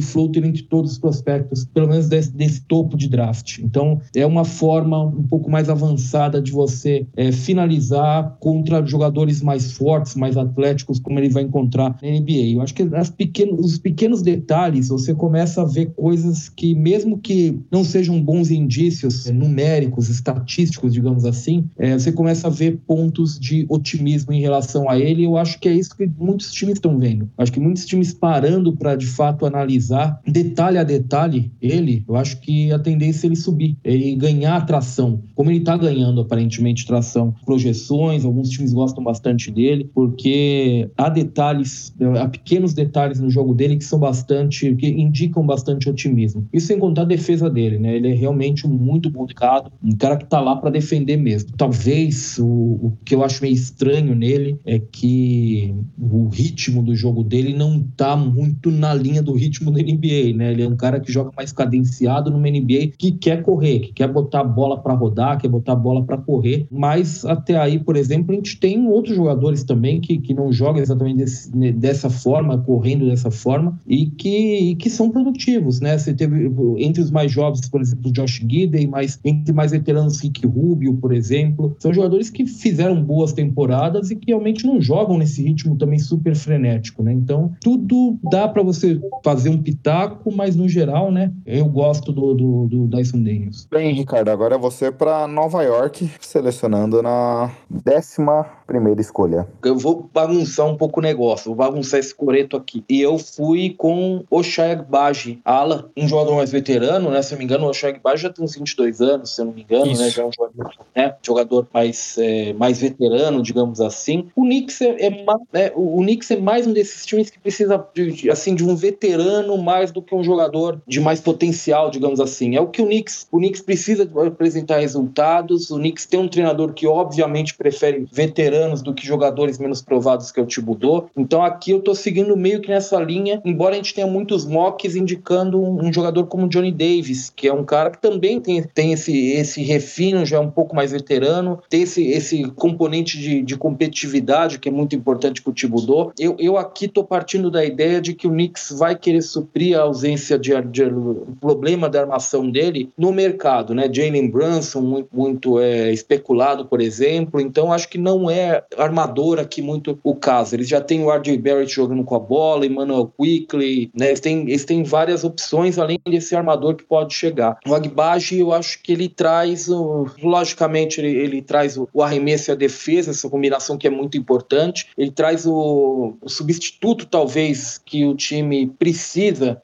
floater entre todos os prospectos, pelo menos desse, desse topo de draft. Então, é uma forma um pouco mais avançada de você é, finalizar contra jogadores mais fortes, mais atléticos, como ele vai encontrar na NBA. Eu acho que as pequenos, os pequenos detalhes, você começa a ver coisas que, mesmo que não sejam bons indícios é, numéricos, estatísticos, digamos assim, é, você começa a ver pontos de otimismo em relação a ele. Eu acho que é isso que muitos times estão vendo. Acho que muitos times parando para de fato analisar detalhe a detalhe ele, eu acho que a tendência é ele subir, ele ganhar tração, como ele está ganhando aparentemente tração. Projeções, alguns times gostam bastante dele, porque há detalhes, há pequenos detalhes no jogo dele que são bastante, que indicam bastante otimismo. Isso sem contar a defesa dele, né? Ele é realmente um muito bom cara, um cara que está lá para defender mesmo. Talvez o, o que eu acho meio estranho nele é que o ritmo do jogo dele não tá muito na linha do ritmo da NBA, né? Ele é um cara que joga mais cadenciado numa NBA que quer correr, que quer botar a bola para rodar, quer botar a bola para correr, mas até aí, por exemplo, a gente tem outros jogadores também que, que não jogam exatamente desse, né, dessa forma, correndo dessa forma, e que, e que são produtivos, né? Você teve entre os mais jovens, por exemplo, Josh Gidey, mas entre mais veteranos, Rick Rubio, por exemplo, são jogadores que fizeram boas temporadas e que realmente não jogam nesse ritmo também super frenético, né? Então, tudo dá para você fazer um pitaco, mas no geral, né? Eu gosto do, do, do Dyson Daniels. Bem, Ricardo, agora é você para Nova York, selecionando na décima primeira escolha. Eu vou bagunçar um pouco o negócio, vou bagunçar esse coreto aqui. E eu fui com o Baji, ala, um jogador mais veterano, né? Se eu não me engano, o Oshag Baji já tem uns 22 anos, se eu não me engano, né? Isso. né? Já é um jogador, né? jogador mais, é, mais veterano, digamos assim. O Knicks é, é, é, o Knicks é mais um desses times que precisa de, assim, de um veterano mais do que um jogador de mais potencial, digamos assim. É o que o Knicks, o Knicks precisa apresentar resultados. O Knicks tem um treinador que obviamente prefere veteranos do que jogadores menos provados que é o Thibodeau. Então aqui eu tô seguindo meio que nessa linha, embora a gente tenha muitos mocks indicando um, jogador como Johnny Davis, que é um cara que também tem, tem esse, esse refino, já é um pouco mais veterano, tem esse, esse componente de, de competitividade que é muito importante para o Thibodeau. Eu, eu aqui tô partindo da ideia de que o Knicks vai querer suprir a ausência de, de, o problema da armação dele no mercado, né? Jalen Brunson muito, muito é, especulado, por exemplo. Então acho que não é armador aqui muito o caso. Eles já têm o R.J. Barrett jogando com a bola, Emmanuel Quickly, né? Eles têm, eles têm várias opções além desse armador que pode chegar. O Agbaji, eu acho que ele traz, o, logicamente, ele, ele traz o, o, arremesso e a defesa, essa combinação que é muito importante. Ele traz o, o substituto, talvez, que o time precisa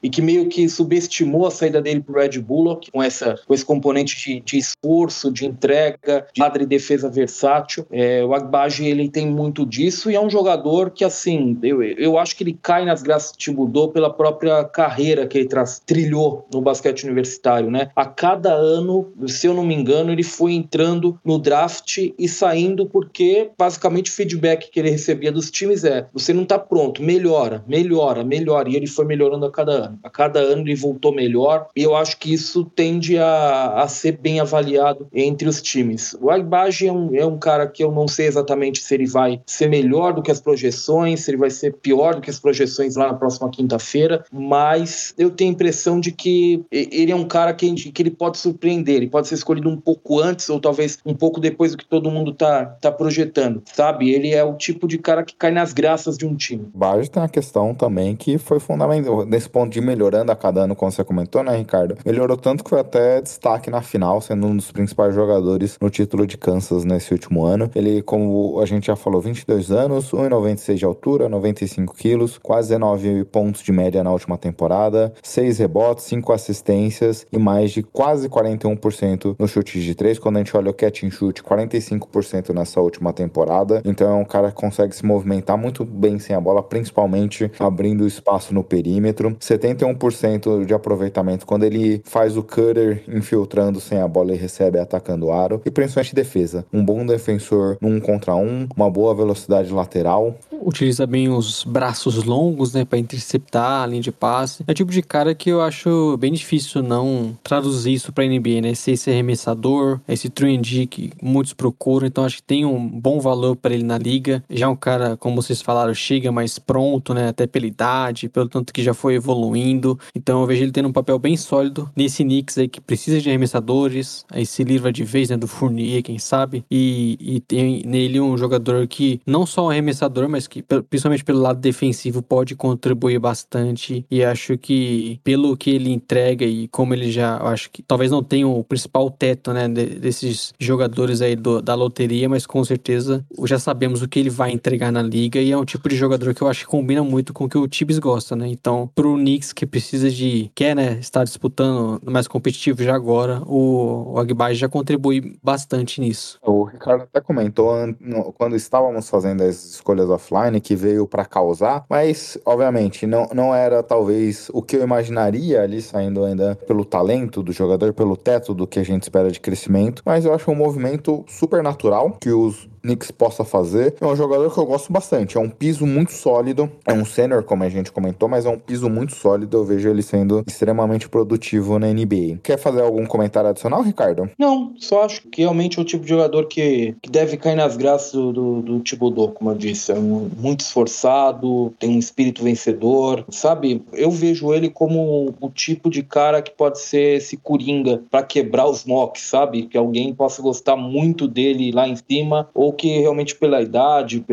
e que meio que subestimou a saída dele para o Red Bullock, com, essa, com esse componente de, de esforço, de entrega, de padre defesa versátil. É, o Agbaji, ele tem muito disso e é um jogador que, assim, eu, eu acho que ele cai nas graças de Tibudô pela própria carreira que ele traz, trilhou no basquete universitário, né? A cada ano, se eu não me engano, ele foi entrando no draft e saindo porque, basicamente, o feedback que ele recebia dos times é: você não tá pronto, melhora, melhora, melhora. E ele foi a cada ano. A cada ano ele voltou melhor e eu acho que isso tende a, a ser bem avaliado entre os times. O Agbaji é um, é um cara que eu não sei exatamente se ele vai ser melhor do que as projeções, se ele vai ser pior do que as projeções lá na próxima quinta-feira, mas eu tenho a impressão de que ele é um cara que, que ele pode surpreender, ele pode ser escolhido um pouco antes ou talvez um pouco depois do que todo mundo tá, tá projetando, sabe? Ele é o tipo de cara que cai nas graças de um time. Baggio tem uma questão também que foi fundamental nesse ponto de melhorando a cada ano, como você comentou, né, Ricardo? Melhorou tanto que foi até destaque na final, sendo um dos principais jogadores no título de Kansas nesse último ano. Ele, como a gente já falou, 22 anos, 1,96 de altura, 95 quilos, quase 19 pontos de média na última temporada, 6 rebotes, 5 assistências e mais de quase 41% no chute de 3. Quando a gente olha o catch and shoot, 45% nessa última temporada. Então é um cara que consegue se movimentar muito bem sem a bola, principalmente abrindo espaço no perímetro perímetro, 71% de aproveitamento quando ele faz o cutter infiltrando sem a bola e recebe atacando o aro, e principalmente defesa. Um bom defensor num contra um, uma boa velocidade lateral. Utiliza bem os braços longos, né, para interceptar a linha de passe. É o tipo de cara que eu acho bem difícil não traduzir isso pra NBA, né? Ser esse arremessador, esse 3D que muitos procuram, então acho que tem um bom valor para ele na liga. Já um cara, como vocês falaram, chega mais pronto, né? Até pela idade, pelo tanto que já foi evoluindo. Então eu vejo ele tendo um papel bem sólido nesse Knicks aí que precisa de arremessadores. Aí se livra de vez, né? Do Fournier, quem sabe. E, e tem nele um jogador que não só um arremessador, mas que principalmente pelo lado defensivo pode contribuir bastante. E acho que pelo que ele entrega e como ele já, acho que talvez não tenha o principal teto, né? desses jogadores aí do, da loteria, mas com certeza já sabemos o que ele vai entregar na liga e é um tipo de jogador que eu acho que combina muito com o que o Tibbs gosta, né? Então, pro Knicks que precisa de, quer, né, estar disputando mais competitivo já agora, o, o Agbai já contribui bastante nisso. O Ricardo até comentou quando estávamos fazendo as escolhas offline que veio para causar, mas obviamente não, não era talvez o que eu imaginaria ali saindo ainda pelo talento do jogador, pelo teto do que a gente espera de crescimento, mas eu acho um movimento super natural que os Knicks possa fazer. É um jogador que eu gosto bastante. É um piso muito sólido. É um sênior, como a gente comentou, mas é um piso muito sólido. Eu vejo ele sendo extremamente produtivo na NBA. Quer fazer algum comentário adicional, Ricardo? Não, só acho que realmente é o tipo de jogador que, que deve cair nas graças do, do, do Thibodeau, como eu disse. É um, muito esforçado, tem um espírito vencedor, sabe? Eu vejo ele como o tipo de cara que pode ser esse coringa para quebrar os mocks, sabe? Que alguém possa gostar muito dele lá em cima ou que realmente pela idade,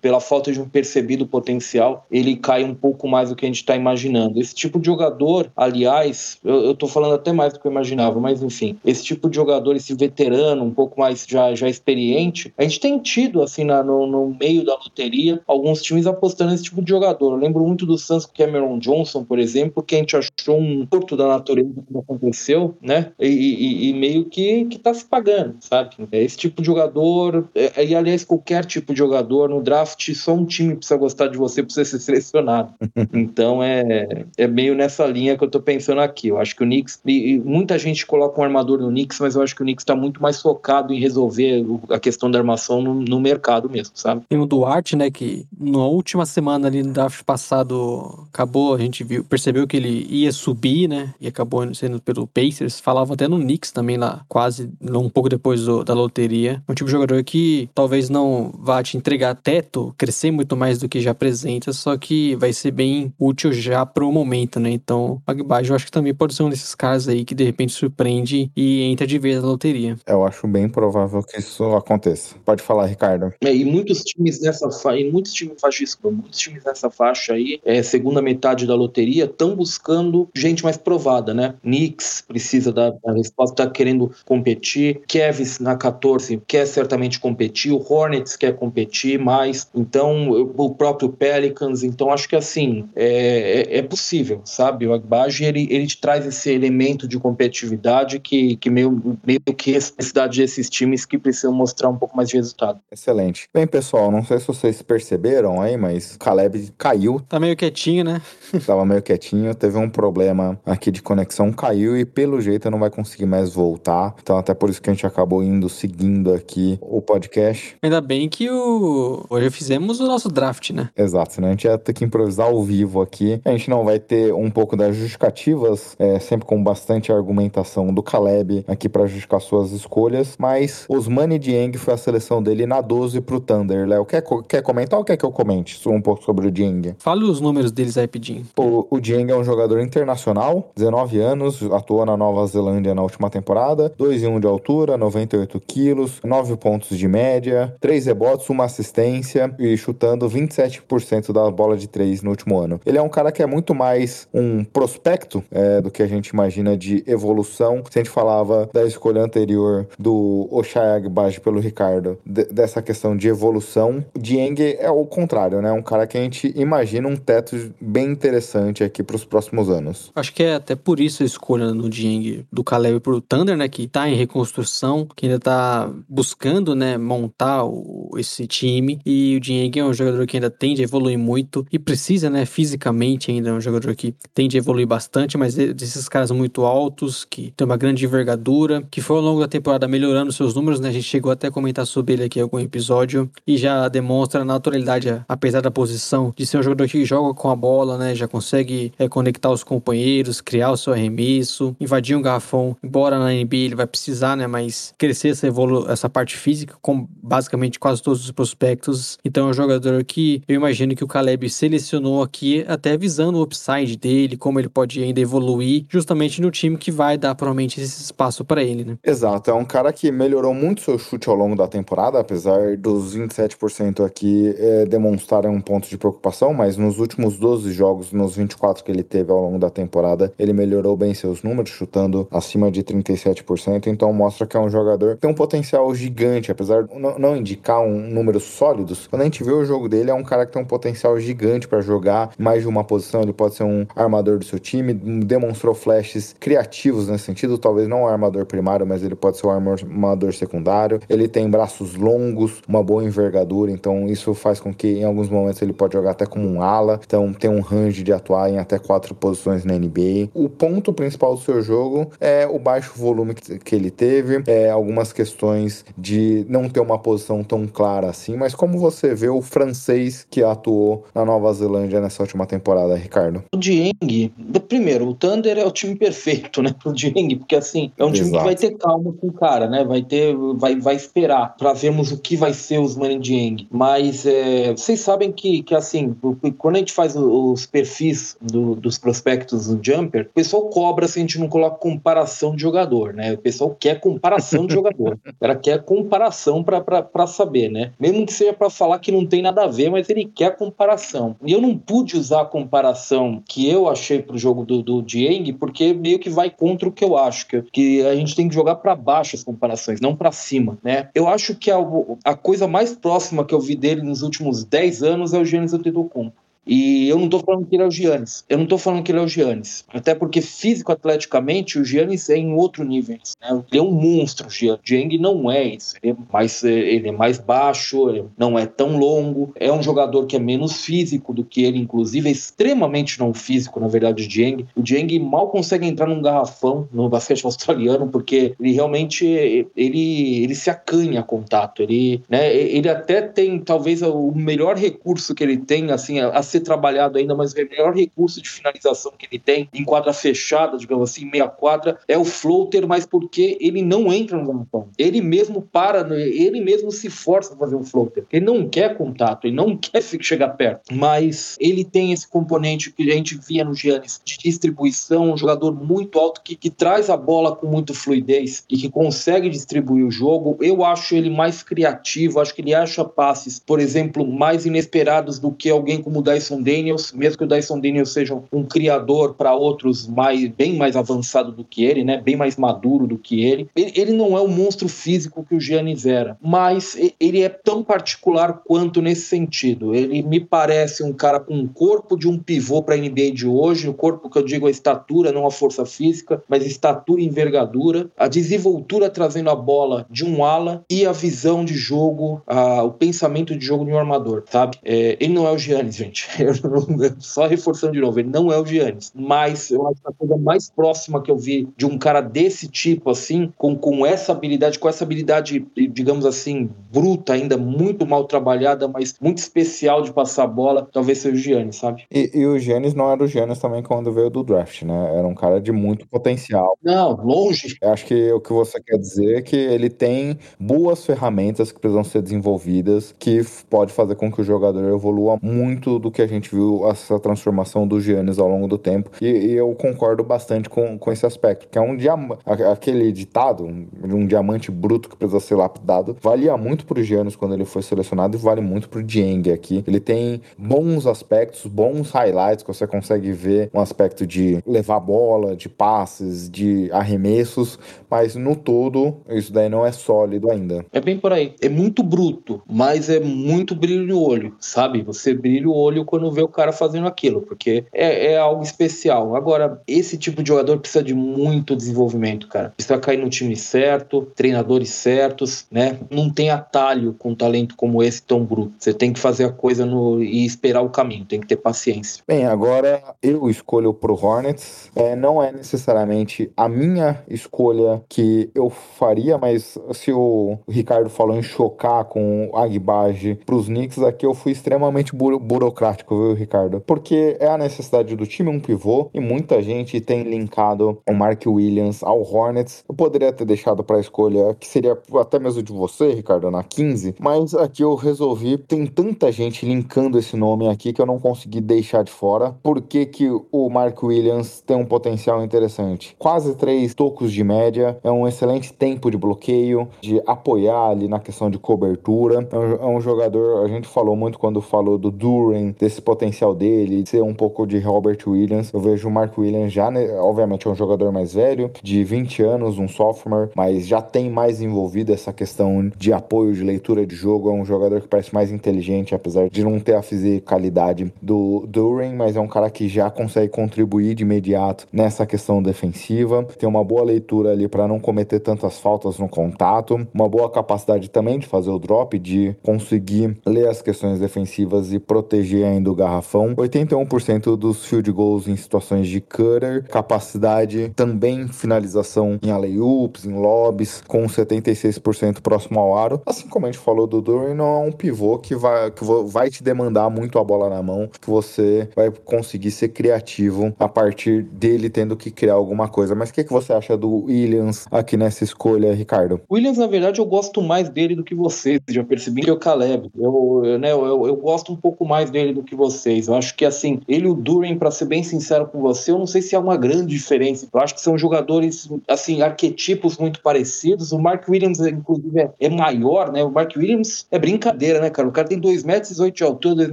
pela, falta de um percebido potencial, ele cai um pouco mais do que a gente está imaginando. Esse tipo de jogador, aliás, eu, tô falando até mais do que eu imaginava, mas enfim, esse tipo de jogador, esse veterano, um pouco mais já, já experiente, a gente tem tido, assim, na, no, no meio da loteria, alguns times apostando nesse tipo de jogador. Eu lembro muito do Suns com Cameron Johnson, por exemplo, que a gente achou um porto da natureza que aconteceu, né? E, e, e meio que, que tá se pagando, sabe? Esse tipo de jogador, é, e aliás, qualquer tipo de jogador no draft, só um time precisa gostar de você para você ser selecionado. então é, é meio nessa linha que eu tô pensando aqui. Eu acho que o Knicks, e muita gente coloca um armador no Knicks, mas eu acho que o Knicks está muito mais focado em resolver a questão da armação no, no, mercado mesmo, sabe? Tem o Duarte, né, que na última semana ali no draft passado acabou, a gente viu, percebeu que ele ia subir, né, e acabou sendo pelo Pacers, falava até no Knicks também lá, quase um pouco depois do, da loteria. Um tipo de jogador que talvez não vá te entregar teto, crescer muito mais do que já apresenta, só que vai ser bem útil já pro momento, né? Então, o Agbajo eu acho que também pode ser um desses caras aí que de repente surpreende e entra de vez na loteria. Eu acho bem provável que isso aconteça. Pode falar, Ricardo. É, e muitos times nessa faixa, e muitos times faixa, muitos times nessa faixa aí, é, segunda metade da loteria, estão buscando gente mais provada, né? Knicks precisa da, da resposta, tá querendo competir. Kevs na 14 quer certamente competir competir, o Hornets quer competir mais, então o próprio Pelicans, então acho que assim, é, é, é possível, sabe? O Agbaji, ele, ele te traz esse elemento de competitividade que, que meio, meio que a necessidade desses times que precisam mostrar um pouco mais de resultado. Excelente. Bem, pessoal, não sei se vocês perceberam aí, mas o Caleb caiu. Tá meio quietinho, né? Tava meio quietinho, teve um problema aqui de conexão, caiu e pelo jeito não vai conseguir mais voltar. Então até por isso que a gente acabou indo seguindo aqui o podcast Ainda bem que o... hoje fizemos o nosso draft, né? Exato, senão a gente ia ter que improvisar ao vivo aqui. A gente não vai ter um pouco das justificativas, é, sempre com bastante argumentação do Caleb aqui para justificar suas escolhas, mas Osmani Dieng foi a seleção dele na 12 pro Thunder. Léo, quer, quer comentar ou quer que eu comente um pouco sobre o Dieng? Fale os números deles aí, Pedinho. O, o Dieng é um jogador internacional, 19 anos, atuou na Nova Zelândia na última temporada, 2 e 1 de altura, 98 quilos, 9 pontos de média, média, 3 rebotes, uma assistência e chutando 27% da bola de 3 no último ano. Ele é um cara que é muito mais um prospecto é, do que a gente imagina de evolução. Se a gente falava da escolha anterior do Oshai Agbaji pelo Ricardo, dessa questão de evolução, Dieng é o contrário, né? Um cara que a gente imagina um teto bem interessante aqui para os próximos anos. Acho que é até por isso a escolha no Dieng do Caleb pro Thunder, né? Que tá em reconstrução, que ainda tá buscando, né? Montar o, esse time. E o Dieng é um jogador que ainda tende a evoluir muito e precisa, né, fisicamente ainda, é um jogador que tende a evoluir bastante, mas desses caras muito altos, que tem uma grande envergadura, que foi ao longo da temporada melhorando seus números, né? A gente chegou até a comentar sobre ele aqui em algum episódio e já demonstra a naturalidade, apesar da posição, de ser um jogador que joga com a bola, né? Já consegue é, conectar os companheiros, criar o seu arremesso, invadir um garrafão. Embora na NBA ele vai precisar, né? Mas crescer essa, evolu essa parte física, com basicamente quase todos os prospectos. Então é um jogador que eu imagino que o Caleb selecionou aqui, até visando o upside dele, como ele pode ainda evoluir, justamente no time que vai dar provavelmente esse espaço para ele, né? Exato, é um cara que melhorou muito seu chute ao longo da temporada, apesar dos 27% aqui é, demonstrarem um ponto de preocupação, mas nos últimos 12 jogos, nos 24 que ele teve ao longo da temporada, ele melhorou bem seus números, chutando acima de 37%, então mostra que é um jogador que tem um potencial gigante, apesar de não indicar um números sólidos. Quando a gente vê o jogo dele, é um cara que tem um potencial gigante para jogar mais de uma posição, ele pode ser um armador do seu time, demonstrou flashes criativos nesse sentido, talvez não um armador primário, mas ele pode ser um armador secundário. Ele tem braços longos, uma boa envergadura, então isso faz com que em alguns momentos ele pode jogar até como um ala, então tem um range de atuar em até quatro posições na NBA. O ponto principal do seu jogo é o baixo volume que ele teve, é algumas questões de não ter uma posição tão clara assim, mas como você vê o francês que atuou na Nova Zelândia nessa última temporada, Ricardo? O Dieng, primeiro, o Thunder é o time perfeito, né, pro Dieng, porque assim, é um time Exato. que vai ter calma com o cara, né, vai ter, vai, vai esperar para vermos o que vai ser os Money Dieng, mas é, vocês sabem que, que assim, quando a gente faz os perfis do, dos prospectos do Jumper, o pessoal cobra se a gente não coloca comparação de jogador, né, o pessoal quer comparação de jogador, o cara quer comparação para saber, né, mesmo que seja para falar que não tem nada a ver, mas ele quer comparação, e eu não pude usar a comparação que eu achei pro jogo do, do Dieng, porque meio que vai contra o que eu acho, que, que a gente tem que jogar para baixo as comparações, não para cima, né? Eu acho que a, a, coisa mais próxima que eu vi dele nos últimos 10 anos é o Giannis Antetokounmpo. E eu não estou falando que ele é o Giannis. Eu não estou falando que ele é o Giannis. Até porque físico-atleticamente o Giannis é em outro nível. Né? Ele é um monstro, o Giannis. não é isso. Ele é, mais, ele é mais baixo, ele não é tão longo. É um jogador que é menos físico do que ele, inclusive. É extremamente não físico, na verdade, o Dieng. O Dieng mal consegue entrar num garrafão no basquete australiano, porque ele realmente ele, ele se acanha a contato. Ele, né, ele até tem, talvez, o melhor recurso que ele tem, assim, a ser ser trabalhado ainda, mas o melhor recurso de finalização que ele tem em quadra fechada, digamos assim, meia quadra, é o floater, mas porque ele não entra no garrafão. Ele mesmo para, ele mesmo se força a fazer um floater. Ele não quer contato, ele não quer chegar perto, mas ele tem esse componente que a gente via no Giannis de distribuição, um jogador muito alto que, que traz a bola com muito fluidez e que consegue distribuir o jogo. Eu acho ele mais criativo, acho que ele acha passes, por exemplo, mais inesperados do que alguém como o Dyson Dyson Daniels, mesmo que o Dyson Daniels seja um criador para outros mais, bem mais avançado do que ele, né, bem mais maduro do que ele, ele, ele não é o monstro físico que o Giannis era, mas ele é tão particular quanto nesse sentido. Ele me parece um cara com um corpo de um pivô para a NBA de hoje, o corpo que eu digo a estatura, não a força física, mas estatura e envergadura, a desenvoltura trazendo a bola de um ala e a visão de jogo, a, o pensamento de jogo de um armador, sabe? É, ele não é o Giannis, gente. só reforçando de novo, ele não é o Giannis, mas eu acho que a coisa mais próxima que eu vi de um cara desse tipo, assim, com, com essa habilidade, com essa habilidade, digamos assim, bruta ainda, muito mal trabalhada, mas muito especial de passar a bola, talvez seja o Giannis, sabe? E, e o Giannis não era o Giannis também quando veio do draft, né? Era um cara de muito potencial. Não, longe. Eu acho que o que você quer dizer é que ele tem boas ferramentas que precisam ser desenvolvidas, que pode fazer com que o jogador evolua muito do que a gente viu essa transformação do Giannis ao longo do tempo. E, e eu concordo bastante com, com esse aspecto, que é um diamante, aquele ditado, um, um, diamante bruto que precisa ser lapidado, valia muito pro Giannis quando ele foi selecionado e vale muito pro Dieng aqui. Ele tem bons aspectos, bons highlights que você consegue ver um aspecto de levar bola, de passes, de arremessos, mas no todo isso daí não é sólido ainda. É bem por aí. É muito bruto, mas é muito brilho no olho, sabe? Você brilha o olho quando vê o cara fazendo aquilo, porque é, é algo especial. Agora, esse tipo de jogador precisa de muito desenvolvimento, cara. Precisa cair no time certo, treinadores certos, né? Não tem atalho com um talento como esse tão bruto. Você tem que fazer a coisa no, e esperar o caminho, tem que ter paciência. Bem, agora eu escolho pro Hornets. É, não é necessariamente a minha escolha que eu faria, mas se o Ricardo falou em chocar com o Agbage pros Knicks, aqui eu fui extremamente buro burocrático, viu, Ricardo? Porque é a necessidade do time um pivô e muita gente tem linkado o Mark Williams ao Hornets. Eu poderia ter deixado para escolha que seria até mesmo de você, Ricardo, na 15, mas aqui eu resolvi. Tem tanta gente linkando esse nome aqui que eu não consegui deixar de fora. Por que, que o Mark Williams tem um potencial interessante? Quase três tocos de média, é um excelente tempo de bloqueio, de apoiar ali na questão de cobertura. É um, é um jogador, a gente falou muito quando falou do Duran, desse potencial dele, de ser um pouco de Robert Williams. Eu vejo o Mark Williams já, né, obviamente, é um jogador mais velho, de 20 anos, um sophomore, mas já tem mais envolvido essa questão de apoio, de leitura de jogo. É um jogador que parece mais inteligente, apesar de não ter a fisicalidade do Duran, mas é um cara que já consegue contribuir de imediato nessa questão defensiva. Tem uma boa leitura ali para não cometer tantas faltas no contato, uma boa capacidade também de fazer o drop, de conseguir ler as questões defensivas e proteger ainda o garrafão. 81% dos field goals em situações de cutter, capacidade também finalização em alley-oops, em lobbies, com 76% próximo ao aro. Assim como a gente falou do Duran, não é um pivô que vai, que vai te demandar muito a bola na mão, que você vai conseguir ser criativo a partir dele tendo que criar alguma coisa. Mas o que, que você acha do Williams aqui nessa escolha, Ricardo? Williams, na verdade, eu gosto mais dele do que vocês, já percebi que é o Caleb. Eu, eu, né, eu, eu, gosto um pouco mais dele do que vocês. Eu acho que, assim, ele e o Duran, para ser bem sincero com você, eu não sei se há uma grande diferença. Eu acho que são jogadores, assim, arquetipos muito parecidos. O Mark Williams, inclusive, é, é maior, né? O Mark Williams é brincadeira, né, cara? O cara tem 2,18 metros de altura, 2,30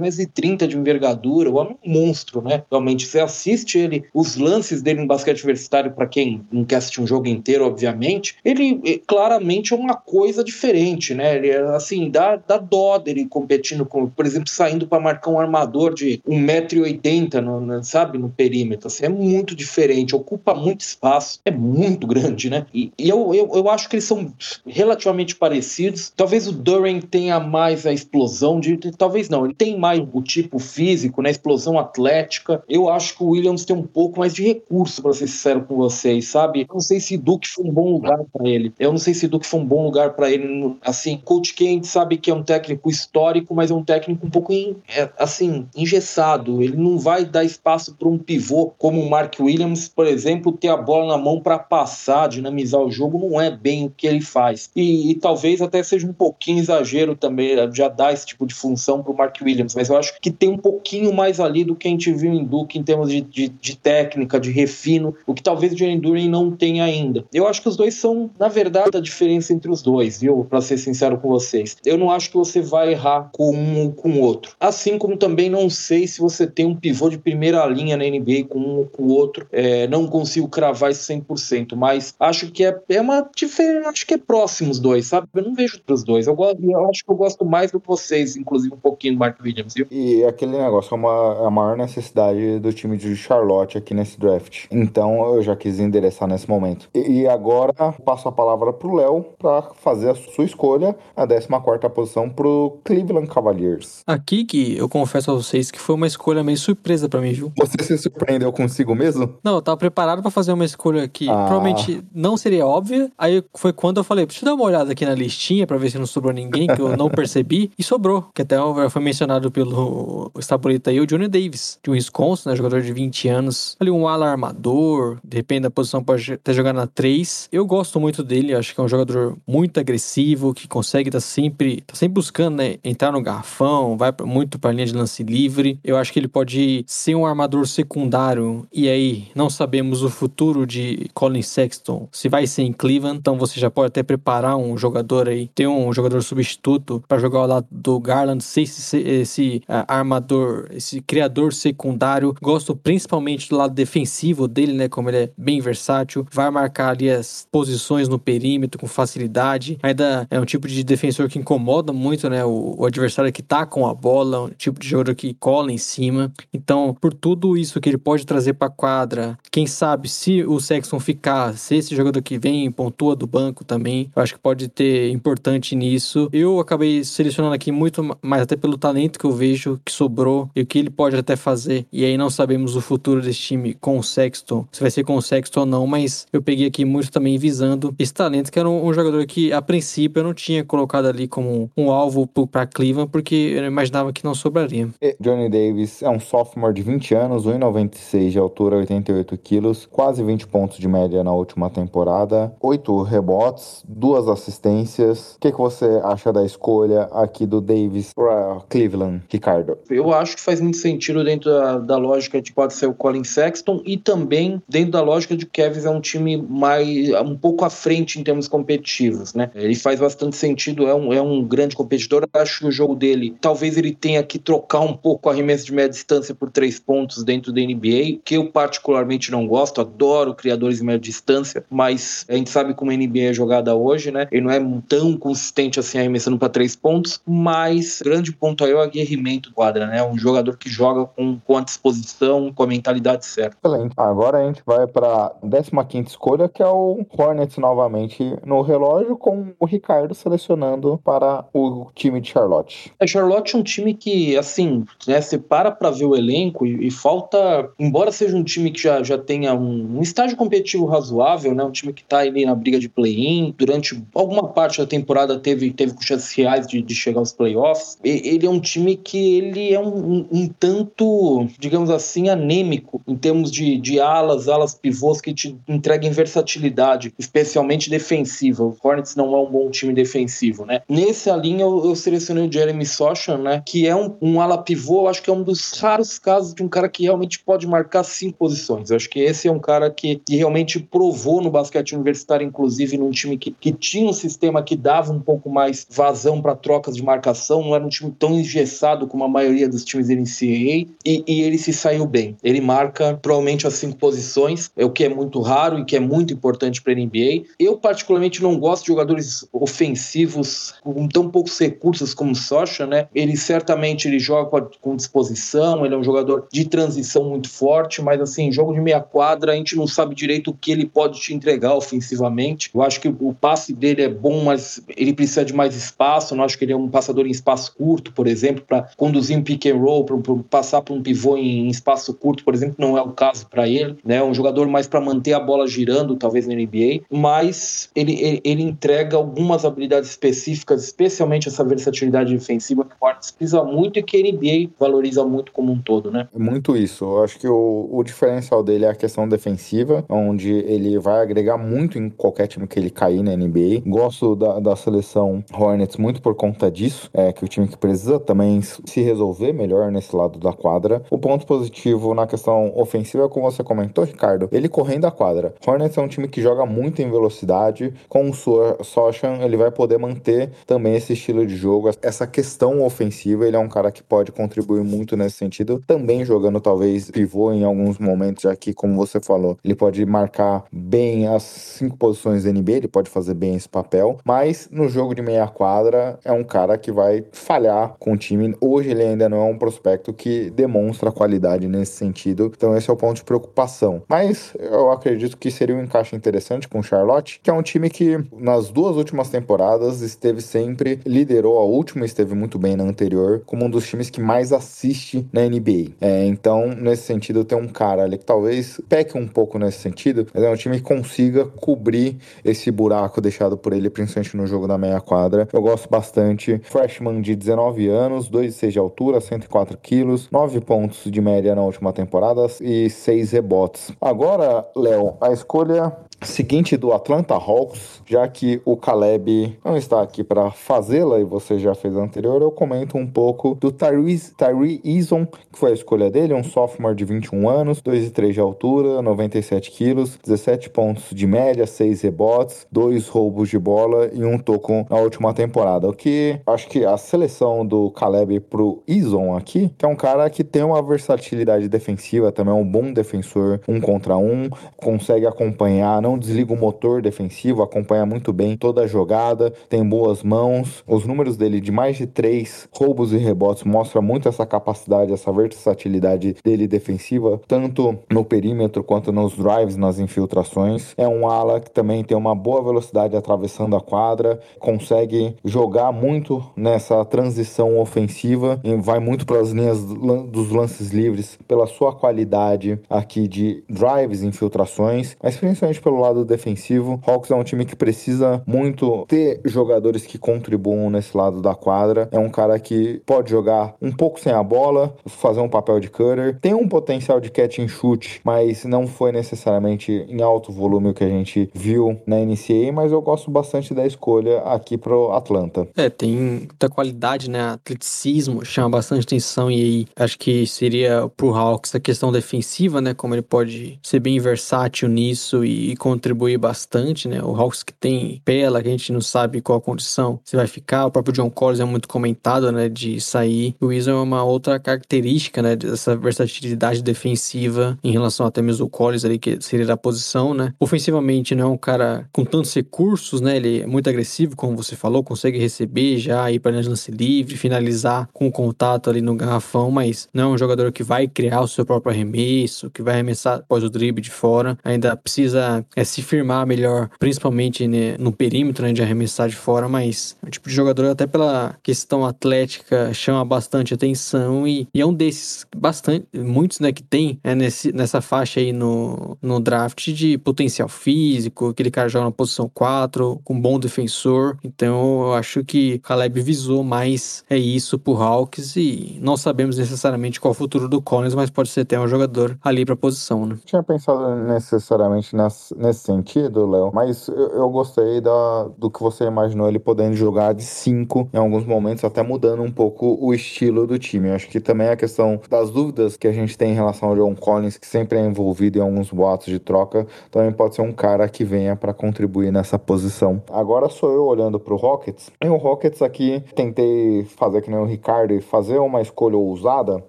metros de envergadura. O homem é um monstro, né? Realmente, você assiste ele, os lances dele no basquete universitário, para quem não quer assistir um jogo inteiro, obviamente, ele é, claramente é uma coisa diferente, né? Ele, assim, dá, dá dó dele competindo com, por exemplo, saindo para marcar um armador de 1,80m, no, sabe, no perímetro. Assim, é muito diferente, ocupa muito espaço, é muito grande, né? E, e eu, eu, eu acho que eles são relativamente parecidos. Talvez o Duran tenha mais a explosão de. Talvez não, ele tem mais o tipo físico, né? Explosão atlética. Eu acho que o Williams tem um pouco mais de recurso, para ser sincero com vocês, sabe? Eu não sei se Duke foi um bom lugar para ele. Eu não sei se Duke foi um bom lugar para ele. Assim, Coach K sabe que é um técnico histórico, mas é um técnico um pouco, é, assim, engessado. Ele não vai dar espaço para um pivô como o Mark Williams, por exemplo, ter a bola na mão para passar, dinamizar o jogo, não é bem o que ele faz. E, e, talvez até seja um pouquinho exagero também já dar esse tipo de função para o Mark Williams, mas eu acho que tem um pouquinho mais ali do que a gente viu em Duke em termos de, de, de técnica, de refino, o que talvez o Jalen Duren não tenha ainda. Eu acho que os dois são, na verdade, a diferença entre os dois, viu? Para ser sincero com vocês. Eu não acho que você vai errar com um ou com o outro. Assim como também não sei se você tem um pivô de primeira linha na NBA com um ou com o outro. É, não consigo cravar isso 100%, mas acho que é, é uma diferença, acho que é próximo os dois, sabe? Eu não vejo os dois. Eu, gosto, eu acho que eu gosto mais do que vocês, inclusive um pouquinho do Mark Williams, viu? E aquele negócio é uma, é a maior necessidade do time de Charlotte aqui nesse draft. Então eu já quis endereçar nesse momento. E, e agora passo a palavra pro Léo para fazer a sua escolha, a 14 posição pro Cleveland Cavaliers. Aqui que eu confesso a vocês que foi uma escolha meio surpresa para mim, viu? Você se surpreendeu consigo mesmo? Não, eu tava preparado para fazer uma escolha que ah. provavelmente não seria óbvia. Aí foi quando eu falei, deixa eu dar uma olhada aqui na listinha para ver se não sobrou ninguém que eu não percebi. E sobrou, que até foi mencionado pelo Estabolita aí, o Johnny Davis, de Wisconsin, né, jogador de 20 anos. Ali um ala armador, de repente da posição pode até jogar na 3. Eu gosto muito dele, acho que é um jogador muito agressivo, que consegue estar tá sempre, tá sempre buscando, né, entrar no garrafão, vai muito para linha de lance livre. Eu acho que ele pode ser um armador secundário e aí não sabemos o futuro de Colin Sexton, se vai ser em Cleveland, então você já pode até preparar um jogador aí, ter um jogador substituto para jogar ao lado do Garland, ser esse, esse uh, armador, esse criador secundário. Gosto principalmente do lado defensivo dele, né, como ele é bem versátil, vai marcar ali as posições no perímetro com facilidade. Ainda é um tipo de defensor que incomoda muito, né, o, o adversário que tá com a bola, um tipo de jogador jogador que cola em cima. Então, por tudo isso que ele pode trazer para quadra, quem sabe se o Sexton ficar, se esse jogador que vem pontua do banco também, eu acho que pode ter importante nisso. Eu acabei selecionando aqui muito mais até pelo talento que eu vejo que sobrou e o que ele pode até fazer. E aí não sabemos o futuro desse time com o Sexton, se vai ser com o Sexton ou não, mas eu peguei aqui muito também visando esse talento, que era um, um jogador que a princípio eu não tinha colocado ali como um alvo para Cleveland, porque eu imaginava que não sobraria. Johnny Davis é um sophomore de 20 anos, 1,96 de altura, 88 quilos, quase 20 pontos de média na última temporada, 8 rebotes, duas assistências. O que, que você acha da escolha aqui do Davis para Cleveland, Ricardo? Eu acho que faz muito sentido dentro da, da lógica de pode ser o Colin Sexton e também dentro da lógica de que Cavs é um time mais um pouco à frente em termos competitivos, né? Ele faz bastante sentido, é um, é um grande competidor. Eu acho que o jogo dele, talvez ele tenha que trocar um pouco o arremesso de média distância por três pontos dentro da NBA, que eu particularmente não gosto, adoro criadores de média distância, mas a gente sabe como a NBA é jogada hoje, né? Ele não é tão consistente assim arremessando para três pontos, mas grande ponto aí é o aguerrimento do quadra, né? Um jogador que joga com, com a disposição, com a mentalidade certa. Excelente. Agora a gente vai para a 15 escolha, que é o Hornets novamente no relógio, com o Ricardo selecionando para o time de Charlotte. É, Charlotte é um time que, assim, né, você para para ver o elenco e, e, falta, embora seja um time que já, já tenha um, um estágio competitivo razoável, né? Um time que está ali na briga de play-in, durante alguma parte da temporada teve, teve chances reais de, de chegar aos playoffs. E, ele é um time que ele é um, um, um, tanto, digamos assim, anêmico em termos de, de alas, alas pivôs que te entreguem versatilidade, especialmente defensiva. O Hornets não é um bom time defensivo, né? Nessa linha eu, eu selecionei o Jeremy Sochan, né? Que é um, um ala pivô, eu acho que é um dos raros casos de um cara que realmente pode marcar cinco posições. Eu acho que esse é um cara que, que realmente provou no basquete universitário, inclusive num time que, que tinha um sistema que dava um pouco mais vazão para trocas de marcação, não era um time tão engessado como a maioria dos times da NCAA, e, e ele se saiu bem. Ele marca provavelmente as cinco posições, é o que é muito raro e que é muito importante para a NBA. Eu, particularmente, não gosto de jogadores ofensivos com tão poucos recursos como o Socha, né? Ele certamente ele joga com, a, com disposição, ele é um jogador de transição muito forte, mas assim, jogo de meia quadra, a gente não sabe direito o que ele pode te entregar ofensivamente. Eu acho que o passe dele é bom, mas ele precisa de mais espaço. Eu não acho que ele é um passador em espaço curto, por exemplo, para conduzir um pick and roll, para passar por um pivô em, em espaço curto, por exemplo, não é o caso para ele. Né? É um jogador mais para manter a bola girando, talvez na NBA, mas ele, ele, ele, entrega algumas habilidades específicas, especialmente essa versatilidade defensiva que o Hornets precisa muito e que a NBA valoriza muito como um todo, né? Muito isso. Eu acho que o, o diferencial dele é a questão defensiva, onde ele vai agregar muito em qualquer time que ele cair na NBA. Gosto da, da seleção Hornets muito por conta disso, é que o time que precisa também se resolver melhor nesse lado da quadra. O ponto positivo na questão ofensiva, como você comentou, Ricardo, ele correndo a quadra. Hornets é um time que joga muito em velocidade. Com o Sochan, ele vai poder manter também esse estilo de jogo, essa questão ofensiva. Ele é um cara que pode contribuir muito nesse sentido, também jogando talvez pivô em alguns momentos, já que, como você falou, ele pode marcar bem as cinco posições da NBA, ele pode fazer bem esse papel, mas no jogo de meia quadra é um cara que vai falhar com o time. Hoje ele ainda não é um prospecto que demonstra qualidade nesse sentido, então esse é o ponto de preocupação. Mas eu acredito que seria um encaixe interessante com o Charlotte, que é um time que nas duas últimas temporadas esteve sempre, liderou a última, esteve muito bem na anterior, como um dos times que mais assiste na NBA. É, então, nesse sentido, tem um cara ali que talvez peque um pouco nesse sentido, mas é um time que consiga cobrir esse buraco deixado por ele, principalmente no jogo da meia quadra. Eu gosto bastante. Freshman de 19 anos, 2,6 de altura, 104 quilos, 9 pontos de média na última temporada e 6 rebotes. Agora, Léo, a escolha seguinte do Atlanta Hawks, já que o Caleb não está aqui para fazê-la e você já fez a anterior, eu comento um pouco do Tyree, Tyree Eason, que foi a escolha dele, um sophomore de 21 anos, 2,3 de altura, 97 quilos, 17 pontos de média, 6 rebotes, 2 roubos de bola e um toco na última temporada. O que acho que a seleção do Caleb pro Eason aqui, que é um cara que tem uma versatilidade defensiva, também é um bom defensor, um contra um, consegue acompanhar não desliga o motor defensivo, acompanha muito bem toda a jogada, tem boas mãos. Os números dele de mais de três roubos e rebotes mostra muito essa capacidade, essa versatilidade dele defensiva, tanto no perímetro quanto nos drives, nas infiltrações. É um ala que também tem uma boa velocidade atravessando a quadra, consegue jogar muito nessa transição ofensiva e vai muito para as linhas dos lances livres pela sua qualidade aqui de drives, infiltrações, mas principalmente pelo lado defensivo. Hawks é um time que precisa muito ter jogadores que contribuam nesse lado da quadra. É um cara que pode jogar um pouco sem a bola, fazer um papel de cutter, tem um potencial de catch and shoot, mas não foi necessariamente em alto volume o que a gente viu na NCAA, mas eu gosto bastante da escolha aqui pro Atlanta. É, tem muita qualidade, né? Atleticismo chama bastante atenção e aí acho que seria pro Hawks a questão defensiva, né? Como ele pode ser bem versátil nisso e, e contribuir bastante, né? O Hawks que tem Pela, que a gente não sabe qual a condição se vai ficar. O próprio John Collins é muito comentado, né? De sair. O Weasel é uma outra característica, né? Dessa versatilidade defensiva em relação até mesmo o Collins ali, que seria da posição, né? Ofensivamente não é um cara com tantos recursos, né? Ele é muito agressivo, como você falou, consegue receber já, ir para lance livre, finalizar com contato ali no garrafão, mas não é um jogador que vai criar o seu próprio arremesso, que vai arremessar após o drible de fora. Ainda precisa é, se firmar melhor, principalmente né, no perímetro né, de arremessar de fora, mas é um tipo de jogador até pela questão atlética chama bastante atenção e, e é um desses bastante, muitos né, que tem é, nesse, nessa faixa aí no, no draft de potencial físico, aquele cara joga na posição 4, com bom defensor. Então eu acho que Caleb visou mais é isso pro Hawks e não sabemos necessariamente qual o futuro do Collins, mas pode ser até um jogador ali pra posição, né? Tinha pensado necessariamente nesse, nesse sentido, Léo, mas eu, eu gostei da, do que você imaginou ele podendo jogar de 5 em alguns momentos, até mudando um pouco o estilo do time. Eu acho que também a questão das dúvidas que a gente tem em relação ao John Collins, que sempre é envolvido em alguns boatos de troca, também pode ser um cara que venha para contribuir nessa posição. Agora sou eu olhando pro Rockets, e o Rockets aqui tentei fazer que nem o Ricardo e fazer uma escolha ousada,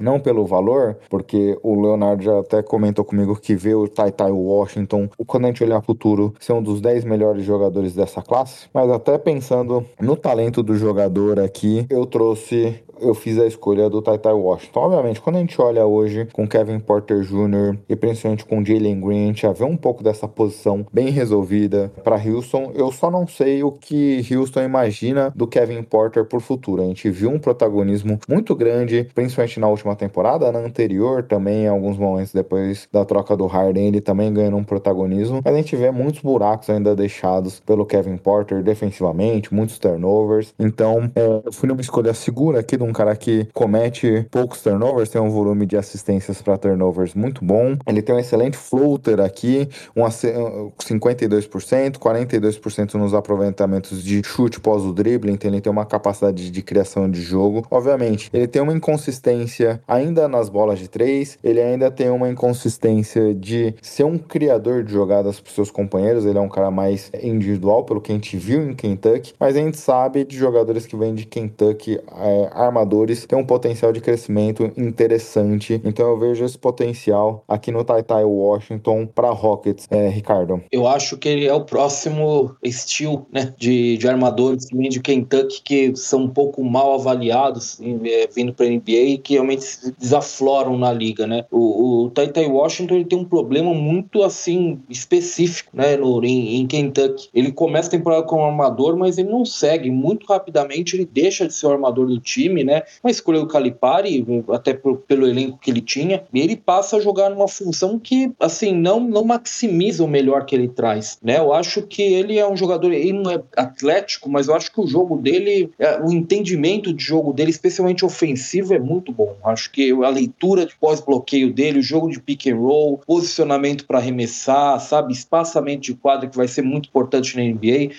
não pelo valor, porque o Leonardo já até comentou comigo que vê o Tai Tai Washington, quando a gente olhar futuro, ser um dos 10 melhores jogadores dessa classe, mas até pensando no talento do jogador aqui, eu trouxe eu fiz a escolha do Taitai Washington. Obviamente, quando a gente olha hoje com Kevin Porter Jr. e principalmente com Jalen Green, a gente já vê um pouco dessa posição bem resolvida para Houston. Eu só não sei o que Houston imagina do Kevin Porter por futuro. A gente viu um protagonismo muito grande, principalmente na última temporada, na anterior também, em alguns momentos depois da troca do Harden, ele também ganhando um protagonismo. Mas a gente vê muitos buracos ainda deixados pelo Kevin Porter defensivamente, muitos turnovers. Então, é, eu fui numa escolha segura aqui de cara que comete poucos turnovers, tem um volume de assistências para turnovers muito bom. Ele tem um excelente floater aqui, um 52%, 42% nos aproveitamentos de chute pós o drible, então ele tem uma capacidade de criação de jogo. Obviamente, ele tem uma inconsistência ainda nas bolas de três, ele ainda tem uma inconsistência de ser um criador de jogadas para seus companheiros, ele é um cara mais individual, pelo que a gente viu em Kentucky, mas a gente sabe de jogadores que vêm de Kentucky é, armadores tem um potencial de crescimento interessante. Então eu vejo esse potencial aqui no Taitai Washington para Rockets, é, Ricardo. Eu acho que ele é o próximo estilo né, de, de armadores que vem de Kentucky que são um pouco mal avaliados é, vindo para a NBA e que realmente se desafloram na liga, né? O, o Taitai Washington ele tem um problema muito assim específico, né, no, em, em Kentucky. Ele começa a temporada como armador, mas ele não segue muito rapidamente, ele deixa de ser o armador do time, né? Mas escolheu o Calipari, até por, pelo elenco que ele tinha, e ele passa a jogar numa função que, assim, não, não maximiza o melhor que ele traz, né? Eu acho que ele é um jogador, ele não é atlético, mas eu acho que o jogo dele, é, o entendimento de jogo dele, especialmente ofensivo, é muito bom. Acho que a leitura de pós-bloqueio dele, o jogo de pick and roll, posicionamento para arremessar, sabe, espaçamento de quadra que vai ser muito importante na NBA.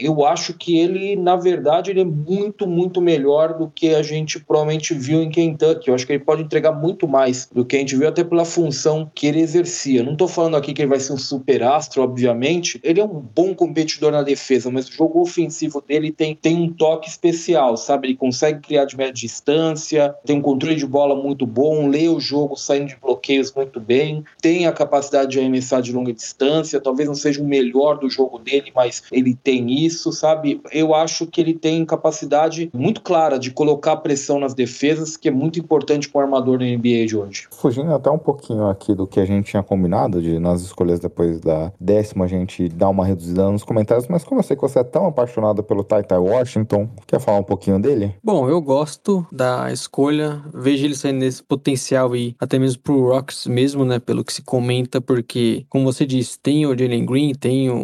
Eu acho que ele, na verdade, ele é muito, muito melhor do que a gente gente provavelmente viu em Kentucky. Eu acho que ele pode entregar muito mais do que a gente viu, até pela função que ele exercia. Não tô falando aqui que ele vai ser um super astro, obviamente. Ele é um bom competidor na defesa, mas o jogo ofensivo dele tem, tem um toque especial, sabe? Ele consegue criar de média distância, tem um controle de bola muito bom, lê o jogo saindo de bloqueios muito bem, tem a capacidade de arremessar de longa distância, talvez não seja o melhor do jogo dele, mas ele tem isso, sabe? Eu acho que ele tem capacidade muito clara de colocar pressão nas defesas, que é muito importante para o armador da NBA de hoje. Fugindo até um pouquinho aqui do que a gente tinha combinado, de nas escolhas depois da décima a gente dar uma reduzida nos comentários, mas como eu sei que você é tão apaixonado pelo Tai Tai Washington, quer falar um pouquinho dele? Bom, eu gosto da escolha, vejo ele saindo nesse potencial e até mesmo pro Rocks mesmo, né, pelo que se comenta, porque, como você disse, tem o Jalen Green, tem o,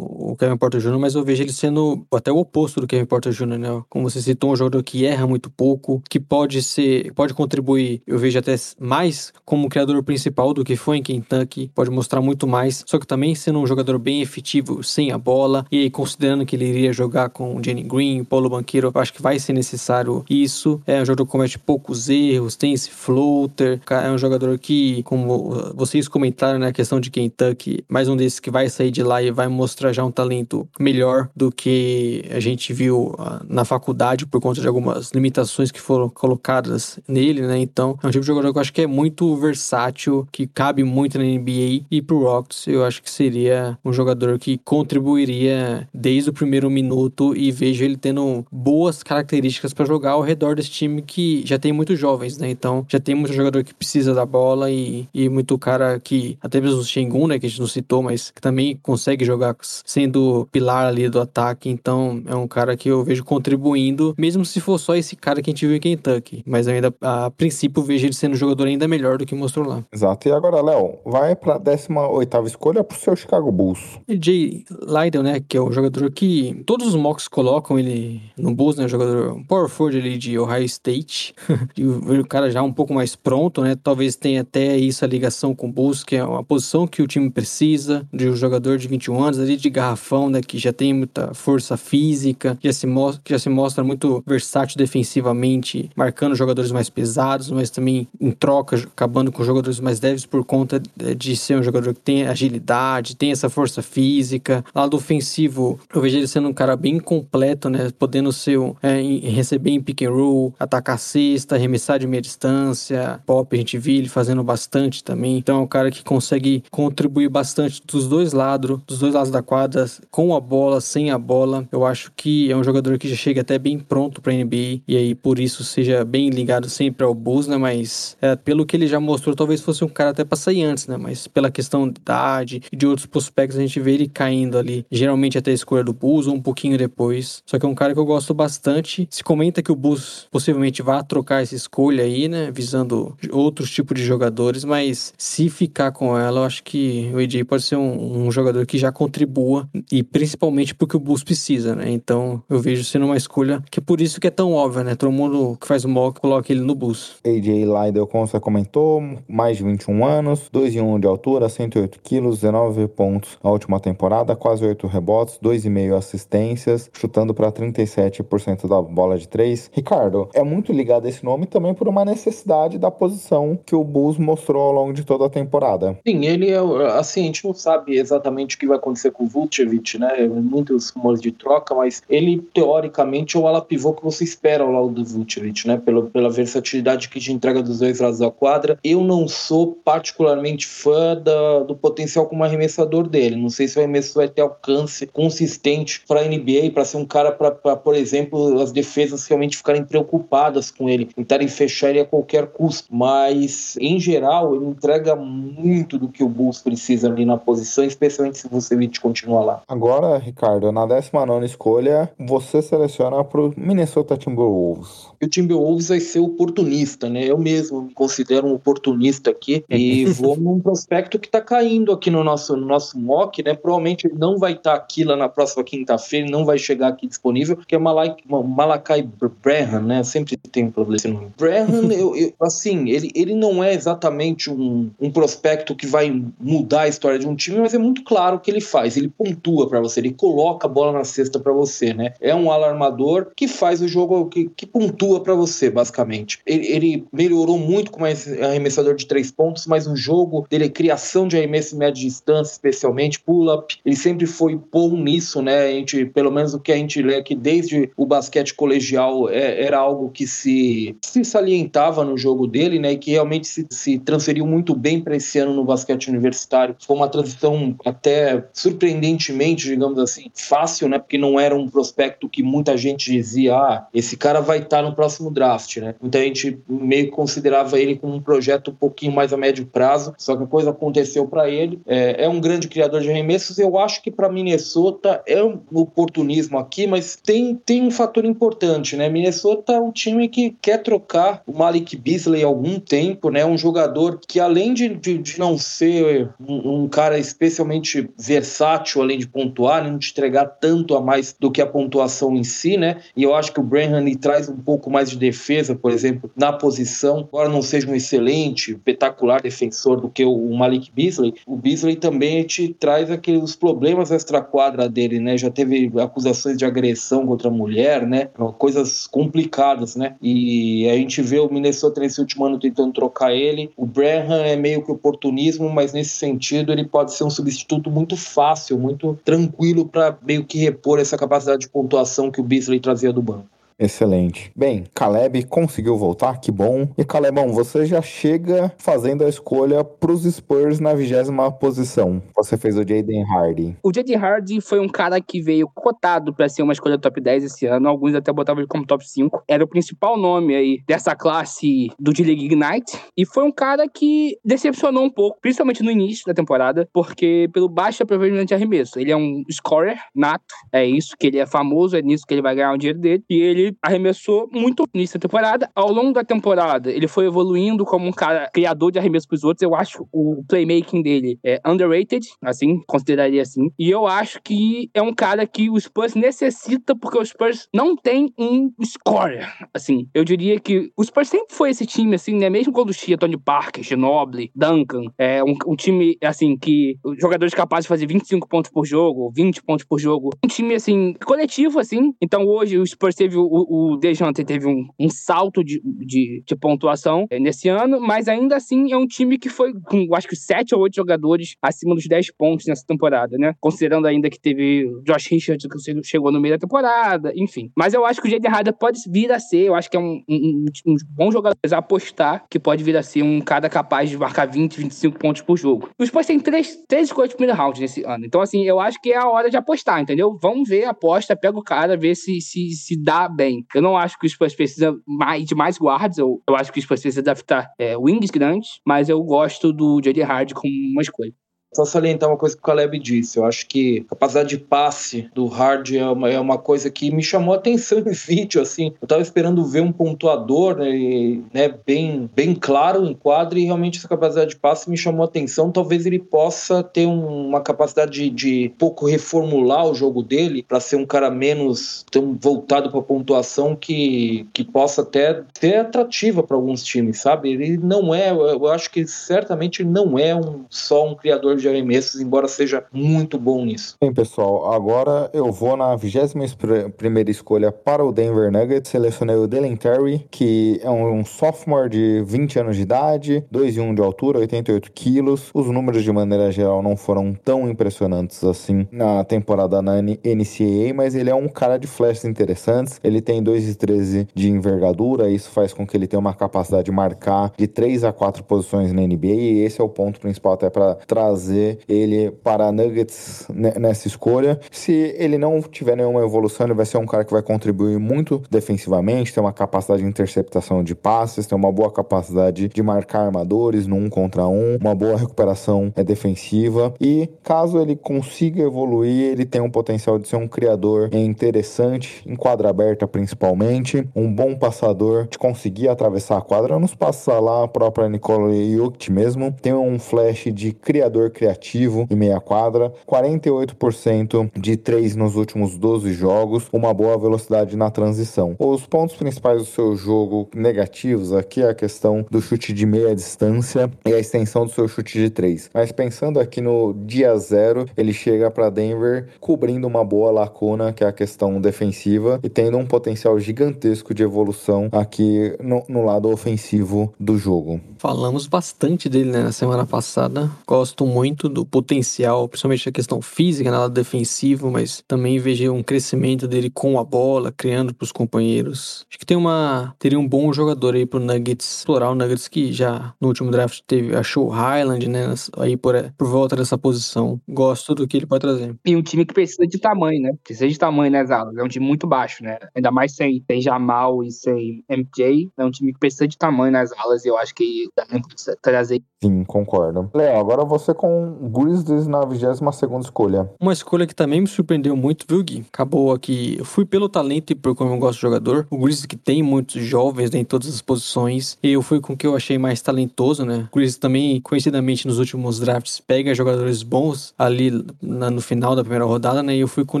o Kevin Porter Jr., mas eu vejo ele sendo até o oposto do Kevin Porter Jr., né, como você citou, um jogador que erra muito pouco, que pode ser, pode contribuir, eu vejo até mais como criador principal do que foi em Kentucky, pode mostrar muito mais, só que também sendo um jogador bem efetivo sem a bola, e considerando que ele iria jogar com Jalen Green, Paulo Banqueiro, acho que vai ser necessário isso, é um jogador que comete poucos erros, tem esse floater, é um jogador que, como vocês comentaram, né, a questão de Kentucky, mais um desses que vai sair de lá e vai mostrar já um talento melhor do que a gente viu uh, na faculdade por conta de algumas limitações que foram colocadas nele, né? Então, é um tipo de jogador que eu acho que é muito versátil, que cabe muito na NBA e pro Rockets eu acho que seria um jogador que contribuiria desde o primeiro minuto e vejo ele tendo boas características para jogar ao redor desse time que já tem muitos jovens, né? Então, já tem muito jogador que precisa da bola e, e muito cara que, até mesmo o Shengun, né, que a gente não citou, mas que também consegue jogar sendo pilar ali do ataque. Então, é um cara que eu vejo contribuindo, mesmo se for só esse cara que a gente viu em Kentucky. Mas ainda, a princípio, vejo ele sendo um jogador ainda melhor do que mostrou lá. Exato. E agora, Léo, vai pra 18 escolha pro seu Chicago Bulls. Jay Lydell, né, que é um jogador que todos os mocks colocam ele no Bulls, né, um jogador um power forward ali de Ohio State. e o cara já um pouco mais pronto, né, talvez tenha até isso a ligação com o Bulls, que é uma posição que o time precisa, de um jogador de 21 anos ali de garrafão, né, que já tem muita força física, já se mostra, já se mostra muito versátil defensivamente, marcando jogadores mais pesados, mas também em troca acabando com jogadores mais leves por conta de ser um jogador que tem agilidade, tem essa força física. Lado ofensivo, eu vejo ele sendo um cara bem completo, né, podendo ser é, receber em pick and roll, atacar cesta, arremessar de meia distância, pop a gente viu ele fazendo bastante também. Então é um cara que consegue contribuir bastante dos dois lados, dos dois lados da quadra, com a bola, sem a bola. Eu acho que é um jogador que já chega até bem pronto para NBA e aí por isso seja bem ligado sempre ao Bulls, né? Mas é, pelo que ele já mostrou, talvez fosse um cara até para sair antes, né? Mas pela questão de idade e de outros prospectos, a gente vê ele caindo ali, geralmente até a escolha do Bulls ou um pouquinho depois. Só que é um cara que eu gosto bastante. Se comenta que o Bulls possivelmente vai trocar essa escolha aí, né? Visando outros tipos de jogadores, mas se ficar com ela, eu acho que o AJ pode ser um, um jogador que já contribua e principalmente porque o Bulls precisa, né? Então eu vejo sendo uma escolha que é por isso que é tão óbvia, né? Todo mundo que faz o mock coloca ele no Bulls. AJ Lydell, como você comentou, mais de 21 anos, 2 e 1 de altura, 108 quilos, 19 pontos na última temporada, quase 8 rebotes, 2,5 assistências, chutando para 37% da bola de 3. Ricardo, é muito ligado esse nome também por uma necessidade da posição que o Bulls mostrou ao longo de toda a temporada. Sim, ele é assim, a gente não sabe exatamente o que vai acontecer com o Vucevic, né? Muitos rumores de troca, mas ele teoricamente é o ala pivô que você espera ao lado do Vucevic, né? Pela, pela versatilidade que te entrega dos dois lados da quadra. Eu não sou particularmente fã da, do potencial como arremessador dele. Não sei se o arremesso vai ter alcance consistente para a NBA, para ser um cara para, por exemplo, as defesas realmente ficarem preocupadas com ele, tentarem fechar ele a qualquer custo. Mas, em geral, ele entrega muito do que o Bulls precisa ali na posição, especialmente se você continuar lá. Agora, Ricardo, na 19 escolha, você seleciona para o Minnesota Timberwolves. O Timberwolves vai ser oportunista, né? Eu mesmo me considero um oportunista aqui e vou num prospecto que está caindo aqui no nosso, no nosso mock, né? Provavelmente ele não vai estar tá aqui lá na próxima quinta-feira, não vai chegar aqui disponível, que é Malak, Malakai Brehan, né? Sempre tem problema esse nome. Brehan, eu, eu, assim, ele, ele não é exatamente um, um prospecto que vai mudar a história de um time, mas é muito claro o que ele faz. Ele pontua para você, ele coloca a bola na cesta para você, né? É um alarmador que faz o jogo, que, que pontua para você, basicamente. Ele, ele, melhorou muito como arremessador de três pontos, mas o jogo dele, criação de arremesso em média distância, especialmente pull-up, ele sempre foi bom nisso, né? A gente, pelo menos o que a gente lê aqui desde o basquete colegial é, era algo que se, se salientava no jogo dele, né? E que realmente se, se transferiu muito bem para esse ano no basquete universitário. Foi uma transição até surpreendentemente, digamos assim, fácil, né? Porque não era um prospecto que muita gente dizia, ah, esse cara vai estar tá no próximo draft, né? Muita gente meio que considerava ele como um projeto um pouquinho mais a médio prazo, só que a coisa aconteceu para ele. É, é, um grande criador de arremessos. Eu acho que para Minnesota é um oportunismo aqui, mas tem, tem um fator importante, né? Minnesota é um time que quer trocar o Malik Beasley há algum tempo, né? Um jogador que além de, de, de não ser um, um, cara especialmente versátil, além de pontuar, não te entregar tanto a mais do que a pontuação em si, né? E eu acho que o Branham traz um pouco mais de defesa, por exemplo, na posição, embora não seja um excelente, espetacular defensor do que o Malik Beasley, o Beasley também te traz aqueles problemas extra-quadra dele, né? Já teve acusações de agressão contra a mulher, né? Coisas complicadas, né? E a gente vê o Minnesota nesse último ano tentando trocar ele. O Branham é meio que oportunismo, mas nesse sentido ele pode ser um substituto muito fácil, muito tranquilo para meio que repor essa capacidade de pontuação que o Beasley trazia do banco. Excelente. Bem, Caleb conseguiu voltar, que bom. E Calebão, você já chega fazendo a escolha para os Spurs na vigésima posição. Você fez o Jaden Hardy. O Jaden Hardy foi um cara que veio cotado para ser uma escolha top 10 esse ano. Alguns até botavam ele como top 5. Era o principal nome aí dessa classe do D-League Ignite. E foi um cara que decepcionou um pouco, principalmente no início da temporada, porque pelo baixo aproveitamento de arremesso. Ele é um scorer nato, é isso que ele é famoso, é nisso que ele vai ganhar o dinheiro dele. E ele arremessou muito nisso da temporada. Ao longo da temporada, ele foi evoluindo como um cara criador de arremesso pros outros. Eu acho o playmaking dele é underrated, assim, consideraria assim. E eu acho que é um cara que o Spurs necessita, porque o Spurs não tem um scorer. Assim, eu diria que o Spurs sempre foi esse time, assim, né? Mesmo quando tinha Tony Parker, Ginobili, Duncan, é um, um time, assim, que jogadores capazes de fazer 25 pontos por jogo, 20 pontos por jogo. Um time, assim, coletivo, assim. Então hoje o Spurs teve o, o, Dejante teve um, um salto de, de, de, pontuação é, nesse ano, mas ainda assim é um time que foi com, acho que, sete ou oito jogadores acima dos 10 pontos nessa temporada, né? Considerando ainda que teve Josh Richards que chegou no meio da temporada, enfim. Mas eu acho que o Jaden Harder pode vir a ser, eu acho que é um, um, um bom jogador apostar que pode vir a ser um cara capaz de marcar 20, 25 pontos por jogo. Os Spurs têm três, três escolhas de primeiro round nesse ano. Então, assim, eu acho que é a hora de apostar, entendeu? Vamos ver, aposta, pega o cara, ver se, se, se dá bem bem. Eu não acho que o Spurs precisa mais, de mais guardas, eu, eu acho que o Spurs precisa adaptar é, wings grandes, mas eu gosto do J.D. Hard como uma escolha. Só salientar uma coisa que o Caleb disse. Eu acho que a capacidade de passe do Hard é uma, é uma coisa que me chamou a atenção em vídeo, assim. Eu tava esperando ver um pontuador, né, né, bem, bem claro em quadro e realmente essa capacidade de passe me chamou a atenção. Talvez ele possa ter um, uma capacidade de, de pouco reformular o jogo dele para ser um cara menos tão voltado para pontuação que, que possa até ser atrativa para alguns times, sabe? Ele não é, eu acho que certamente não é um, só um criador de arremessos, embora seja muito bom nisso. Bem, pessoal, agora eu vou na 21 primeira escolha para o Denver Nuggets. Selecionei o Dylan Terry, que é um sophomore de 20 anos de idade, 2 e 1 de altura, 88 quilos. Os números, de maneira geral, não foram tão impressionantes assim na temporada na NCAA, mas ele é um cara de flashes interessantes. Ele tem 2 e 13 de envergadura, isso faz com que ele tenha uma capacidade de marcar de 3 a 4 posições na NBA, e esse é o ponto principal até para trazer trazer ele para Nuggets nessa escolha. Se ele não tiver nenhuma evolução, ele vai ser um cara que vai contribuir muito defensivamente, tem uma capacidade de interceptação de passes, tem uma boa capacidade de marcar armadores no um contra um, uma boa recuperação é defensiva e caso ele consiga evoluir, ele tem um potencial de ser um criador interessante em quadra aberta principalmente, um bom passador, de conseguir atravessar a quadra, nos passa lá a própria Nikola Jokic mesmo, tem um flash de criador criativo e meia quadra, 48% de três nos últimos 12 jogos, uma boa velocidade na transição. Os pontos principais do seu jogo negativos aqui é a questão do chute de meia distância e a extensão do seu chute de três. Mas pensando aqui no dia zero, ele chega para Denver cobrindo uma boa lacuna que é a questão defensiva e tendo um potencial gigantesco de evolução aqui no, no lado ofensivo do jogo. Falamos bastante dele né, na semana passada. Gosto muito do potencial, principalmente a questão física, na lado defensivo, mas também vejo um crescimento dele com a bola, criando para os companheiros. Acho que tem uma teria um bom jogador aí pro Nuggets explorar o Nuggets que já no último draft teve achou o Highland, né, aí por, por volta dessa posição. Gosto do que ele pode trazer. E um time que precisa de tamanho, né? Precisa de tamanho nas alas. É um time muito baixo, né? Ainda mais sem, sem Jamal e sem MJ. É um time que precisa de tamanho nas alas e eu acho que dá pra trazer. Sim, concordo. Léo, agora você com Grizzlies na 22 escolha. Uma escolha que também me surpreendeu muito, viu, Gui? Acabou aqui. Eu fui pelo talento e por como eu gosto do jogador. O Grizzlies que tem muitos jovens né, em todas as posições. E eu fui com o que eu achei mais talentoso, né? O Grizzlies também, conhecidamente, nos últimos drafts, pega jogadores bons ali na, no final da primeira rodada, né? E eu fui com o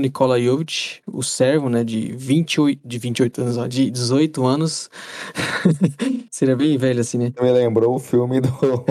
Nikola Jovic, o servo, né? De 28, de 28 anos, ó, de 18 anos. Seria bem velho assim, né? Me lembrou o filme do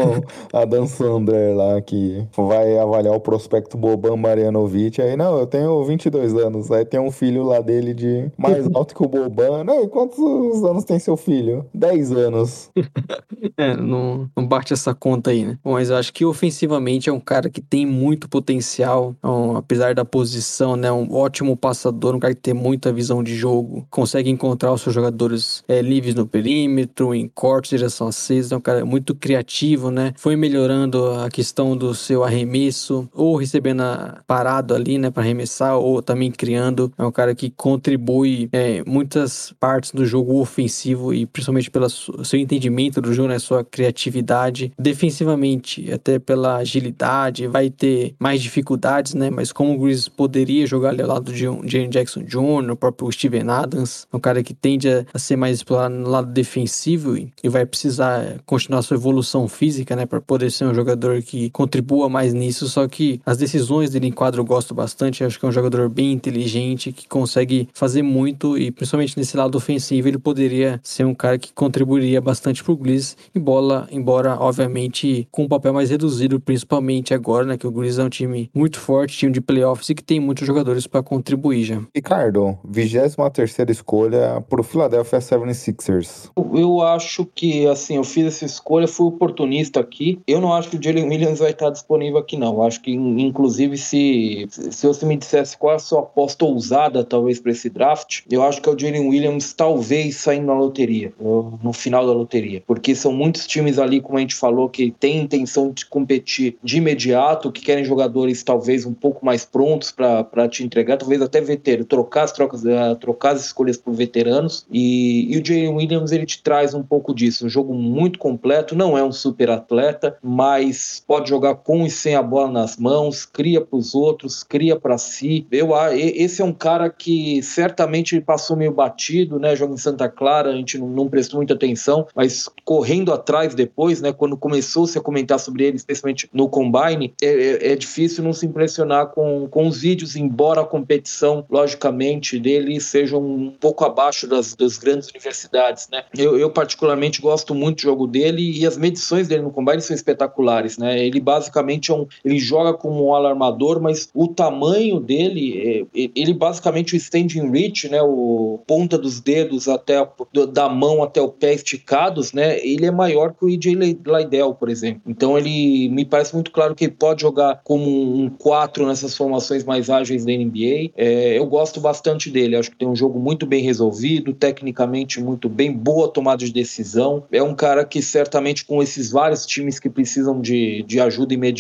Adam Sandler lá, que vai avaliar o prospecto Boban Marjanovic. Aí, não, eu tenho 22 anos. Aí tem um filho lá dele de mais alto que o Boban. Não, e quantos anos tem seu filho? 10 anos. é, não, não bate essa conta aí, né? Bom, mas eu acho que ofensivamente é um cara que tem muito potencial, um, apesar da posição, né? Um ótimo passador, um cara que tem muita visão de jogo, consegue encontrar os seus jogadores é, livres no perímetro, em corte, direção a cesta, é um cara muito criativo, né? Foi melhorando a questão do seu arremesso, ou recebendo a, parado ali, né, para arremessar, ou também criando. É um cara que contribui é, muitas partes do jogo ofensivo e principalmente pelo seu entendimento do jogo, né, sua criatividade. Defensivamente, até pela agilidade, vai ter mais dificuldades, né, mas como o Grizzlies poderia jogar ali ao lado de um Jalen Jackson Jr., o próprio Steven Adams, é um cara que tende a ser mais explorado no lado defensivo e vai precisar continuar sua evolução física, né, para poder ser um jogador que contribua mais nisso. Só que as decisões dele em quadro eu gosto bastante. Eu acho que é um jogador bem inteligente que consegue fazer muito e principalmente nesse lado ofensivo ele poderia ser um cara que contribuiria bastante pro Grizzlies. Embora, embora obviamente com um papel mais reduzido, principalmente agora, né, que o Grizzlies é um time muito forte, time de playoffs e que tem muitos jogadores para contribuir já. Ricardo, 23 terceira escolha pro Philadelphia 76ers. Eu acho que assim, eu fiz essa escolha, fui oportunista aqui. Eu não acho que o Jalen Williams vai estar disponível aqui, não. Acho que, inclusive, se, se você me dissesse qual é a sua aposta ousada, talvez, para esse draft, eu acho que é o Jalen Williams, talvez, saindo na loteria, no final da loteria. Porque são muitos times ali, como a gente falou, que têm intenção de competir de imediato, que querem jogadores, talvez, um pouco mais prontos para te entregar, talvez até veterano, trocar as, trocas, uh, trocar as escolhas por veteranos. E, e o Jalen Williams, ele te traz um pouco disso. Um jogo muito completo, não é um super atleta, mas pode jogar e sem a bola nas mãos, cria para os outros, cria para si. Eu, esse é um cara que certamente passou meio batido, né? Joga em Santa Clara, a gente não, não prestou muita atenção, mas correndo atrás depois, né? Quando começou-se a comentar sobre ele, especialmente no Combine, é, é, é, difícil não se impressionar com, com os vídeos, embora a competição, logicamente, dele seja um pouco abaixo das, das grandes universidades, né? Eu, eu particularmente gosto muito do jogo dele e as medições dele no combine são espetaculares, né? Ele basicamente é um, ele joga como um alarmador, mas o tamanho dele, é, ele basicamente o standing reach, né? O ponta dos dedos até a, da mão até o pé esticados, né? Ele é maior que o EJ Liddell, por exemplo. Então ele me parece muito claro que ele pode jogar como um 4 nessas formações mais ágeis da NBA. É, eu gosto bastante dele, acho que tem um jogo muito bem resolvido, tecnicamente muito bem, boa tomada de decisão. É um cara que certamente com esses vários times que precisam de, de ajuda imediata,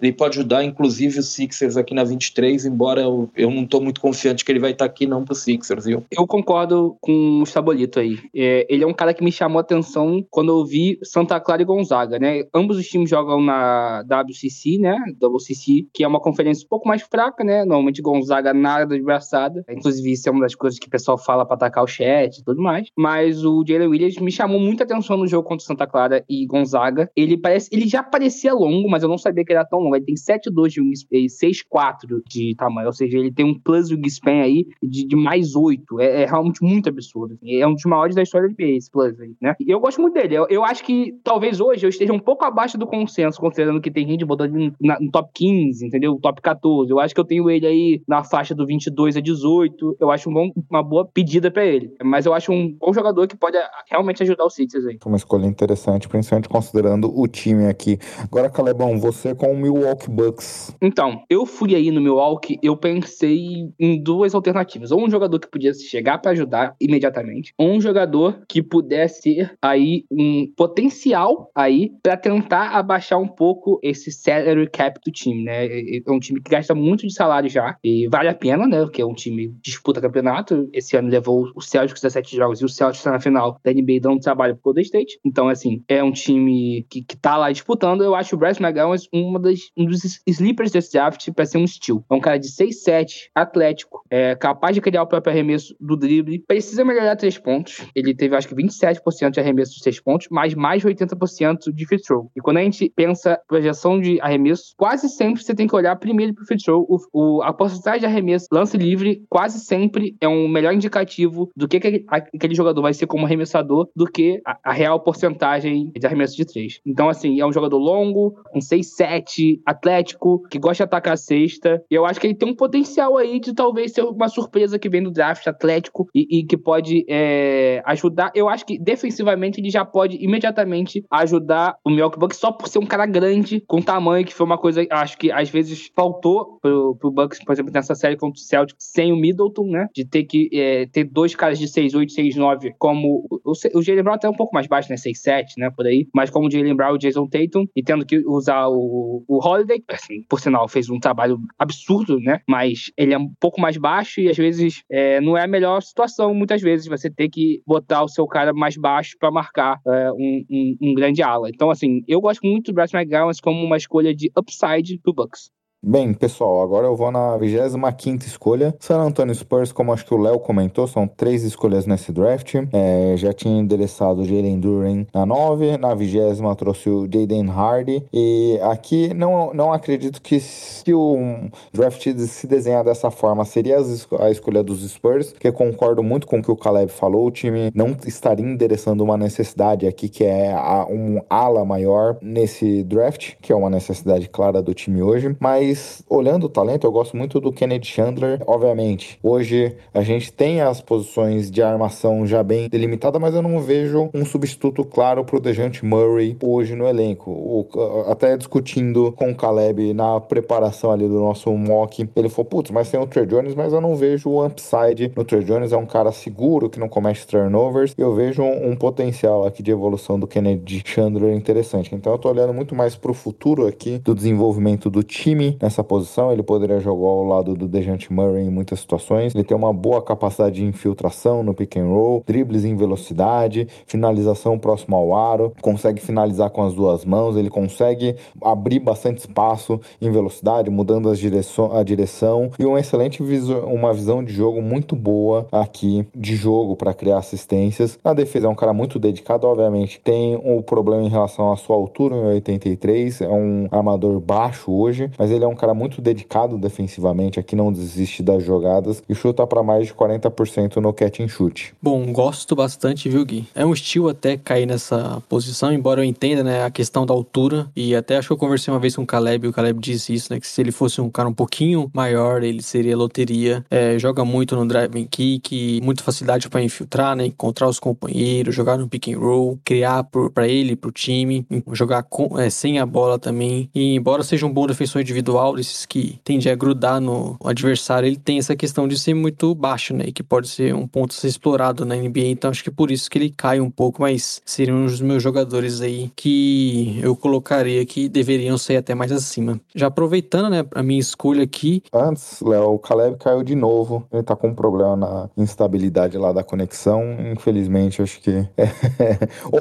ele pode ajudar inclusive os Sixers aqui na 23, embora eu, eu não estou muito confiante que ele vai estar tá aqui não pro Sixers, viu? Eu concordo com o Sabolito aí. É, ele é um cara que me chamou a atenção quando eu vi Santa Clara e Gonzaga, né? Ambos os times jogam na WCC, né? WCC, que é uma conferência um pouco mais fraca, né? Normalmente Gonzaga nada de braçada. Inclusive, isso é uma das coisas que o pessoal fala para atacar o chat e tudo mais. Mas o Jalen Williams me chamou muita atenção no jogo contra Santa Clara e Gonzaga. Ele parece, ele já parecia longo, mas eu não sabia sabia que ele era tão longo. Ele tem 7,2 de wingspan e 6,4 de tamanho. Ou seja, ele tem um plus wingspan aí de, de mais 8. É, é, realmente muito absurdo. É um dos maiores da história da NBA, esse plus aí, né? E eu gosto muito dele. Eu, eu, acho que talvez hoje eu esteja um pouco abaixo do consenso, considerando que tem gente botando ele no, no top 15, entendeu? Top 14. Eu acho que eu tenho ele aí na faixa do 22 a 18. Eu acho um bom, uma boa pedida para ele. Mas eu acho um bom jogador que pode realmente ajudar o Sixers aí. Foi uma escolha interessante, principalmente considerando o time aqui. Agora, Calebão, você com o Milwaukee Bucks. Então, eu fui aí no Milwaukee, eu pensei em duas alternativas. Ou um jogador que podia chegar para ajudar imediatamente, ou um jogador que pudesse ter aí um potencial aí para tentar abaixar um pouco esse salary cap do time, né? É um time que gasta muito de salário já e vale a pena, né? Porque é um time que disputa campeonato. Esse ano levou o Celtics 17 jogos e o Celtics está na final da NBA dando trabalho pro Golden State. Então, assim, é um time que, que tá lá disputando. Eu acho o Bryce McGowan uma das, um dos sleepers desse draft para ser um steal. É um cara de 6'7", atlético, é capaz de criar o próprio arremesso do drible, precisa melhorar três pontos. Ele teve, acho que, 27% de arremesso de seis pontos, mas mais de 80% de free throw. E quando a gente pensa projeção de arremesso, quase sempre você tem que olhar primeiro pro free throw. O, o, a porcentagem de arremesso, lance livre, quase sempre é um melhor indicativo do que aquele, aquele jogador vai ser como arremessador do que a, a real porcentagem de arremesso de três. Então, assim, é um jogador longo, um 6-7, atlético, que gosta de atacar a cesta. E eu acho que ele tem um potencial aí de talvez ser uma surpresa que vem do draft atlético e, e que pode é, ajudar. Eu acho que defensivamente ele já pode imediatamente ajudar o Milwaukee Bucks só por ser um cara grande, com tamanho, que foi uma coisa, acho que às vezes faltou pro, pro Bucks, por exemplo, nessa série contra o Celtics, sem o Middleton, né? De ter que é, ter dois caras de 6'8, 6'9, como o, o Jalen Brown até um pouco mais baixo, né? 6'7, né? Por aí, mas como o Jalen Brown e o Jason Tatum, e tendo que usar o, o Holiday, assim, por sinal, fez um trabalho absurdo, né? Mas ele é um pouco mais baixo e às vezes é, não é a melhor situação, muitas vezes, você ter que botar o seu cara mais baixo para marcar é, um, um, um, grande ala. Então, assim, eu gosto muito do Bryce McGowan como uma escolha de upside pro Bucks. Bem, pessoal, agora eu vou na 25 escolha. San Antonio Spurs, como acho que o Léo comentou, são três escolhas nesse draft. É, já tinha endereçado Jalen Duren na 9, na 20 trouxe o Jaden Hardy. E aqui não, não acredito que se o draft se desenhar dessa forma seria a escolha dos Spurs, que concordo muito com o que o Caleb falou. O time não estaria endereçando uma necessidade aqui que é um ala maior nesse draft, que é uma necessidade clara do time hoje. Mas mas olhando o talento, eu gosto muito do Kennedy Chandler. Obviamente, hoje a gente tem as posições de armação já bem delimitadas, mas eu não vejo um substituto claro pro Dejante Murray hoje no elenco. O, até discutindo com o Caleb na preparação ali do nosso mock, ele falou: putz, mas tem o Trey Jones, mas eu não vejo o upside no Trey Jones. É um cara seguro que não comete turnovers. Eu vejo um, um potencial aqui de evolução do Kennedy Chandler interessante. Então eu tô olhando muito mais pro futuro aqui do desenvolvimento do time nessa posição. Ele poderia jogar ao lado do Dejante Murray em muitas situações. Ele tem uma boa capacidade de infiltração no pick and roll, dribles em velocidade, finalização próximo ao aro, consegue finalizar com as duas mãos, ele consegue abrir bastante espaço em velocidade, mudando as direção, a direção e uma excelente visão, uma visão de jogo muito boa aqui de jogo para criar assistências. Na defesa é um cara muito dedicado, obviamente tem o um problema em relação à sua altura, em 83, é um armador baixo hoje, mas ele é um cara muito dedicado defensivamente, aqui não desiste das jogadas e chuta para mais de 40% no catch and shoot. Bom, gosto bastante, viu, Gui? É um estilo até cair nessa posição, embora eu entenda, né, a questão da altura e até acho que eu conversei uma vez com o Caleb e o Caleb disse isso, né, que se ele fosse um cara um pouquinho maior, ele seria loteria. É, joga muito no driving kick, muita facilidade para infiltrar, né, encontrar os companheiros, jogar no pick and roll, criar para ele, para o time, jogar com, é, sem a bola também. E embora seja um bom defensor individual desses que tende a grudar no adversário, ele tem essa questão de ser muito baixo, né? E que pode ser um ponto a ser explorado na NBA. Então acho que por isso que ele cai um pouco, mas seriam um dos meus jogadores aí que eu colocaria que deveriam ser até mais acima. Já aproveitando, né, a minha escolha aqui. Antes, Léo, o Caleb caiu de novo. Ele tá com um problema na instabilidade lá da conexão. Infelizmente, acho que. É...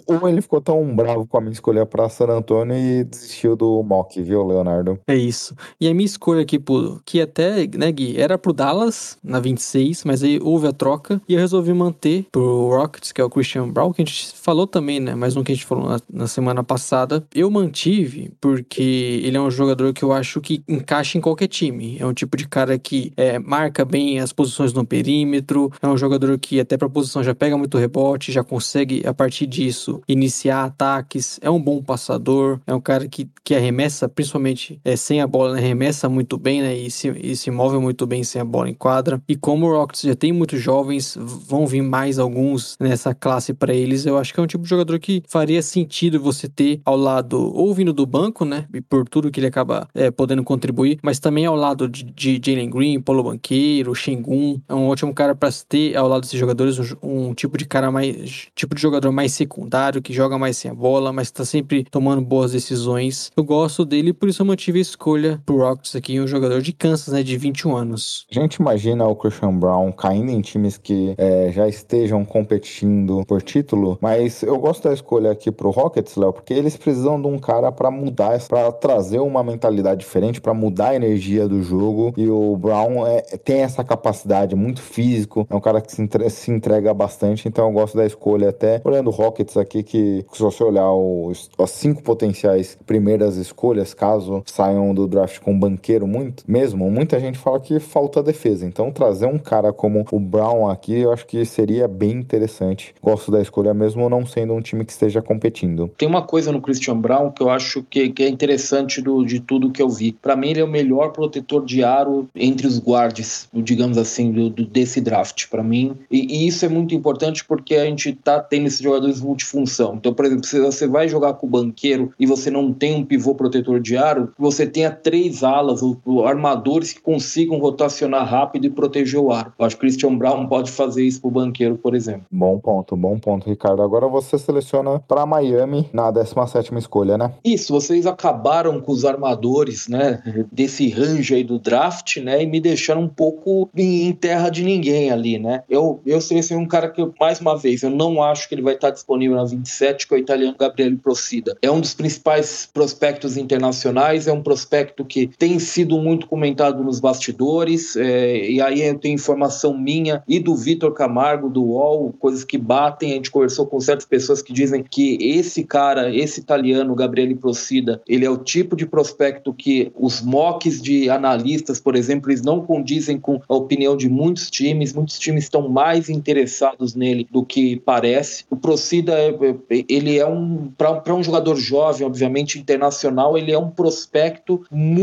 ou ele ficou tão bravo com a minha escolha pra San Antônio e desistiu do mock, viu, Leonardo? É isso. E a minha escolha aqui, pro, que até, né, Gui, era pro Dallas na 26, mas aí houve a troca e eu resolvi manter pro Rockets, que é o Christian Brown, que a gente falou também, né? Mais um que a gente falou na, na semana passada. Eu mantive porque ele é um jogador que eu acho que encaixa em qualquer time. É um tipo de cara que é, marca bem as posições no perímetro, é um jogador que até pra posição já pega muito rebote, já consegue, a partir disso, iniciar ataques, é um bom passador, é um cara que, que arremessa, principalmente é, sem a bola, arremessa muito bem, né? E se, e se move muito bem sem a bola em quadra. E como o Rockets já tem muitos jovens, vão vir mais alguns nessa classe para eles, eu acho que é um tipo de jogador que faria sentido você ter ao lado, ou vindo do banco, né? E por tudo que ele acaba é, podendo contribuir, mas também ao lado de, de Jalen Green, Paulo Banqueiro, Shengun. É um ótimo cara para ter ao lado desses jogadores um, um, tipo de cara mais. tipo de jogador mais secundário, que joga mais sem a bola, mas tá sempre tomando boas decisões. Eu gosto dele, por isso eu mantive a escolha pro Rockets aqui, um jogador de Kansas, né? De 21 anos. A gente imagina o Christian Brown caindo em times que é, já estejam competindo por título, mas eu gosto da escolha aqui pro Rockets, Léo, porque eles precisam de um cara para mudar, para trazer uma mentalidade diferente, para mudar a energia do jogo. E o Brown é, tem essa capacidade, muito físico, é um cara que se, entre, se entrega bastante, então eu gosto da escolha. Até olhando o Rockets aqui, que se você olhar os, as cinco potenciais primeiras escolhas, caso saiam do draft com um banqueiro muito, mesmo, muita gente fala que falta defesa. Então trazer um cara como o Brown aqui, eu acho que seria bem interessante. Gosto da escolha mesmo não sendo um time que esteja competindo. Tem uma coisa no Christian Brown que eu acho que, que é interessante do, de tudo que eu vi. Para mim, ele é o melhor protetor de aro entre os guards, digamos assim, do, do desse draft. Para mim, e, e, isso é muito importante porque a gente tá tendo esses jogadores multifunção. Então, por exemplo, se você vai jogar com o banqueiro e você não tem um pivô protetor de aro, você tenha três alas ou, ou armadores que consigam rotacionar rápido e proteger o aro. Eu acho que Christian Brown pode fazer isso pro banqueiro, por exemplo. Bom ponto, bom ponto, Ricardo. Agora você seleciona para Miami na 17 escolha, né? Isso, vocês acabaram com os armadores, né, desse range aí do draft, né, e me deixaram um pouco em terra de ninguém ali, né? Eu, eu selecionei um cara que, mais uma vez, eu não acho que ele vai estar disponível na 27, que é o italiano Gabriele Procida. É um dos principais prospectos internacionais, é um prospecto que tem sido muito comentado nos bastidores, é, e aí eu tenho informação minha e do Vitor Camargo, do UOL, coisas que batem, a gente conversou com certas pessoas que dizem que esse cara, esse italiano, Gabriele Procida, ele é o tipo de prospecto que os mocks de analistas, por exemplo, eles não condizem com a opinião de muitos times, muitos times estão mais interessados nele do que parece. O Procida, é, é, ele é um, para um jogador jovem, obviamente internacional, ele é um prospecto muito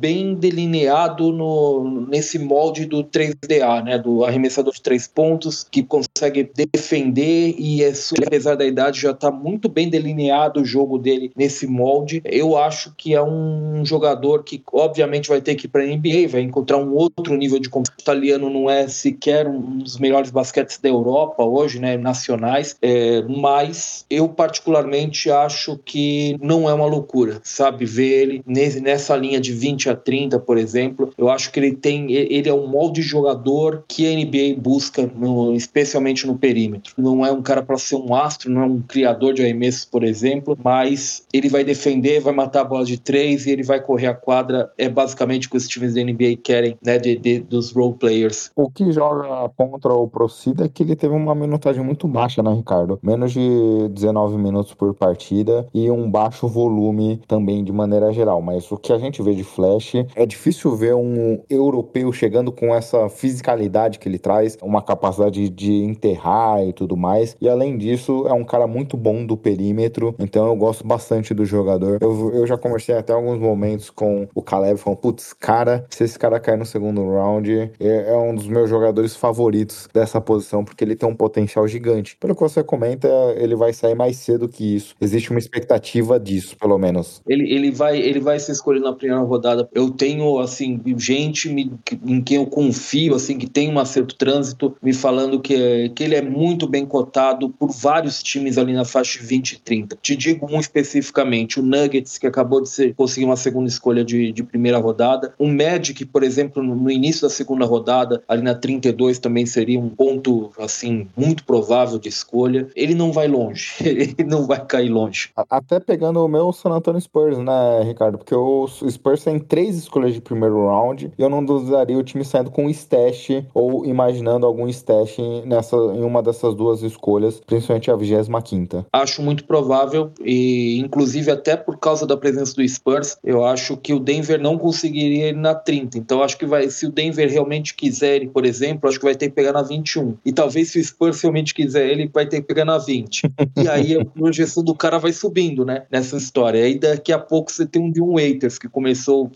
bem delineado no, nesse molde do 3DA, né, do arremessador de três pontos, que consegue defender e, é, apesar da idade, já está muito bem delineado o jogo dele nesse molde. Eu acho que é um jogador que, obviamente, vai ter que ir para a NBA, vai encontrar um outro nível de competição. O italiano não é sequer um dos melhores basquetes da Europa hoje, né, nacionais, é, mas eu particularmente acho que não é uma loucura, sabe, ver ele nesse, nessa linha de 20 a 30, por exemplo. Eu acho que ele tem, ele é um molde de jogador que a NBA busca, no, especialmente no perímetro. Não é um cara para ser um astro, não é um criador de arremessos, por exemplo, mas ele vai defender, vai matar a bola de três e ele vai correr a quadra. É basicamente o que os times da NBA querem, né, de, de dos role players. O que joga contra o Procida é que ele teve uma minutagem muito baixa, né, Ricardo? Menos de 19 minutos por partida e um baixo volume também de maneira geral. Mas o que a gente vê de Flash é difícil ver um europeu chegando com essa fisicalidade que ele traz, uma capacidade de enterrar e tudo mais. E além disso, é um cara muito bom do perímetro, então eu gosto bastante do jogador. Eu, eu já conversei até alguns momentos com o Caleb, falando, putz, cara, se esse cara cair no segundo round, é, é um dos meus jogadores favoritos dessa posição, porque ele tem um potencial gigante. Pelo que você comenta, ele vai sair mais cedo que isso. Existe uma expectativa disso, pelo menos. Ele, ele, vai, ele vai ser escolhido na primeira rodada. Eu tenho, assim, gente me, em quem eu confio, assim, que tem um certo trânsito, me falando que, que ele é muito bem cotado por vários times ali na faixa 20 e 30. Te digo um especificamente, o Nuggets, que acabou de ser, conseguir uma segunda escolha de, de primeira rodada. O Magic, por exemplo, no, no início da segunda rodada, ali na 32 também seria um ponto, assim, muito provável de escolha. Ele não vai longe, ele não vai cair longe. Até pegando o meu San Antonio Spurs, né, Ricardo? Porque o Spurs tem três escolhas de primeiro round e eu não duvidaria o time saindo com stash ou imaginando algum stash nessa, em uma dessas duas escolhas, principalmente a 25 Acho muito provável e inclusive até por causa da presença do Spurs, eu acho que o Denver não conseguiria ir na 30. Então acho que vai, se o Denver realmente quiser ele, por exemplo, acho que vai ter que pegar na 21. E talvez se o Spurs realmente quiser ele, vai ter que pegar na 20. E aí a projeção do cara vai subindo, né? Nessa história. E aí daqui a pouco você tem um de um Waiters que começou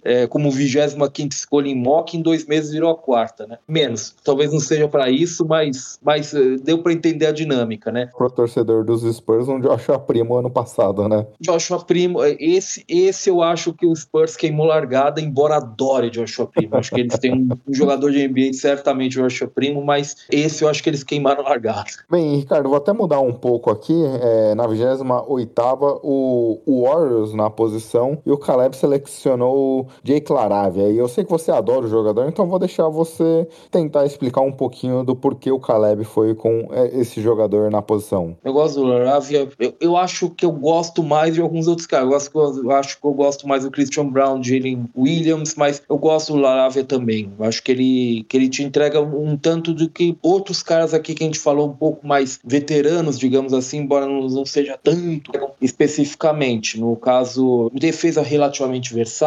é, como 25 escolha em mock, em dois meses virou a quarta, né? Menos. Talvez não seja para isso, mas, mas uh, deu para entender a dinâmica, né? Pro torcedor dos Spurs, um Joshua Primo ano passado, né? Joshua Primo, é, esse, esse eu acho que o Spurs queimou largada, embora adore Joshua Primo. Acho que eles têm um, um jogador de NBA, certamente Joshua Primo, mas esse eu acho que eles queimaram largada. Bem, Ricardo, vou até mudar um pouco aqui. É, na 28 o, o Warriors na posição e o Caleb selecionou o Jake Laravia. E eu sei que você adora o jogador, então vou deixar você tentar explicar um pouquinho do porquê o Caleb foi com é, esse jogador na posição. Eu gosto do Laravia. Eu, eu acho que eu gosto mais de alguns outros caras. Eu, gosto, eu acho que eu gosto mais do Christian Brown, Jalen Williams, mas eu gosto do Laravia também. Eu acho que ele, que ele te entrega um tanto do que outros caras aqui que a gente falou um pouco mais veteranos, digamos assim, embora não, não seja tanto especificamente. No caso, defesa relativamente versátil,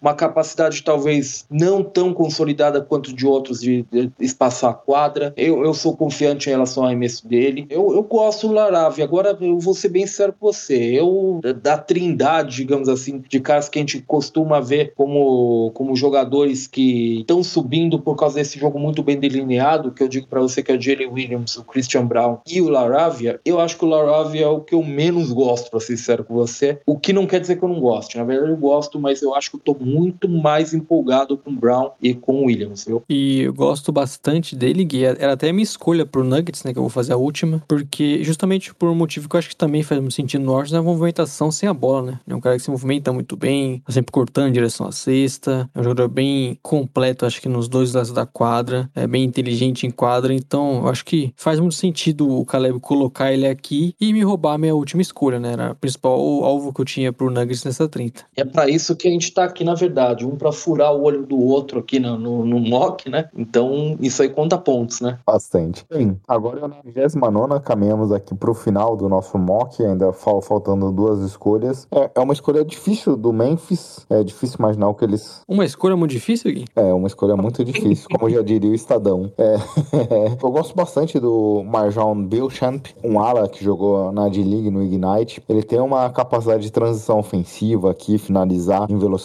uma capacidade talvez não tão consolidada quanto de outros de, de espaçar a quadra. Eu, eu sou confiante em relação ao arremesso dele. Eu, eu gosto do Larave. Agora, eu vou ser bem sincero com você. Eu, da trindade, digamos assim, de caras que a gente costuma ver como, como jogadores que estão subindo por causa desse jogo muito bem delineado, que eu digo para você que é o Jalen Williams, o Christian Brown e o Laravia, eu acho que o Laravia é o que eu menos gosto, pra ser sincero com você. O que não quer dizer que eu não goste. Na verdade, eu gosto, mas eu acho que eu tô muito mais empolgado com o Brown e com o Williams, viu? E eu gosto bastante dele, Gui. Era até a minha escolha pro Nuggets, né? Que eu vou fazer a última. Porque, justamente por um motivo que eu acho que também faz muito sentido no Warriors, é a movimentação sem a bola, né? É um cara que se movimenta muito bem, tá sempre cortando em direção à cesta. É um jogador bem completo, acho que nos dois lados da quadra. É bem inteligente em quadra. Então, eu acho que faz muito sentido o Caleb colocar ele aqui e me roubar a minha última escolha, né? Era o principal alvo que eu tinha pro Nuggets nessa 30. É para isso que a gente tá aqui, na verdade. Um para furar o olho do outro aqui no, no, no, mock, né? Então, isso aí conta pontos, né? Bastante. Bem, agora na 29 caminhamos aqui pro final do nosso mock, ainda fal faltando duas escolhas. É, é, uma escolha difícil do Memphis. É difícil imaginar o que eles. Uma escolha muito difícil, Gui? É, uma escolha muito difícil, como já diria o Estadão. É, eu gosto bastante do Marjon Beauchamp, um ala que jogou na D-League no Ignite. Ele tem uma capacidade de transição ofensiva aqui, finalizar em velocidade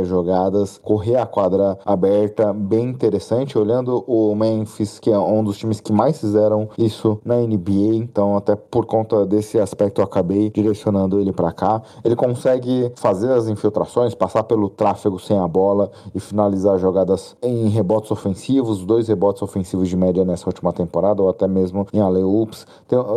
as jogadas, correr a quadra aberta, bem interessante. Olhando o Memphis, que é um dos times que mais fizeram isso na NBA, então até por conta desse aspecto eu acabei direcionando ele para cá. Ele consegue fazer as infiltrações, passar pelo tráfego sem a bola e finalizar jogadas em rebotes ofensivos, dois rebotes ofensivos de média nessa última temporada, ou até mesmo em alley-oops.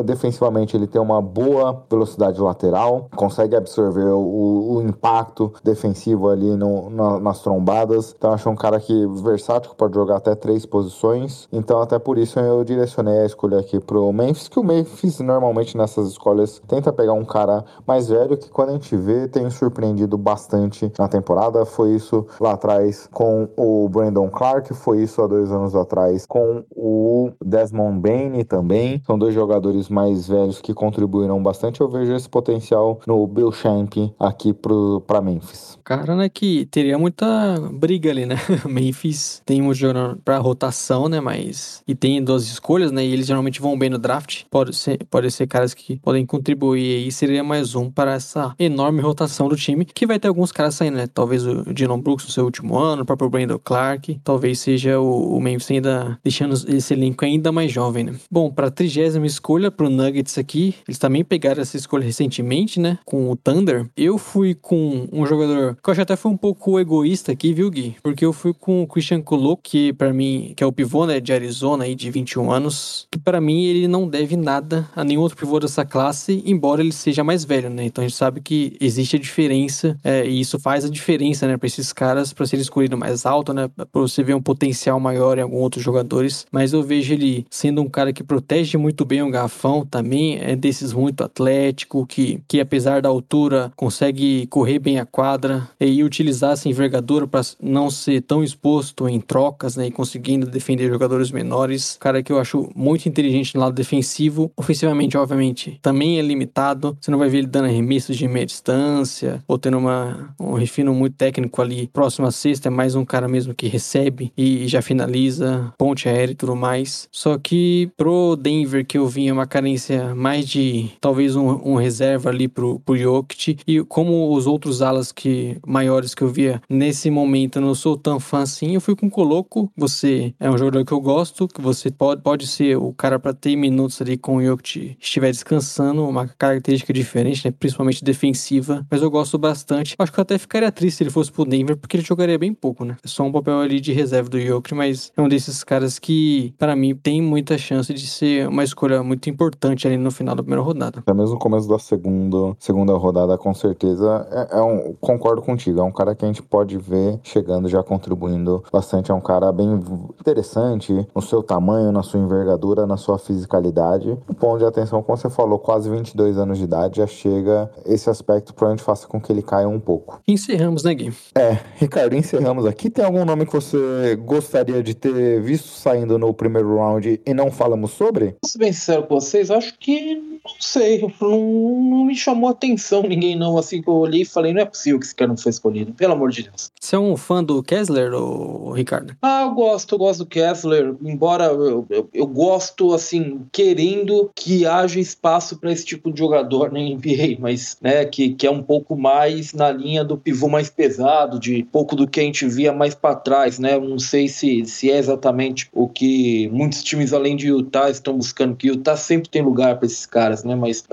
Defensivamente ele tem uma boa velocidade lateral, consegue absorver o, o impacto defensivo ali no, na, nas trombadas. Então acho um cara que versátil, que pode jogar até três posições. Então até por isso eu direcionei a escolha aqui pro Memphis, que o Memphis normalmente nessas escolhas tenta pegar um cara mais velho que quando a gente vê tem surpreendido bastante na temporada. Foi isso lá atrás com o Brandon Clark, foi isso há dois anos atrás com o Desmond Bain também. São dois jogadores mais velhos que contribuíram bastante. Eu vejo esse potencial no Bill Champ aqui pro, pra Memphis. Cara, né, que teria muita briga ali, né? Memphis tem um jogador pra rotação, né, mas... E tem duas escolhas, né, e eles geralmente vão bem no draft. Pode ser, pode ser caras que podem contribuir aí, seria mais um para essa enorme rotação do time, que vai ter alguns caras saindo, né? Talvez o Dylan Brooks no seu último ano, o próprio Brandon Clark, talvez seja o, o Memphis ainda deixando esse elenco ainda mais jovem, né? Bom, pra trigésima escolha pro Nuggets aqui, eles também pegaram essa escolha recentemente, né? Com o Thunder. Eu fui com um jogador que eu acho até foi um pouco egoísta aqui, viu, Gui? Porque eu fui com o Christian Colo, que para mim, que é o pivô, né, de Arizona aí, de 21 anos, que para mim ele não deve nada a nenhum outro pivô dessa classe, embora ele seja mais velho, né? Então a gente sabe que existe a diferença, é, e isso faz a diferença, né, pra esses caras, pra ser escolhido mais alto, né? Pra você ver um potencial maior em alguns outros jogadores. Mas eu vejo ele sendo um cara que protege muito bem o garrafão também, é desses muito atlético, que, que apesar da altura consegue correr bem a quadra, e utilizar essa envergadura para não ser tão exposto em trocas, né, e conseguindo defender jogadores menores. Cara que eu acho muito inteligente no lado defensivo, ofensivamente, obviamente, também é limitado. Você não vai ver ele dando arremessos de meia distância ou tendo uma, um refino muito técnico ali próximo à cesta, é mais um cara mesmo que recebe e já finaliza, ponte aérea e tudo mais. Só que pro Denver que eu vinha uma carência mais de talvez um, um reserva ali pro, pro Jokic e como os outros alas que maiores que eu via nesse momento eu não sou tão fã assim, eu fui com o Coloco. Você é um jogador que eu gosto, que você pode, pode ser o cara para ter minutos ali com o Jokic estiver descansando, uma característica diferente, né? principalmente defensiva, mas eu gosto bastante. Acho que eu até ficaria triste se ele fosse pro Denver, porque ele jogaria bem pouco, né? É só um papel ali de reserva do Jokic, mas é um desses caras que, para mim, tem muita chance de ser uma escolha muito importante ali no final da primeira rodada. Até mesmo no começo da segunda, segunda rodada, com certeza, é, é um, concordo contigo, é um cara que a gente pode ver chegando já contribuindo bastante, é um cara bem interessante no seu tamanho, na sua envergadura, na sua fisicalidade. O ponto de atenção, como você falou, quase 22 anos de idade, já chega esse aspecto provavelmente faça com que ele caia um pouco. Encerramos, né, Gui? É, Ricardo, encerramos aqui. Tem algum nome que você gostaria de ter visto saindo no primeiro round e não falamos sobre? Posso ser bem sincero com vocês, acho que não sei, não, não me chamou atenção ninguém não, assim que eu olhei e falei, não é possível que esse cara não foi escolhido, pelo amor de Deus. Você é um fã do Kessler, ou Ricardo? Ah, eu gosto, eu gosto do Kessler, embora eu, eu, eu gosto, assim, querendo que haja espaço para esse tipo de jogador na NBA, mas, né, que, que é um pouco mais na linha do pivô mais pesado, de pouco do que a gente via mais para trás, né, não sei se, se é exatamente o que muitos times além de Utah estão buscando, que Utah sempre tem lugar para esses caras, né, mas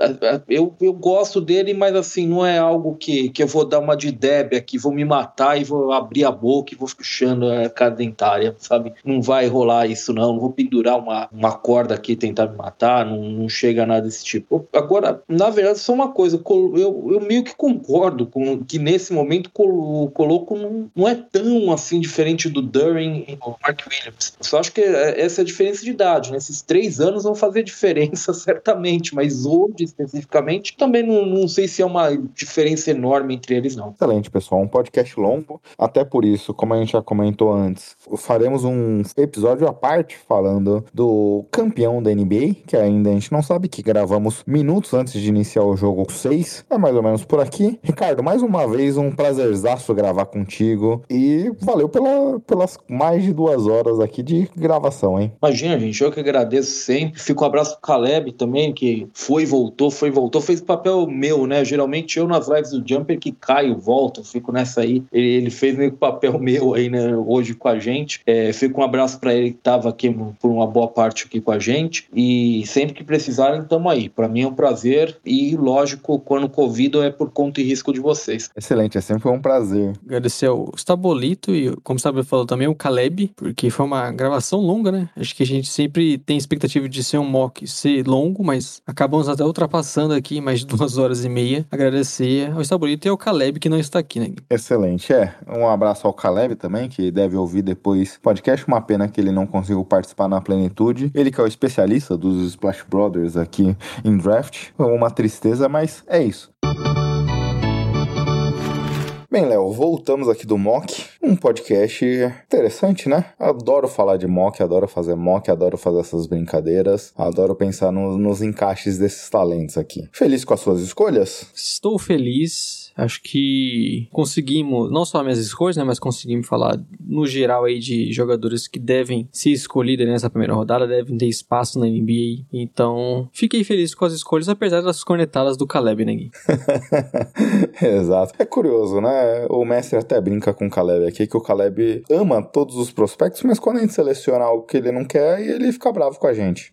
eu, eu gosto dele, mas assim, não é algo que, que eu vou dar uma de Deb aqui, vou me matar e vou abrir a boca e vou fechando a cara dentária, sabe? Não vai rolar isso não, não vou pendurar uma, uma corda aqui e tentar me matar, não, não chega a nada desse tipo. Agora, na verdade, só uma coisa, eu, eu meio que concordo com que nesse momento o Coloco não, não é tão assim diferente do Durin e do Mark Williams. Eu só acho que essa é a diferença de idade, né? Esses três anos vão fazer diferença certamente, mas hoje especificamente também não, não sei se é uma diferença enorme entre eles, não. Excelente, pessoal. Um podcast longo. Até por isso, como a gente já comentou antes, faremos um episódio à parte falando do campeão da NBA, que ainda a gente não sabe, que gravamos minutos antes de iniciar o jogo 6. É mais ou menos por aqui. Ricardo, mais uma vez, um prazerzaço gravar contigo. E valeu pela, pelas mais de duas horas aqui de gravação, hein? Imagina, gente, eu que agradeço sempre. Fico um abraço pro Caleb também, que foi voltou, foi voltou. Fez papel meu, né? Geralmente eu nas lives do Jumper que caio, volto, fico nessa aí. Ele, ele fez meio que papel meu aí, né? Hoje com a gente. É, fico um abraço para ele que tava aqui por uma boa parte aqui com a gente. E sempre que precisarem, tamo aí. Para mim é um prazer. E lógico, quando convido é por conta e risco de vocês. Excelente, é sempre um prazer. Agradecer ao Stabolito e, como o Stabolito falou também, o Caleb, porque foi uma gravação longa, né? Acho que a gente sempre tem expectativa de ser um mock, ser longo, mas acabamos até ultrapassando aqui mais de duas horas e meia. Agradecer ao Stabolito e ao Caleb que não está aqui, né? Excelente, é. Um abraço ao Caleb também, que deve ouvir depois o podcast. Uma pena que ele não conseguiu participar na plenitude. Ele que é o especialista dos Splash Brothers aqui em draft. Uma tristeza, mas é isso. Bem, Léo, voltamos aqui do Mock, um podcast interessante, né? Adoro falar de Mock, adoro fazer Mock, adoro fazer essas brincadeiras, adoro pensar no, nos encaixes desses talentos aqui. Feliz com as suas escolhas? Estou feliz. Acho que conseguimos, não só minhas escolhas, né, mas conseguimos falar no geral aí de jogadores que devem ser escolhidos nessa primeira rodada, devem ter espaço na NBA. Então, fiquei feliz com as escolhas, apesar das cornetadas do Caleb, né, Gui? Exato. É curioso, né? O mestre até brinca com o Caleb aqui, que o Caleb ama todos os prospectos, mas quando a gente seleciona algo que ele não quer, ele fica bravo com a gente.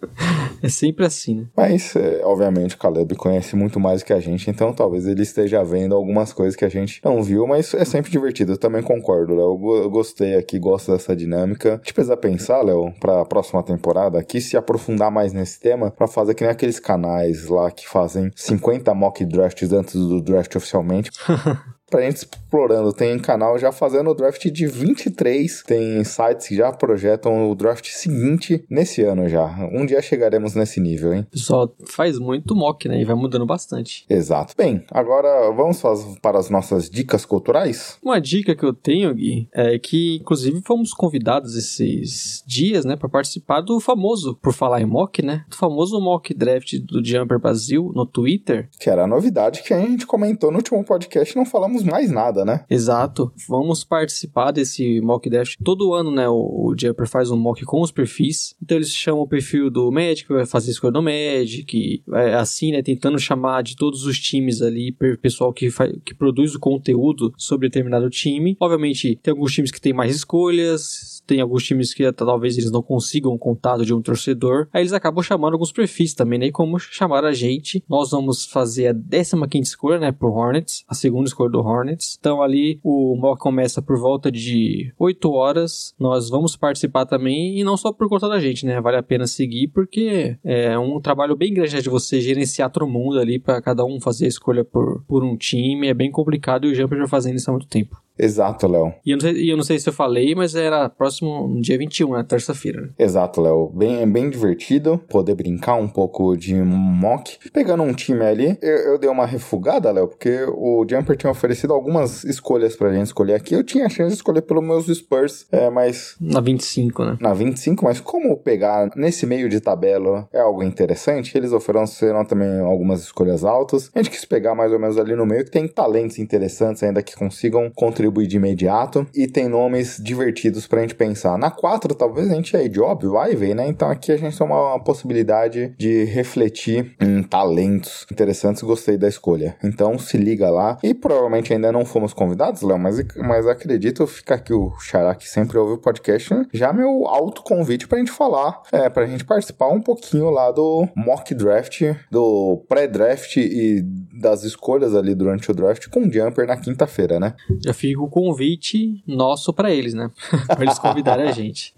é sempre assim, né? Mas, é, obviamente, o Caleb conhece muito mais que a gente, então talvez ele esteja vendo algumas coisas que a gente não viu, mas é sempre divertido. Eu também concordo, Léo. Eu gostei aqui, gosto dessa dinâmica. A gente precisa pensar, Léo, pra próxima temporada aqui, se aprofundar mais nesse tema, pra fazer que nem aqueles canais lá que fazem 50 mock drafts antes do draft oficialmente. pra gente explorando. Tem canal já fazendo o draft de 23, tem sites que já projetam o draft seguinte nesse ano já. Um dia chegaremos nesse nível, hein? Pessoal faz muito mock, né? E vai mudando bastante. Exato. Bem, agora vamos para as nossas dicas culturais? Uma dica que eu tenho, Gui, é que inclusive fomos convidados esses dias, né, para participar do famoso, por falar em mock, né, do famoso mock draft do Jumper Brasil no Twitter. Que era a novidade que a gente comentou no último podcast, não falamos mais nada, né? Exato. Vamos participar desse mock draft. Todo ano, né, o, o Jumper faz um mock com os perfis. Então eles chamam o perfil do Magic, vai fazer escolha do Magic, é, assim, né, tentando chamar de todos os times ali, pessoal que, que produz o conteúdo sobre determinado time. Obviamente, tem alguns times que tem mais escolhas, tem alguns times que talvez eles não consigam o contato de um torcedor. Aí eles acabam chamando alguns perfis também, né? Como chamaram a gente, nós vamos fazer a 15 escolha, né? Pro Hornets, a segunda escolha do Hornets. Então ali o mock começa por volta de 8 horas. Nós vamos participar também, e não só por conta da gente, né? Vale a pena seguir, porque é um trabalho bem grande né, de você gerenciar todo mundo ali, para cada um fazer a escolha por, por um time. É bem complicado e o Jumper já fazendo isso há muito tempo. Exato, Léo. E eu, não sei, eu não sei se eu falei, mas era próximo dia 21, né? Terça-feira. né? Exato, Léo. Bem, bem divertido poder brincar um pouco de mock. Pegando um time ali, eu, eu dei uma refugada, Léo, porque o Jumper tinha oferecido algumas escolhas pra gente escolher aqui. Eu tinha a chance de escolher pelos meus Spurs, é, mas Na 25, né? na 25, mas como pegar nesse meio de tabela é algo interessante, eles ofereceram também algumas escolhas altas. A gente quis pegar mais ou menos ali no meio, que tem talentos interessantes ainda que consigam contribuir de imediato e tem nomes divertidos pra gente pensar. Na 4, talvez a gente é de óbvio, vai ver, né? Então aqui a gente tem uma possibilidade de refletir em talentos interessantes. Gostei da escolha. Então se liga lá. E provavelmente ainda não fomos convidados, Léo, mas, mas acredito, fica aqui o Xará que sempre ouve o podcast, já meu auto convite pra gente falar, é, pra gente participar um pouquinho lá do mock draft, do pré-draft e das escolhas ali durante o draft com o Jumper na quinta-feira, né? Já o convite nosso pra eles, né? pra eles convidarem a gente.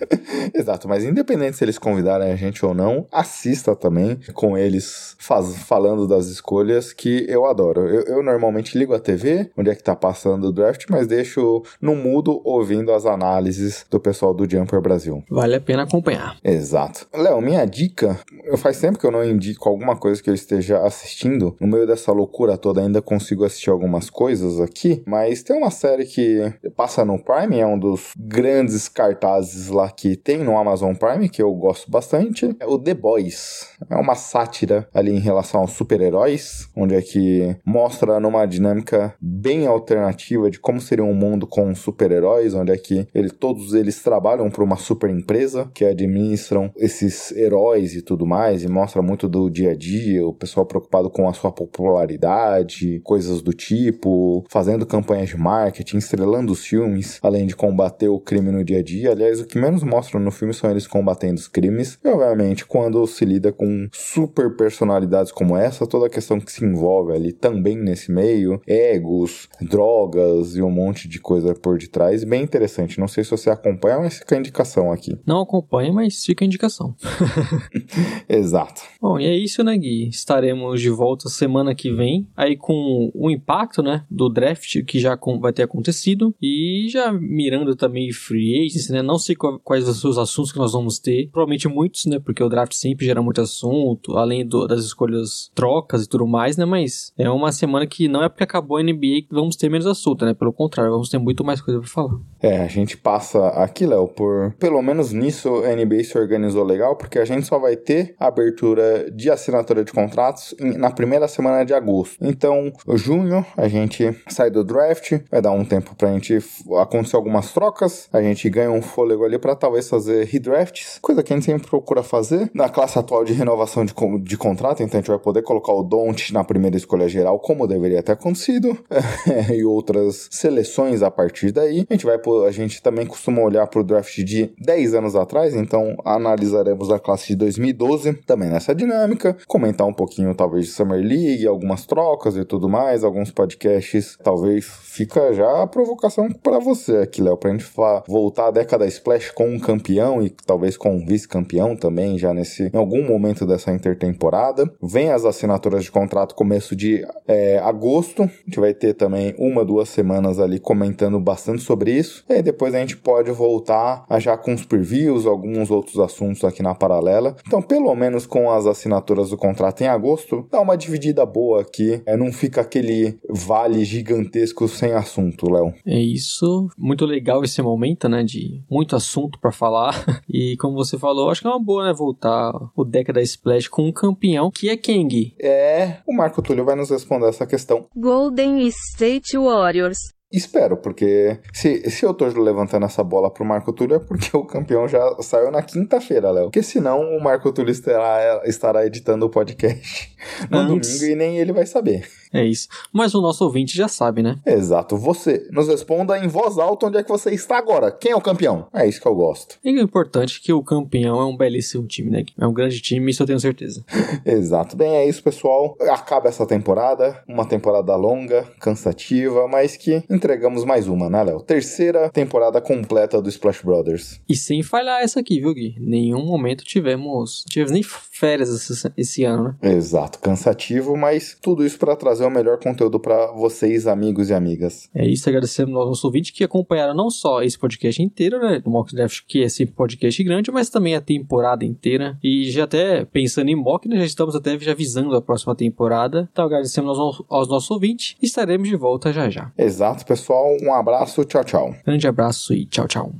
Exato, mas independente se eles convidarem a gente ou não, assista também com eles faz, falando das escolhas que eu adoro. Eu, eu normalmente ligo a TV, onde é que tá passando o draft, mas deixo no mudo ouvindo as análises do pessoal do Jumper Brasil. Vale a pena acompanhar. Exato. Léo, minha dica, eu faz tempo que eu não indico alguma coisa que eu esteja assistindo. No meio dessa loucura toda ainda consigo assistir algumas coisas aqui, mas tem uma série que passa no Prime, é um dos grandes cartazes lá que tem no Amazon Prime, que eu gosto bastante. É o The Boys. É uma sátira ali em relação aos super-heróis, onde é que mostra numa dinâmica bem alternativa de como seria um mundo com super-heróis, onde é que ele, todos eles trabalham para uma super empresa que administram esses heróis e tudo mais, e mostra muito do dia a dia, o pessoal preocupado com a sua popularidade, coisas do tipo, fazendo campanhas de marketing, estrelando os filmes, além de combater o crime no dia a dia. Aliás, o que menos mostra no filme são eles combatendo os crimes. E, obviamente, quando se lida com super personalidades como essa, toda a questão que se envolve ali também nesse meio, egos, drogas e um monte de coisa por detrás, bem interessante. Não sei se você acompanha, mas fica a indicação aqui. Não acompanha, mas fica a indicação. Exato. Bom, e é isso, né, Gui? Estaremos de volta semana que vem, aí com o impacto, né, do draft que já com- vai ter acontecido e já mirando também free agents, né? Não sei quais os assuntos que nós vamos ter, provavelmente muitos, né, porque o draft sempre gera muito assunto, além do- das escolhas trocas e tudo mais, né? Mas é uma semana que não é porque acabou a NBA que vamos ter menos assunto, né? Pelo contrário, vamos ter muito mais coisa pra falar. É, a gente passa aqui, Léo, por. Pelo menos nisso a NBA se organizou legal, porque a gente só vai ter abertura de assinatura de contratos na primeira semana de agosto. Então, junho, a gente sai do draft, vai dar um tempo pra gente acontecer algumas trocas, a gente ganha um fôlego ali pra talvez fazer redrafts, coisa que a gente sempre procura fazer. Na classe atual de renovação de, de contrato, então a gente vai poder colocar o Don't na primeira escolha geral, como deveria ter acontecido, e outras seleções a partir daí. A gente vai a gente também costuma olhar para o draft de 10 anos atrás, então analisaremos a classe de 2012 também nessa dinâmica, comentar um pouquinho talvez de Summer League, algumas trocas e tudo mais, alguns podcasts talvez fica fica já a provocação para você aqui, Léo, pra gente voltar à década Splash com um campeão e talvez com um vice-campeão também, já nesse em algum momento dessa intertemporada. Vem as assinaturas de contrato começo de é, agosto. A gente vai ter também uma, duas semanas ali comentando bastante sobre isso. E aí depois a gente pode voltar a já com os previews, alguns outros assuntos aqui na paralela. Então, pelo menos com as assinaturas do contrato em agosto, dá uma dividida boa aqui. É, não fica aquele vale gigantesco sem assunto, Léo. É isso. Muito legal esse momento, né? De muito assunto para falar. E como você falou, acho que é uma boa, né? Voltar o década Splash com um campeão que é Kang. É, o Marco Túlio vai nos responder essa questão. Golden State Warriors. Espero, porque se, se eu tô levantando essa bola pro Marco Túlio é porque o campeão já saiu na quinta-feira, Léo. Porque senão o Marco Túlio estará, estará editando o podcast no Antes. domingo e nem ele vai saber. É isso. Mas o nosso ouvinte já sabe, né? Exato. Você nos responda em voz alta onde é que você está agora. Quem é o campeão? É isso que eu gosto. E o importante é que o campeão é um belíssimo time, né? É um grande time, isso eu tenho certeza. Exato. Bem, é isso, pessoal. Acaba essa temporada. Uma temporada longa, cansativa, mas que entregamos mais uma, né, Léo? Terceira temporada completa do Splash Brothers. E sem falhar essa aqui, viu, Gui? Nenhum momento tivemos. Tivemos nem férias esse, esse ano, né? Exato. Cansativo, mas tudo isso para trazer o melhor conteúdo para vocês, amigos e amigas. É isso, agradecemos aos nossos ouvintes que acompanharam não só esse podcast inteiro, né, do Mock Draft, que é esse podcast grande, mas também a temporada inteira. E já até pensando em Mock, né, já estamos até já avisando a próxima temporada. Então agradecemos aos, aos nossos ouvintes e estaremos de volta já já. Exato, pessoal. Um abraço, tchau, tchau. Grande abraço e tchau, tchau.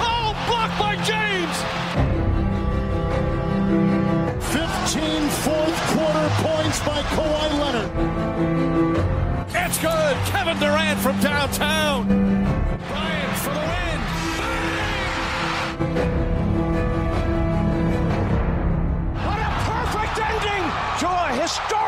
Oh, by James. 15 fourth quarter points by Kawhi Leonard. It's good. Kevin Durant from downtown. Bryant for the win. Bang! Start.